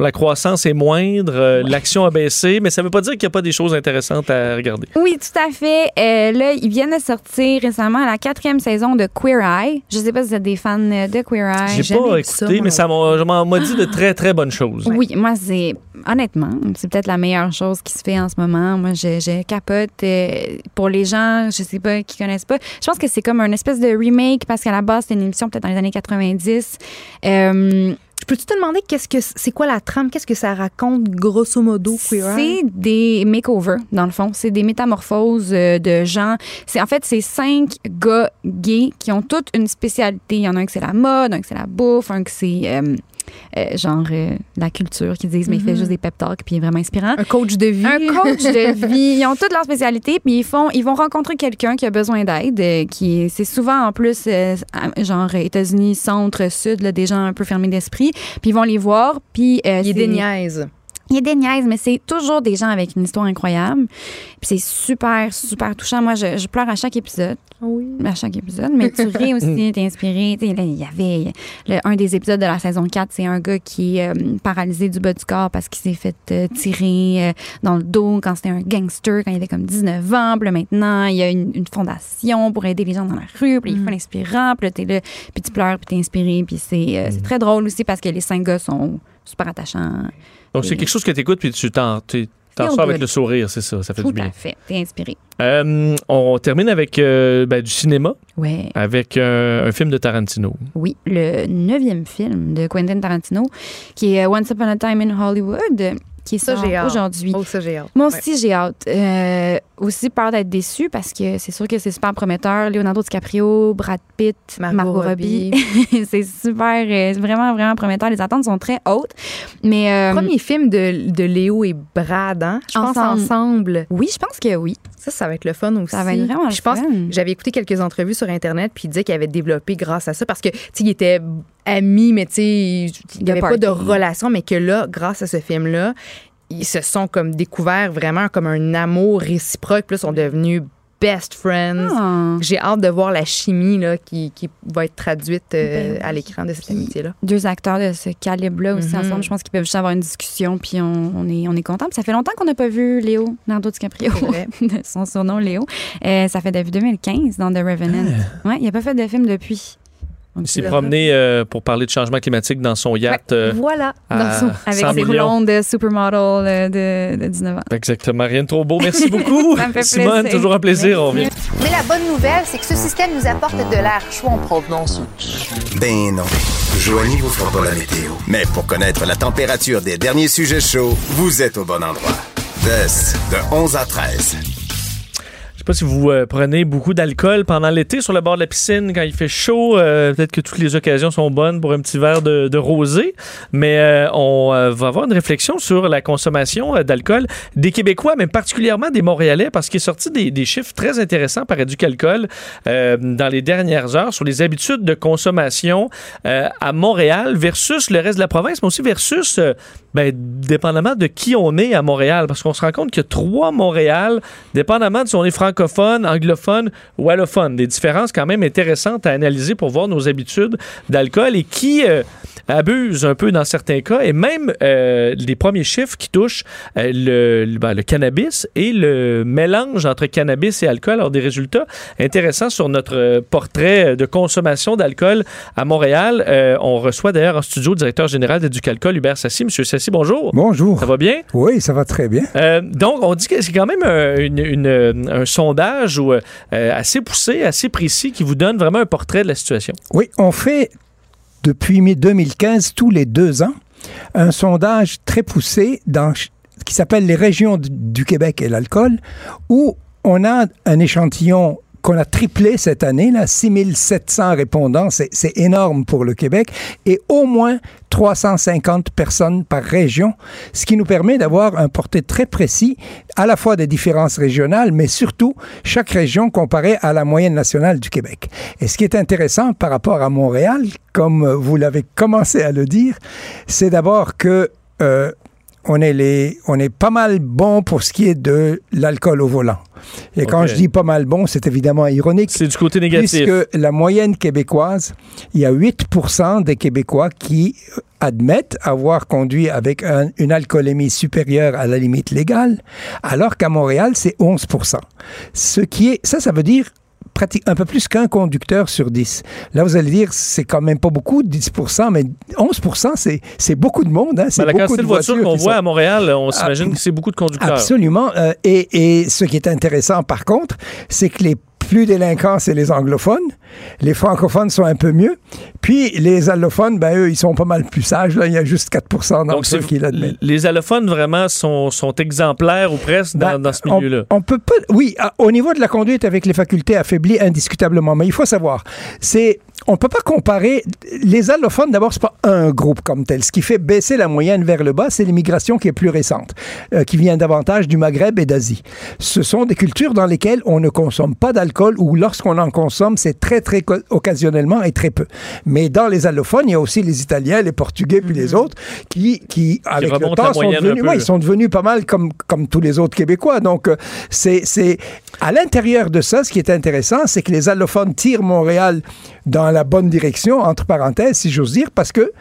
S1: La croissance est moindre, euh, l'action a baissé, mais ça ne veut pas dire qu'il n'y a pas des choses intéressantes à regarder.
S8: Oui, tout à fait. Euh, là, ils viennent de sortir récemment la quatrième saison de Queer Eye. Je sais pas si vous êtes des fans de Queer Eye.
S1: J'ai
S2: jamais
S1: pas
S2: ça,
S1: écouté, mais ça m'a dit de très, très bonnes choses.
S8: Oui, moi, c'est honnêtement, c'est peut-être la meilleure chose qui se fait en ce moment. Moi, je, je capote. euh, pour les gens, je sais pas, qui connaissent pas, je pense que c'est comme un espèce de remake parce qu'à la base, c'était une émission peut-être dans les années 90.
S2: Peux-tu te demander qu'est-ce que c'est quoi la trame? Qu'est-ce que ça raconte grosso modo, Queer?
S8: C'est des makeovers, dans le fond. C'est des métamorphoses euh, de gens. C'est En fait, c'est cinq gars gays qui ont toutes une spécialité. Il y en a un que c'est la mode, un que c'est la bouffe, un que c'est euh, euh, genre euh, la culture, qui disent, mais il fait juste des pep talks, puis il est vraiment inspirant.
S2: Un coach de vie.
S8: Un coach de vie. Ils ont toutes leurs spécialités, puis ils font, ils vont rencontrer quelqu'un qui a besoin d'aide, euh, qui c'est souvent en plus genre États-Unis centre sud, là, des gens un peu fermés d'esprit, puis ils vont les voir, puis euh,
S2: Il
S8: il y a des niaises, mais c'est toujours des gens avec une histoire incroyable. Puis c'est super, super touchant. Moi, je, je pleure à chaque épisode.
S2: Oui.
S8: À chaque épisode. Mais tu ris aussi, t'es inspiré. Tu sais, là, Il y avait le- un des épisodes de la saison 4, c'est un gars qui est euh, paralysé du bas du corps parce qu'il s'est fait euh, tirer euh, dans le dos quand c'était un gangster, quand il avait comme 19 ans. Puis là, maintenant, il y a une, une fondation pour aider les gens dans la rue. Puis il faut l'inspirant. Puis là, t'es là, puis tu pleures, puis t'es inspiré. Puis c'est c'est très drôle aussi parce que les cinq gars sont super attachants.
S1: Donc, c'est quelque chose que tu écoutes puis tu t'en sors avec le sourire, c'est ça. Ça fait
S8: Tout
S1: du bien.
S8: à fait. T'es inspiré.
S1: Euh, on termine avec euh, ben, du cinéma,
S8: Ouais.
S1: avec euh, un film de Tarantino.
S8: Oui, le neuvième film de Quentin Tarantino, qui est Once Upon a Time in Hollywood, qui sort aujourd'hui.
S2: Oh, ça, j'ai hâte.
S8: Moi
S2: Ouais.
S8: aussi, j'ai hâte. Euh, aussi peur d'être déçue parce que c'est sûr que c'est super prometteur. Leonardo DiCaprio, Brad Pitt,
S2: Margot
S8: Margot, Robbie. c'est super, euh, vraiment, vraiment prometteur. Les attentes sont très hautes. Mais euh,
S2: Premier film de, de Léo et Brad, hein? Je pense
S8: Ensemble.
S2: ensemble.
S8: oui, je pense que oui.
S2: Ça, ça va être le fun aussi.
S8: Ça va être vraiment
S2: Puis
S8: le
S2: Je pense j'avais écouté quelques entrevues sur Internet, puis il disait qu'il avait développé grâce à ça, parce que, tu sais, il était ami, mais tu sais, il n'y avait pas de relation, mais que là, grâce à ce film-là, ils se sont comme découverts vraiment comme un amour réciproque, puis là, ils sont devenus best friends.
S8: Ah.
S2: J'ai hâte de voir la chimie là, qui, qui va être traduite euh,
S8: Ben
S2: à l'écran de cette amitié-là.
S8: deux acteurs de ce calibre-là aussi
S2: Mhm.
S8: ensemble. Je pense qu'ils peuvent juste avoir une discussion, puis on, on est, on est content. Puis ça fait longtemps qu'on n'a pas vu Léo, Leonardo DiCaprio, son surnom Léo. Euh, ça fait depuis 2015 dans The Revenant. Ouais, il n'a pas fait de film depuis.
S1: Il s'est promené euh, pour parler de changement climatique dans son yacht. euh,
S2: Voilà.
S1: à
S2: Dans son-
S8: Avec
S1: 100
S8: ses blondes de supermodel euh, de, de 19 ans.
S1: Exactement, rien de trop beau. Merci beaucoup. Simone,
S8: plaisir.
S1: toujours un plaisir. On revient.
S9: Mais la bonne nouvelle, c'est que ce système nous apporte de l'air chaud en provenance.
S4: Ben non. Joanie vous fera pas la météo. Mais pour connaître la température des derniers sujets chauds, vous êtes au bon endroit. DES, de 11 à 13.
S1: Si vous euh, prenez beaucoup d'alcool pendant l'été sur le bord de la piscine quand il fait chaud. euh, Peut-être que toutes les occasions sont bonnes pour un petit verre de, de rosé. Mais euh, on va avoir une réflexion sur la consommation d'alcool des Québécois, mais particulièrement des Montréalais, parce qu'il est sorti des, chiffres très intéressants par Éducalcool dans les dernières heures sur les habitudes de consommation à Montréal versus le reste de la province, mais aussi versus, ben, dépendamment de qui on est à Montréal. Parce qu'on se rend compte a trois Montréal, dépendamment de si on est francophone, anglophone ou allophone. Des différences quand même intéressantes à analyser pour voir nos habitudes d'alcool et qui euh, abusent un peu dans certains cas. Et même euh, les premiers chiffres qui touchent euh, le, le- ben, le cannabis et le mélange entre cannabis et alcool. Alors, des résultats intéressants sur notre euh, portrait de consommation d'alcool à Montréal. Euh, on reçoit d'ailleurs en studio le directeur général d'Éducalcool, Hubert Sassi. Monsieur Sassi, bonjour.
S10: Bonjour.
S1: Ça va bien?
S10: Oui, ça va très bien.
S1: Donc, on dit que c'est quand même un, une- une- un sondage où, assez poussé, assez précis, qui vous donne vraiment un portrait de la situation.
S10: Oui, on fait depuis mi- 2015, tous les deux ans, un sondage très poussé dans, qui s'appelle les régions du Québec et l'alcool, où on a un échantillon qu'on a triplé cette année, là, 6700 répondants, c'est énorme pour le Québec, et au moins 350 personnes par région, ce qui nous permet d'avoir un portrait très précis à la fois des différences régionales, mais surtout chaque région comparée à la moyenne nationale du Québec. Et ce qui est intéressant par rapport à Montréal, comme vous l'avez commencé à le dire, c'est d'abord que euh, on est, les, on est pas mal bon pour ce qui est de l'alcool au volant. Et quand je dis pas mal bon, c'est évidemment ironique.
S1: C'est du côté négatif.
S10: Puisque la moyenne québécoise, il y a 8% des Québécois qui admettent avoir conduit avec un- une alcoolémie supérieure à la limite légale, alors qu'à Montréal, c'est 11% Ce qui est, ça, ça veut dire pratique, un peu plus qu'un conducteur sur 10. Là, vous allez dire, c'est quand même pas beaucoup, 10% mais 11 c'est, c'est beaucoup de monde. Hein, c'est
S1: Ben, la
S10: beaucoup
S1: quantité de voitures
S10: voitures
S1: qu'on voit
S10: sont-
S1: à Montréal, on
S10: Ah,
S1: s'imagine que c'est beaucoup de conducteurs.
S10: Absolument. Euh, et, et ce qui est intéressant, par contre, c'est que les plus délinquants, c'est les anglophones. Les francophones sont un peu mieux. Puis les allophones, ben eux, ils sont pas mal plus sages. Là. Il y a juste 4
S1: Donc,
S10: d'entre eux
S1: c'est-
S10: qui l'admettent.
S1: les allophones vraiment sont, sont exemplaires ou presque dans,
S10: Ben,
S1: dans ce
S10: on-
S1: milieu-là.
S10: On, peut pas. Oui, à- au niveau de la conduite avec les facultés affaiblies, indiscutablement. Mais il faut savoir, c'est. On peut pas comparer. Les allophones, d'abord, c'est pas un groupe comme tel. Ce qui fait baisser la moyenne vers le bas, c'est l'immigration qui est plus récente, euh, qui vient davantage du Maghreb et d'Asie. Ce sont des cultures dans lesquelles on ne consomme pas d'alcool ou lorsqu'on en consomme, c'est très, très occasionnellement et très peu. Mais dans les allophones, il y a aussi les Italiens, les Portugais, puis les autres qui, qui avec le temps, sont devenus, ouais, ils sont devenus pas mal comme, comme tous les autres Québécois. Donc, euh, c'est, c'est à l'intérieur de ça, ce qui est intéressant, c'est que les allophones tirent Montréal dans la bonne direction, entre parenthèses, si j'ose dire, parce que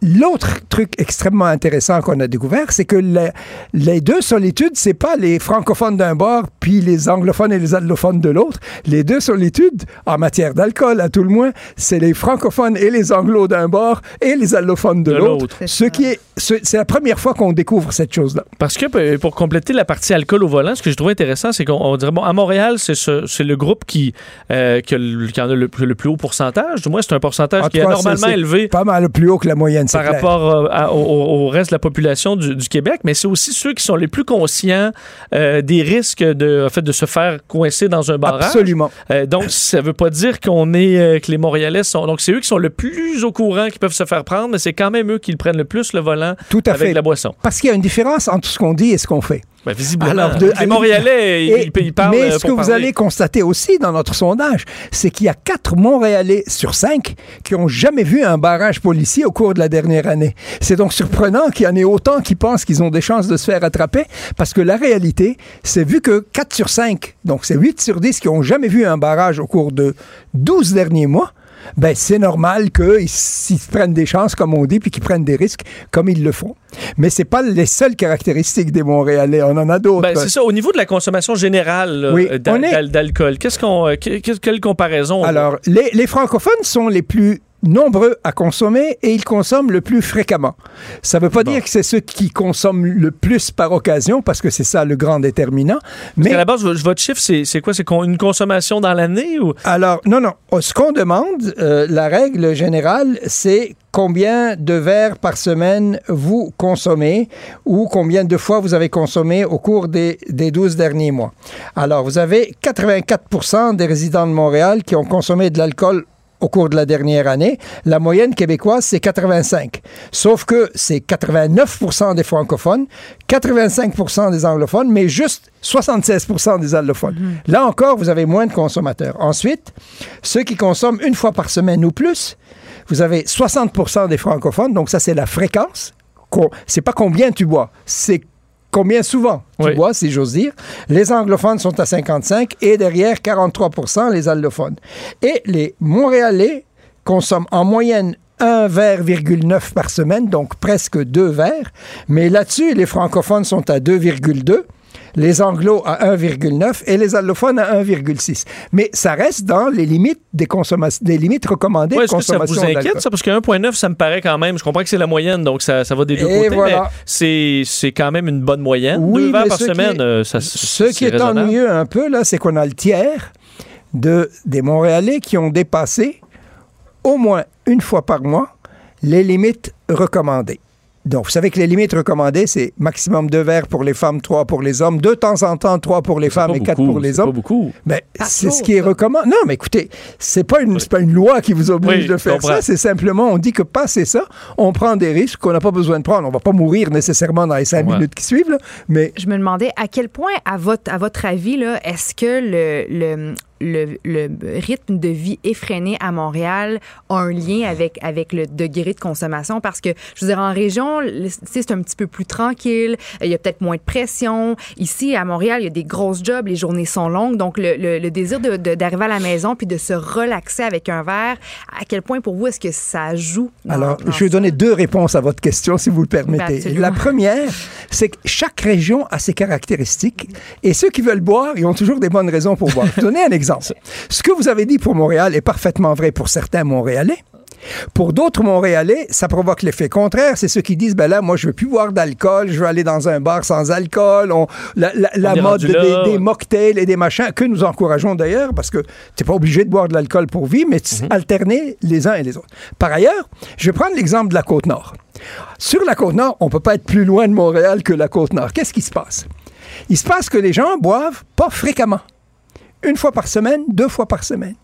S10: L'autre truc extrêmement intéressant qu'on a découvert, c'est que les, les deux solitudes, c'est pas les francophones d'un bord puis les anglophones et les allophones de l'autre. Les deux solitudes, en matière d'alcool à tout le moins, c'est les francophones et les anglos d'un bord et les allophones de,
S1: De
S10: l'autre. Ce qui est, ce- c'est la première fois qu'on découvre cette chose-là.
S1: Parce que euh, pour compléter la partie alcool au volant, ce que je trouve intéressant, c'est qu'on on dirait, bon, à Montréal, c'est ce- c'est le groupe qui, euh, qui, a le- qui en a le, plus- le plus haut pourcentage. Du moins, c'est un pourcentage
S10: En
S1: qui est normalement élevé
S10: Pas mal plus haut que la moyenne,
S1: par
S10: clair.
S1: rapport euh, à- au, au reste de la population du, du Québec, mais c'est aussi ceux qui sont les plus conscients euh, des risques de, en fait, de se faire coincer dans un barrage.
S10: Absolument.
S1: Euh, donc, ça veut pas dire qu'on est euh, que les Montréalais sont. Donc, c'est eux qui sont le plus au courant, qui peuvent se faire prendre, mais c'est quand même eux qui le prennent le plus le volant
S10: Tout à
S1: avec
S10: fait.
S1: la boisson.
S10: Parce qu'il y a une différence entre ce qu'on dit et ce qu'on fait.
S1: Ben, visiblement.
S10: Alors, de-
S1: les Montréalais,
S10: Et-
S1: ils- ils parlent.
S10: mais
S1: euh,
S10: ce que vous allez constater aussi dans notre sondage, c'est qu'il y a quatre Montréalais sur cinq qui ont jamais vu un barrage policier au cours de la dernière année. C'est donc surprenant qu'il y en ait autant qui pensent qu'ils ont des chances de se faire attraper, parce que la réalité, c'est vu que 4 sur 5, donc c'est 8 sur 10 qui ont jamais vu un barrage au cours de 12 derniers mois, ben c'est normal qu'ils prennent des chances, comme on dit, puis qu'ils prennent des risques comme ils le font. Mais c'est pas les seules caractéristiques des Montréalais. On en a d'autres.
S1: Ben, c'est ça. Au niveau de la consommation générale
S10: Oui,
S1: euh,
S10: est-
S1: d'alcool, qu'est-ce qu'on, euh, que- que- quelle comparaison on
S10: Alors, les francophones sont les plus nombreux à consommer et ils consomment le plus fréquemment. Ça ne veut pas dire que c'est ceux qui consomment le plus par occasion, parce que c'est ça le grand déterminant.
S1: Parce
S10: Mais
S1: qu'à la base, vo- votre chiffre, c'est, quoi? C'est une consommation dans l'année ou?
S10: Alors, non, non. Oh, Ce qu'on demande, euh, la règle générale, c'est combien de verres par semaine vous consommez ou combien de fois vous avez consommé au cours des, des 12 derniers mois. Alors, vous avez 84% des résidents de Montréal qui ont consommé de l'alcool au cours de la dernière année. La moyenne québécoise, c'est 85. Sauf que c'est 89% des francophones, 85% des anglophones, mais juste 76% des allophones. Là encore, vous avez moins de consommateurs. Ensuite, ceux qui consomment une fois par semaine ou plus, vous avez 60% des francophones, donc ça, c'est la fréquence. C'est pas combien tu bois, c'est combien souvent tu
S1: Oui.
S10: bois, si j'ose dire? Les anglophones sont à 55% et derrière 43% les allophones. Et les Montréalais consomment en moyenne un verre,9 par semaine, donc presque deux verres. Mais là-dessus, les francophones sont à 2,2 les anglos à 1,9 et les allophones à 1,6. Mais ça reste dans les limites des consommations, des limites recommandées
S1: Ouais,
S10: de
S1: est-ce que ça vous inquiète, ça? Parce que 1,9, ça me paraît quand même. Je comprends que c'est la moyenne, donc ça, ça va des deux
S10: Et
S1: côtés.
S10: voilà.
S1: Mais c'est, c'est quand même une bonne moyenne.
S10: Oui,
S1: Deux verres par
S10: qui
S1: semaine,
S10: est-
S1: euh, ça,
S10: Ce qui
S1: c'est
S10: est
S1: raisonnable.
S10: ennuyeux un peu, là, c'est qu'on a le tiers de, des Montréalais qui ont dépassé au moins une fois par mois les limites recommandées. Donc, vous savez que les limites recommandées, c'est maximum deux verres pour les femmes, trois pour les hommes, de temps en temps, trois pour les femmes et quatre pour les
S1: c'est
S10: hommes.
S1: pas beaucoup.
S10: Mais c'est ce qui est recommandé. Non, mais écoutez, c'est pas une, pas une loi qui vous oblige
S1: Oui,
S10: de faire ça. C'est simplement, on dit que passer ça, on prend des risques qu'on n'a pas besoin de prendre. On va pas mourir nécessairement dans les cinq
S1: Ouais.
S10: minutes qui suivent, là, mais
S2: Je me demandais à quel point, à votre, à votre avis, là, est-ce que le, le- le, le rythme de vie effréné à Montréal a un lien avec, avec le degré de consommation? Parce que, je veux dire, en région, c'est un petit peu plus tranquille, il y a peut-être moins de pression. Ici, à Montréal, il y a des grosses jobs, les journées sont longues, donc le, le- le désir de- de- d'arriver à la maison puis de se relaxer avec un verre, à quel point pour vous est-ce que ça joue? dans-
S10: Alors,
S2: dans
S10: je vais donner deux réponses à votre question, si vous le permettez.
S2: Absolument.
S10: La première, c'est que chaque région a ses caractéristiques et ceux qui veulent boire, ils ont toujours des bonnes raisons pour boire. Donner un exemple. Ce que vous avez dit pour Montréal est parfaitement vrai pour certains Montréalais. Pour d'autres Montréalais, ça provoque l'effet contraire. C'est ceux qui disent, ben là, moi, je veux plus boire d'alcool, je veux aller dans un bar sans alcool. On- la la- la
S1: On est
S10: mode des, mocktails et des machins, que nous encourageons d'ailleurs, parce que tu n'es pas obligé de boire de l'alcool pour vivre, mais tu- alterner les uns et les autres. Par ailleurs, je vais prendre l'exemple de la Côte-Nord. Sur la Côte-Nord, on ne peut pas être plus loin de Montréal que la Côte-Nord. Qu'est-ce qui se passe? Il se passe que les gens boivent pas fréquemment. Une fois par semaine, deux fois par semaine.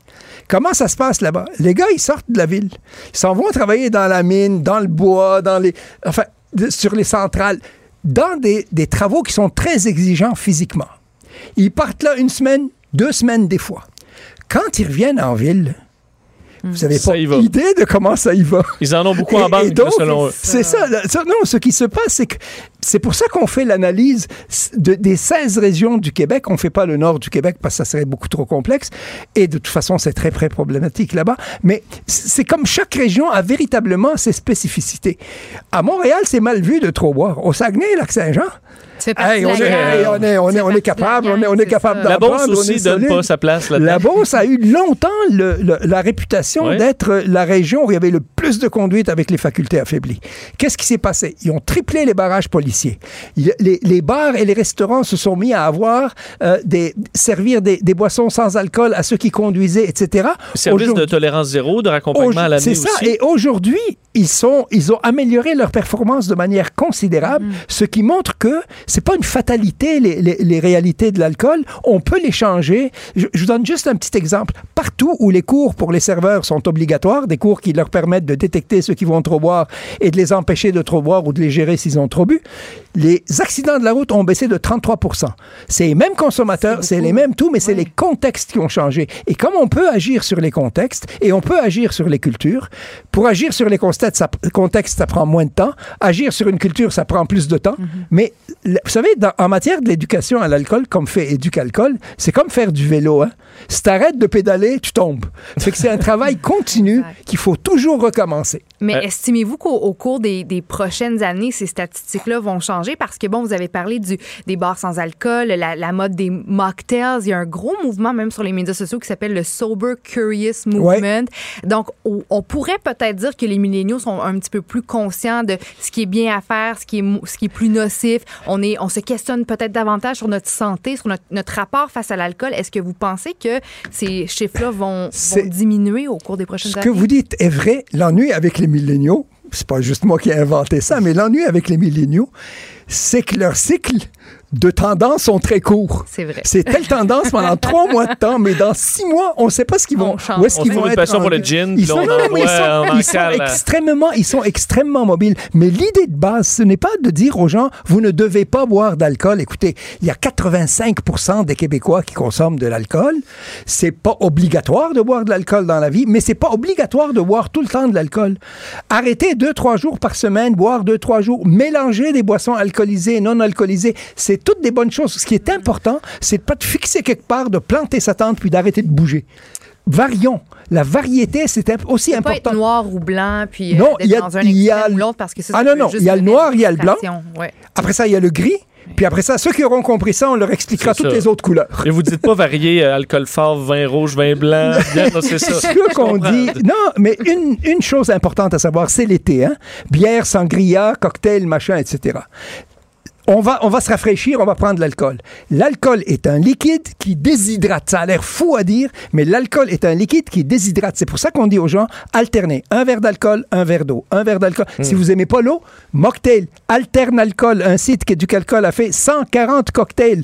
S10: Comment ça se passe là-bas? Les gars, ils sortent de la ville. Ils s'en vont travailler dans la mine, dans le bois, dans les. Enfin, sur les centrales, dans des, des travaux qui sont très exigeants physiquement. Ils partent là une semaine, deux semaines des fois. Quand ils reviennent en ville, vous n'avez
S1: Ça
S10: pas idée de comment ça y va.
S1: Ils en ont beaucoup
S10: Et-
S1: en
S10: et
S1: banque,
S10: donc,
S1: selon eux.
S10: C'est ça, Non, ce qui se passe, c'est que c'est pour ça qu'on fait l'analyse de- des 16 régions du Québec. On ne fait pas le nord du Québec parce que ça serait beaucoup trop complexe. Et de toute façon, c'est très, très problématique là-bas. Mais c'est comme chaque région a véritablement ses spécificités. À Montréal, c'est mal vu de trop boire. Au Saguenay, Lac-Saint-Jean,
S2: fais partie
S10: Hey,
S2: de
S10: on, est, hey, on est, on est, on capable, on est, on est
S2: c'est
S10: capable
S2: ça.
S1: La
S10: on
S1: aussi donne pas sa place là-dedans.
S10: La Beauce a eu longtemps le- le- la réputation d'être la région où il y avait le plus de conduite avec les facultés affaiblies. Qu'est-ce qui s'est passé? Ils ont triplé les barrages policiers. Les, les bars et les restaurants se sont mis à avoir euh, des servir des, des boissons sans alcool à ceux qui conduisaient, etc.
S1: Service de tolérance zéro, de raccompagnement à l'année
S10: c'est
S1: aussi.
S10: ça. Et aujourd'hui, ils sont, ils ont amélioré leur performance de manière considérable, ce qui montre que c'est pas une fatalité les, les- les réalités de l'alcool. On peut les changer. Je, je vous donne juste un petit exemple. Partout où les cours pour les serveurs sont obligatoires, des cours qui leur permettent de détecter ceux qui vont trop boire et de les empêcher de trop boire ou de les gérer s'ils ont trop bu, les accidents de la route ont baissé de 33% C'est les mêmes consommateurs, c'est les mêmes tout, mais c'est les contextes qui ont changé. Et comme on peut agir sur les contextes et on peut agir sur les cultures, pour agir sur les contextes, ça, contextes, ça prend moins de temps. Agir sur une culture, ça prend plus de temps. Mais le- vous savez, dans- en matière de l'éducation à l'alcool, comme fait Éducalcool, c'est comme faire du vélo. Hein? Si t'arrêtes de pédaler, tu tombes. C'est un travail continu qu'il faut toujours recommencer.
S2: Mais
S1: Euh,
S2: estimez-vous qu'au au cours des, des prochaines années, ces statistiques-là vont changer? Parce que, bon, vous avez parlé du, des bars sans alcool, la, la mode des mocktails. Il y a un gros mouvement, même sur les médias sociaux, qui s'appelle le Sober Curious Movement. Donc, on, on pourrait peut-être dire que les milléniaux sont un petit peu plus conscients de ce qui est bien à faire, ce qui est, ce qui est plus nocif. On, est, on se questionne peut-être davantage sur notre santé, sur notre, notre rapport face à l'alcool. Est-ce que vous pensez que ces chiffres-là vont, diminuer au cours des prochaines
S10: Ce
S2: années?
S10: que vous dites est vrai. L'ennui avec les milléniaux, c'est pas juste moi qui ai inventé ça, mais l'ennui avec les milléniaux, c'est que leur cycle de tendance sont très courts.
S2: C'est vrai.
S10: C'est telle tendance pendant trois mois de temps, mais dans six mois, on ne sait pas ce qu'ils vont.
S2: On change.
S10: Où est-ce
S1: On
S10: qu'ils vont
S1: une
S10: être
S1: passion pour le gin,
S10: Ils sont,
S1: on
S10: non, non, mais ils sont- ils extrêmement, ils sont extrêmement mobiles. Mais l'idée de base, ce n'est pas de dire aux gens, vous ne devez pas boire d'alcool. Écoutez, il y a 85% des Québécois qui consomment de l'alcool. C'est pas obligatoire de boire de l'alcool dans la vie, mais c'est pas obligatoire de boire tout le temps de l'alcool. Arrêtez deux, trois jours par semaine, boire deux, trois jours, mélanger des boissons alcoolisées et non alcoolisées. C'est toutes des bonnes choses. Ce qui est important, c'est de pas te fixer quelque part, de planter sa tente puis d'arrêter de bouger. Varions. La variété, c'est aussi
S2: pas
S10: important.
S2: être noir ou blanc, puis euh,
S10: Non,
S2: d'être
S10: il y a-
S2: dans un
S10: y a
S2: ou
S10: le-
S2: l'autre, parce que ça,
S10: Ah
S2: ça
S10: non, non,
S2: juste
S10: il y a le noir, il y a le blanc.
S2: Ouais.
S10: Après ça, il y a le gris. Puis après ça, ceux qui auront compris ça, on leur expliquera
S1: C'est
S10: toutes
S1: ça.
S10: les autres couleurs.
S1: Et vous dites pas varier euh, alcool fort, vin rouge, vin blanc. Bien, non, c'est ça.
S10: Ce qu'on dit. Non, mais une, une chose importante à savoir, c'est l'été. Hein? Bière, sangria, cocktail, machin, etc. On va, on va se rafraîchir, on va prendre l'alcool. L'alcool est un liquide qui déshydrate. Ça a l'air fou à dire, mais l'alcool est un liquide qui déshydrate. C'est pour ça qu'on dit aux gens, alternez un verre d'alcool, un verre d'eau, un verre d'alcool.
S1: Hmm.
S10: Si vous aimez pas l'eau, mocktail, alterne alcool. Un site qui est du alcool a fait 140 cocktails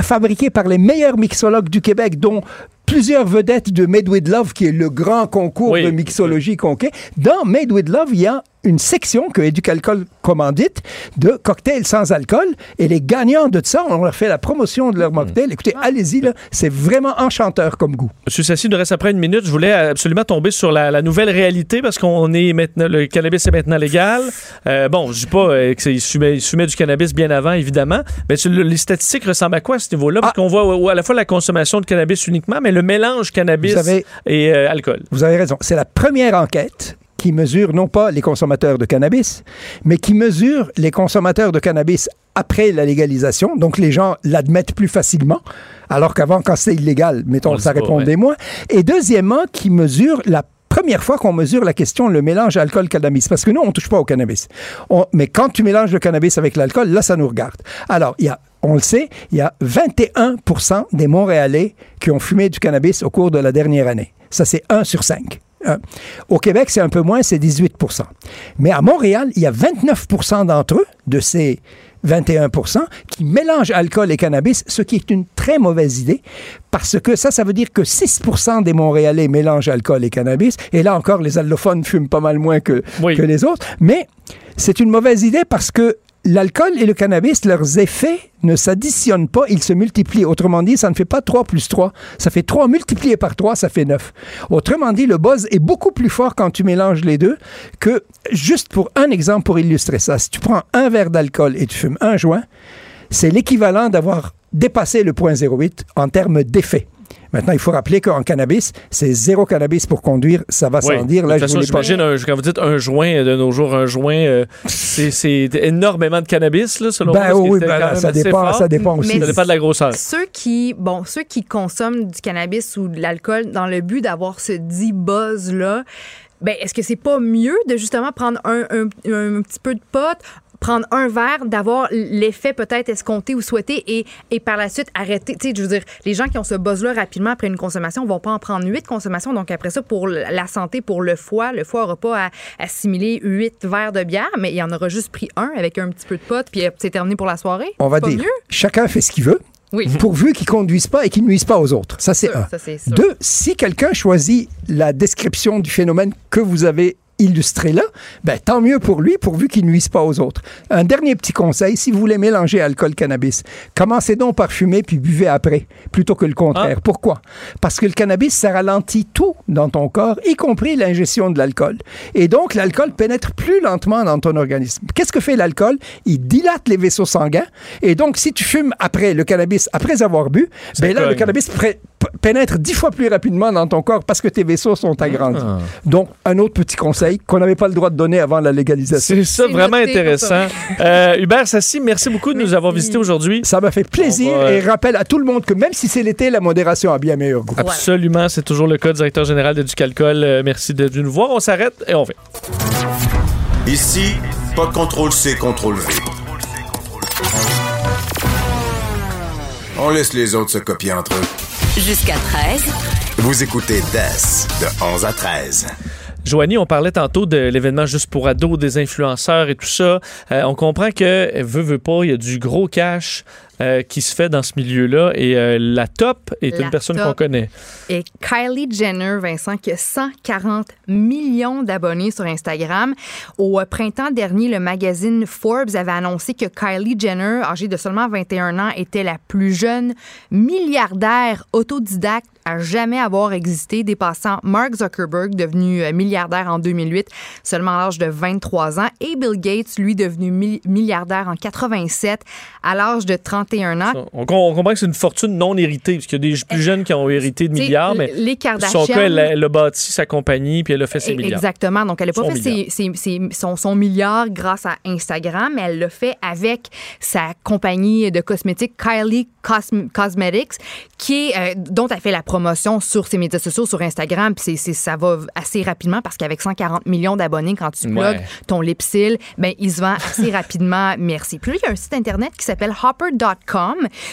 S10: fabriqués par les meilleurs mixologues du Québec, dont plusieurs vedettes de Made with Love, qui est le grand concours
S1: Oui.
S10: de mixologie conquet. Dans Made with Love, il y a une section que Éducalcool commandite de cocktails sans alcool. Et les gagnants de ça, on leur fait la promotion de leur mocktail. Écoutez, allez-y, c'est vraiment enchanteur comme goût.
S1: Monsieur Sassi, il nous reste après une minute. Je voulais absolument tomber sur la, la nouvelle réalité parce qu'on est maintenant, le cannabis est maintenant légal. Euh, bon, je dis pas euh, qu'il fumait du cannabis bien avant, évidemment. Mais sur le- les statistiques ressemblent à quoi à ce niveau-là? Parce qu'on voit à la fois la consommation de cannabis uniquement, mais le mélange cannabis
S10: Vous avez-
S1: et euh, alcool.
S10: Vous avez raison. C'est la première enquête qui mesure non pas les consommateurs de cannabis, mais qui mesure les consommateurs de cannabis après la légalisation. Donc, les gens l'admettent plus facilement, alors qu'avant, quand c'est illégal, mettons, ça répondait
S1: ouais.
S10: moins. Et deuxièmement, qui mesure la première fois qu'on mesure la question, le mélange alcool-cannabis. Parce que nous, on touche pas au cannabis. On- mais quand tu mélanges le cannabis avec l'alcool, là, ça nous regarde. Alors, il y a, on le sait, il y a 21 des Montréalais qui ont fumé du cannabis au cours de la dernière année. Ça, c'est 1 sur 5. Euh, Au Québec, c'est un peu moins, c'est 18% Mais à Montréal, il y a 29% d'entre eux, de ces 21% qui mélangent alcool et cannabis, ce qui est une très mauvaise idée, parce que ça, ça veut dire que 6 des Montréalais mélangent alcool et cannabis, et là encore, les allophones fument pas mal moins que,
S1: Oui.
S10: que les autres, mais c'est une mauvaise idée parce que l'alcool et le cannabis, leurs effets ne s'additionnent pas, ils se multiplient. Autrement dit, ça ne fait pas 3 plus 3, ça fait 3 multiplié par 3, ça fait 9. Autrement dit, le buzz est beaucoup plus fort quand tu mélanges les deux que, juste pour un exemple pour illustrer ça, si tu prends un verre d'alcool et tu fumes un joint, c'est l'équivalent d'avoir dépassé le point 0,8 en termes d'effet. Maintenant, il faut rappeler qu'en cannabis, c'est zéro cannabis pour conduire, ça va
S1: Oui.
S10: sans dire. Là,
S1: de toute
S10: je
S1: façon,
S10: voulais pas...
S1: j'imagine, un- quand vous dites un joint de nos jours, un joint, euh, c'est c'est énormément de cannabis, là, selon
S10: Ben oui, ben là, ça dépend,
S1: fort.
S10: ça dépend aussi.
S2: Mais
S1: Ça dépend de la grosseur.
S2: Ceux qui, bon, ceux qui consomment du cannabis ou de l'alcool dans le but d'avoir ce dit buzz-là, ben, est-ce que c'est pas mieux de justement prendre un, un- un petit peu de pot, prendre un verre, d'avoir l'effet peut-être escompté ou souhaité et, et par la suite arrêter. Tu sais, je veux dire, les gens qui ont ce buzz-là rapidement après une consommation vont pas en prendre huit consommations. Donc après ça, pour la santé, pour le foie, le foie n'aura pas à assimiler huit verres de bière, mais il en aura juste pris un avec un petit peu de pot, puis euh, c'est terminé pour la soirée.
S10: On va dire,
S2: mieux?
S10: chacun fait ce qu'il veut.
S2: Oui.
S10: Pourvu qu'il conduise pas et qu'il nuise pas aux autres. Ça, c'est un.
S2: ça.
S10: Deux, si quelqu'un choisit la description du phénomène que vous avez illustré là, ben, tant mieux pour lui, pourvu qu'il nuise pas aux autres. Un dernier petit conseil, si vous voulez mélanger alcool-cannabis, commencez donc par fumer puis buvez après, plutôt que le contraire. Pourquoi? Parce que le cannabis, ça ralentit tout dans ton corps, y compris l'ingestion de l'alcool. Et donc, l'alcool pénètre plus lentement dans ton organisme. Qu'est-ce que fait l'alcool? Il dilate les vaisseaux sanguins. Et donc, si tu fumes après le cannabis, après avoir bu, ben là, le cannabis pénètre dix fois plus rapidement dans ton corps parce que tes vaisseaux sont agrandis.
S1: Ah.
S10: Donc, un autre petit conseil qu'on n'avait pas le droit de donner avant la légalisation.
S1: C'est ça, vraiment intéressant. Euh, Hubert Sassi, merci beaucoup de nous avoir visités aujourd'hui.
S10: Ça m'a fait plaisir
S1: va-
S10: et rappelle à tout le monde que même si c'est l'été, la modération a bien meilleur goût.
S1: Absolument, c'est toujours le cas, directeur général de Ducalcol. Euh, merci d'être venu nous voir. On s'arrête et on fait.
S4: Ici, pas de contrôle C, contrôle V. On laisse les autres se copier entre eux.
S3: Jusqu'à 13.
S4: Vous écoutez DES de 11 à 13.
S1: Joanie, on parlait tantôt de l'événement juste pour ados, des influenceurs et tout ça. Euh, on comprend que, veut, veut pas, il y a du gros cash euh, qui se fait dans ce milieu-là et euh, la top est
S2: La
S1: une personne qu'on connaît.
S2: Et Kylie Jenner, Vincent, qui a 140 millions d'abonnés sur Instagram. Au euh, printemps dernier, le magazine Forbes avait annoncé que Kylie Jenner, âgée de seulement 21 ans, était la plus jeune milliardaire autodidacte à jamais avoir existé, dépassant Mark Zuckerberg, devenu milliardaire en 2008, seulement à l'âge de 23 ans, et Bill Gates, lui, devenu mi- milliardaire en 87, à l'âge de 31 ans.
S1: On, on comprend que c'est une fortune non héritée, parce qu'il y a des plus jeunes qui ont hérité de milliards, mais
S2: les
S1: son
S2: Kardashians...
S1: cas, elle, a- elle a bâti sa compagnie puis elle a fait ses
S2: E-
S1: milliards.
S2: Exactement. Donc, elle n'a pas
S1: Son
S2: fait ses- ses- ses- son, son milliard grâce à Instagram, mais elle l'a fait avec sa compagnie de cosmétiques Kylie Cosm- Cosmetics, qui est, euh, dont elle fait la promotion sur ses médias sociaux, sur Instagram. Puis ça va assez rapidement parce qu'avec 140 millions d'abonnés, quand tu
S1: Ouais.
S2: plugues ton Lipsil, ben, il se vend assez rapidement. Merci. Puis là, il y a un site Internet qui s'appelle hopper.com.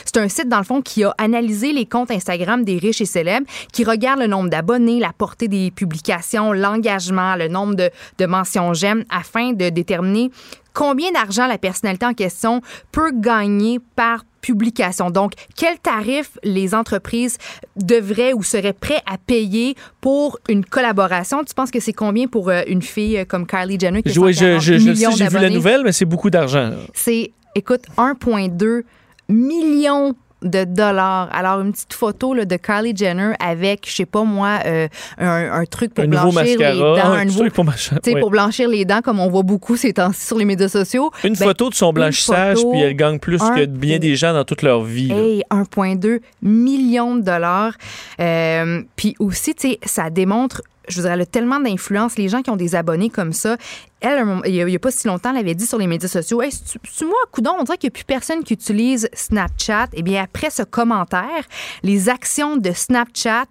S2: C'est un site, dans le fond, qui a analysé les comptes Instagram des riches et célèbres, qui regarde le nombre d'abonnés, la portée des publications, l'engagement, le nombre de, mentions j'aime, afin de déterminer combien d'argent la personnalité en question peut gagner par publication. Donc, quel tarif les entreprises devraient ou seraient prêts à payer pour une collaboration? Tu penses que c'est combien pour euh, une fille euh, comme Kylie Jenner qui a
S1: ouais, je,
S2: 140
S1: je, je j'ai vu la nouvelle, mais c'est beaucoup d'argent.
S2: C'est, écoute, 1,2 million de dollars. Alors, une petite photo là, de Kylie Jenner avec, je sais pas moi, euh, un, un truc pour
S1: Un
S2: blanchir les dents.
S1: un
S2: Un nouveau,
S1: truc pour
S2: blanchir les dents, comme on voit beaucoup ces temps-ci sur les médias sociaux.
S1: Une
S2: Ben,
S1: photo de son blanchissage,
S2: photo,
S1: puis elle gagne plus que bien des gens dans toute leur vie.
S2: Hey, 1,2 million de dollars. Euh, puis aussi, tu sais, ça démontre, je vous dirais, elle a tellement d'influence. Les gens qui ont des abonnés comme ça, elle, il n'y a, pas si longtemps, elle avait dit sur les médias sociaux Hey, c'est moi, coudon, on dirait qu'il n'y a plus personne qui utilise Snapchat. Eh bien, après ce commentaire, les actions de Snapchat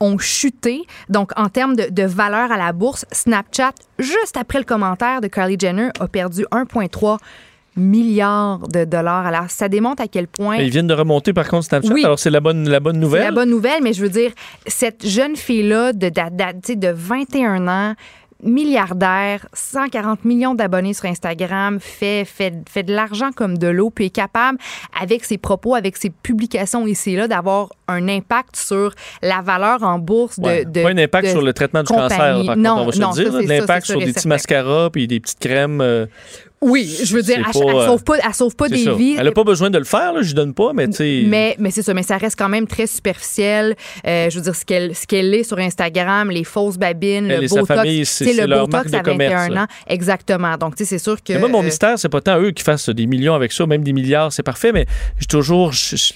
S2: ont chuté. Donc, en termes de, de valeur à la bourse, Snapchat, juste après le commentaire de Kylie Jenner, a perdu 1,3 milliards de dollars. Alors, ça démontre à quel point.
S1: Mais ils viennent de remonter, par contre, Snapchat.
S2: Oui.
S1: Alors, c'est la bonne, la bonne
S2: C'est
S1: nouvelle.
S2: la bonne nouvelle, mais je veux dire, cette jeune fille-là de, de, de, de 21 ans, milliardaire, 140 millions d'abonnés sur Instagram, fait, fait, fait de l'argent comme de l'eau, puis est capable, avec ses propos, avec ses publications ici et là, d'avoir un impact sur la valeur en bourse de.
S1: Ouais.
S2: de
S1: pas un impact
S2: de
S1: sur le traitement du
S2: compagnie.
S1: cancer, par
S2: non,
S1: contre, on va se
S2: non,
S1: le dire.
S2: c'est
S1: L'impact
S2: c'est
S1: sur des
S2: et
S1: petits mascaras puis des petites crèmes. euh,
S2: Oui, je veux dire, elle, elle
S1: euh,
S2: sauve pas, elle sauve pas des
S1: ça.
S2: vies.
S1: Elle n'a pas besoin de le faire, là, je donne pas, mais tu sais.
S2: Mais, mais c'est ça, mais ça reste quand même très superficiel. Euh, je veux dire, ce qu'elle, ce qu'elle est sur Instagram, les fausses babines,
S1: Elle
S2: le Botox.
S1: c'est-
S2: le
S1: leur
S2: Botox
S1: marque
S2: à
S1: de commerce,
S2: 21
S1: là.
S2: ans. Exactement. Donc, tu sais, c'est sûr que.
S1: Mais moi, mon
S2: euh,
S1: mystère, c'est pas tant eux qui fassent des millions avec ça, même des milliards, c'est parfait, mais j'ai toujours. je- je-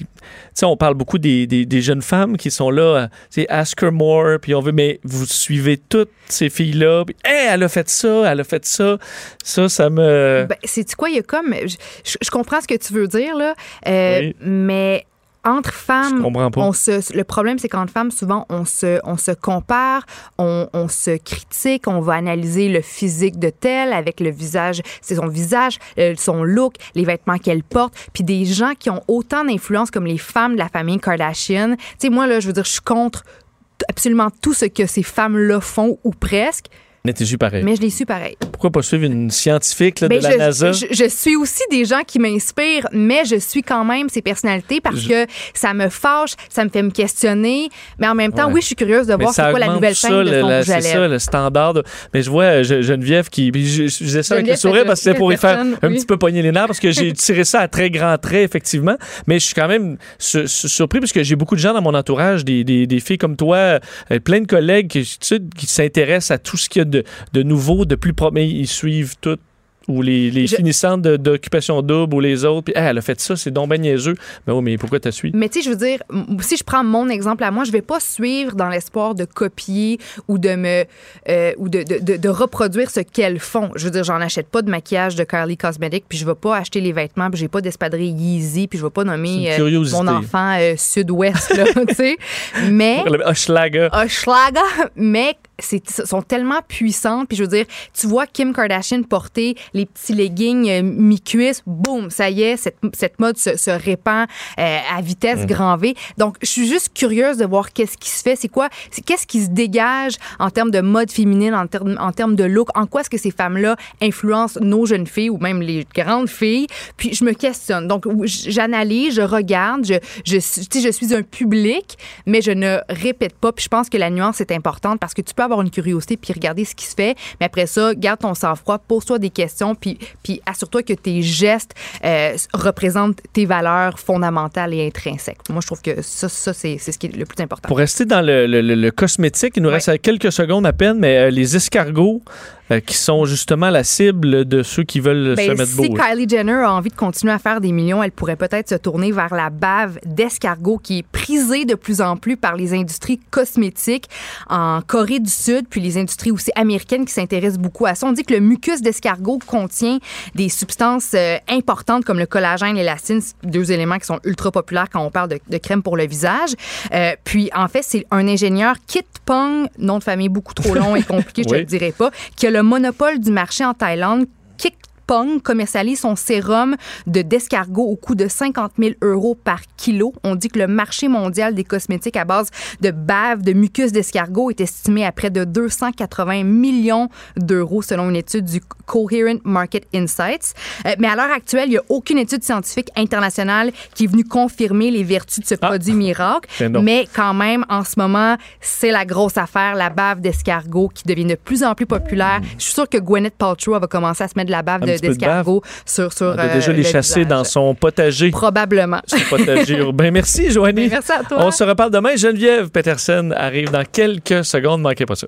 S1: on parle beaucoup des, des- des jeunes femmes qui sont là, euh, tu sais, ask her more, puis on veut, mais vous suivez toutes ces filles-là, puis, hey, elle a fait ça, elle a fait ça. Ça, ça me.
S2: Ben, c'est quoi, il y a comme. Je, je- je comprends ce que tu veux dire, là, euh,
S1: Oui.
S2: mais entre femmes, on se, le problème, c'est qu'entre femmes, souvent, on se, on se compare, on, on se critique, on va analyser le physique de telle avec le visage, c'est son visage, euh, son look, les vêtements qu'elle porte, puis des gens qui ont autant d'influence comme les femmes de la famille Kardashian. Tu sais, moi, là, je veux dire, je suis contre absolument tout ce que ces femmes-là font, ou presque,
S1: Mais t'es su pareil.
S2: mais je les suis pareil.
S1: Pourquoi pas suivre une scientifique là,
S2: Ben,
S1: de la
S2: je,
S1: NASA?
S2: Je, je suis aussi des gens qui m'inspirent, mais je suis quand même ces personnalités parce
S1: Je-
S2: que ça me fâche, ça me fait me questionner. Mais en même temps,
S1: Ouais.
S2: oui, je suis curieuse de
S1: Mais
S2: voir c'est quoi la nouvelle
S1: ça,
S2: scène de
S1: la- C'est ça, le standard. de- Mais je vois euh, Geneviève qui. Je, je disais ça avec le sourire parce que c'était pour y faire un petit peu pogner les nerfs parce que j'ai tiré ça à très grands traits, effectivement. Mais je suis quand même su- su- surpris parce que j'ai beaucoup de gens dans mon entourage, des, des, des filles comme toi, euh, plein de collègues qui, tu sais, qui s'intéressent à tout ce qu'il y a de, de nouveau, de plus pro- mais ils suivent tout. Ou les, les
S2: Je-
S1: de- d'occupation double ou les autres. Puis, Hey, elle a fait ça, c'est donc ben niaiseux. Mais oui, mais pourquoi t'as suivi?
S2: Mais tu sais, je veux dire, si je prends mon exemple à moi, je vais pas suivre dans l'espoir de copier ou de me euh, ou de, de, de- de reproduire ce qu'elles font. Je veux dire, j'en achète pas de maquillage de Kylie Cosmetics, puis je vais pas acheter les vêtements, puis j'ai pas d'espadrille Yeezy, puis je vais pas nommer euh, mon enfant euh, sud-ouest là, tu sais. Mais
S1: Hochelaga.
S2: Hochelaga, mais sont tellement puissantes. Puis je veux dire, tu vois Kim Kardashian porter les petits leggings euh, mi-cuisse, boum, ça y est, cette, cette mode se, se répand euh, à vitesse
S1: Mm.
S2: grand V. Donc, je suis juste curieuse de voir qu'est-ce qui se fait, c'est quoi, c'est qu'est-ce qui se dégage en termes de mode féminine, en termes en termes de look, en quoi est-ce que ces femmes-là influencent nos jeunes filles ou même les grandes filles? Puis je me questionne. Donc, j'analyse, je regarde, je, je, je suis un public, mais je ne répète pas. Puis je pense que la nuance est importante parce que tu peux avoir une curiosité puis regarder ce qui se fait, mais après ça, garde ton sang-froid, pose-toi des questions, puis, puis assure-toi que tes gestes euh, représentent tes valeurs fondamentales et intrinsèques. Moi, je trouve que ça, ça c'est c'est ce qui est le plus important.
S1: Pour rester dans le, le- le- le cosmétique, il nous reste quelques secondes à peine, mais euh, les escargots euh, qui sont justement la cible de ceux qui veulent se
S2: Ben,
S1: mettre
S2: si
S1: beau.
S2: Kylie Jenner a envie de continuer à faire des millions, elle pourrait peut-être se tourner vers la bave d'escargot qui est prisée de plus en plus par les industries cosmétiques en Corée du Sud, puis les industries aussi américaines qui s'intéressent beaucoup à ça. On dit que le mucus d'escargot contient des substances euh, importantes comme le collagène et l'élastine, deux éléments qui sont ultra populaires quand on parle de, de crème pour le visage. Euh, puis en fait, c'est un ingénieur Kit Pong, nom de famille beaucoup trop long et compliqué, je
S1: Oui.
S2: le dirai pas, qui a le monopole du marché en Thaïlande. Pong commercialise son sérum de d'escargot au coût de 50 000 euros par kilo. On dit que le marché mondial des cosmétiques à base de bave, de mucus d'escargot est estimé à près de 280 millions d'euros selon une étude du Coherent Market Insights. Euh, mais à l'heure actuelle, il n'y a aucune étude scientifique internationale qui est venue confirmer les vertus de ce produit miracle. Mais quand même, en ce moment, c'est la grosse affaire, la bave d'escargot qui devient de plus en plus populaire. Je suis sûre que Gwyneth Paltrow va commencer à se mettre de la bave de-
S1: peu de
S2: sur, sur
S1: Elle a
S2: euh,
S1: déjà les
S2: le
S1: chasser dans son potager.
S2: Probablement.
S1: Son potager urbain. Merci, Joanie.
S2: Ben, merci à toi.
S1: On se reparle demain. Geneviève Peterson arrive dans quelques secondes. Manquez pas ça.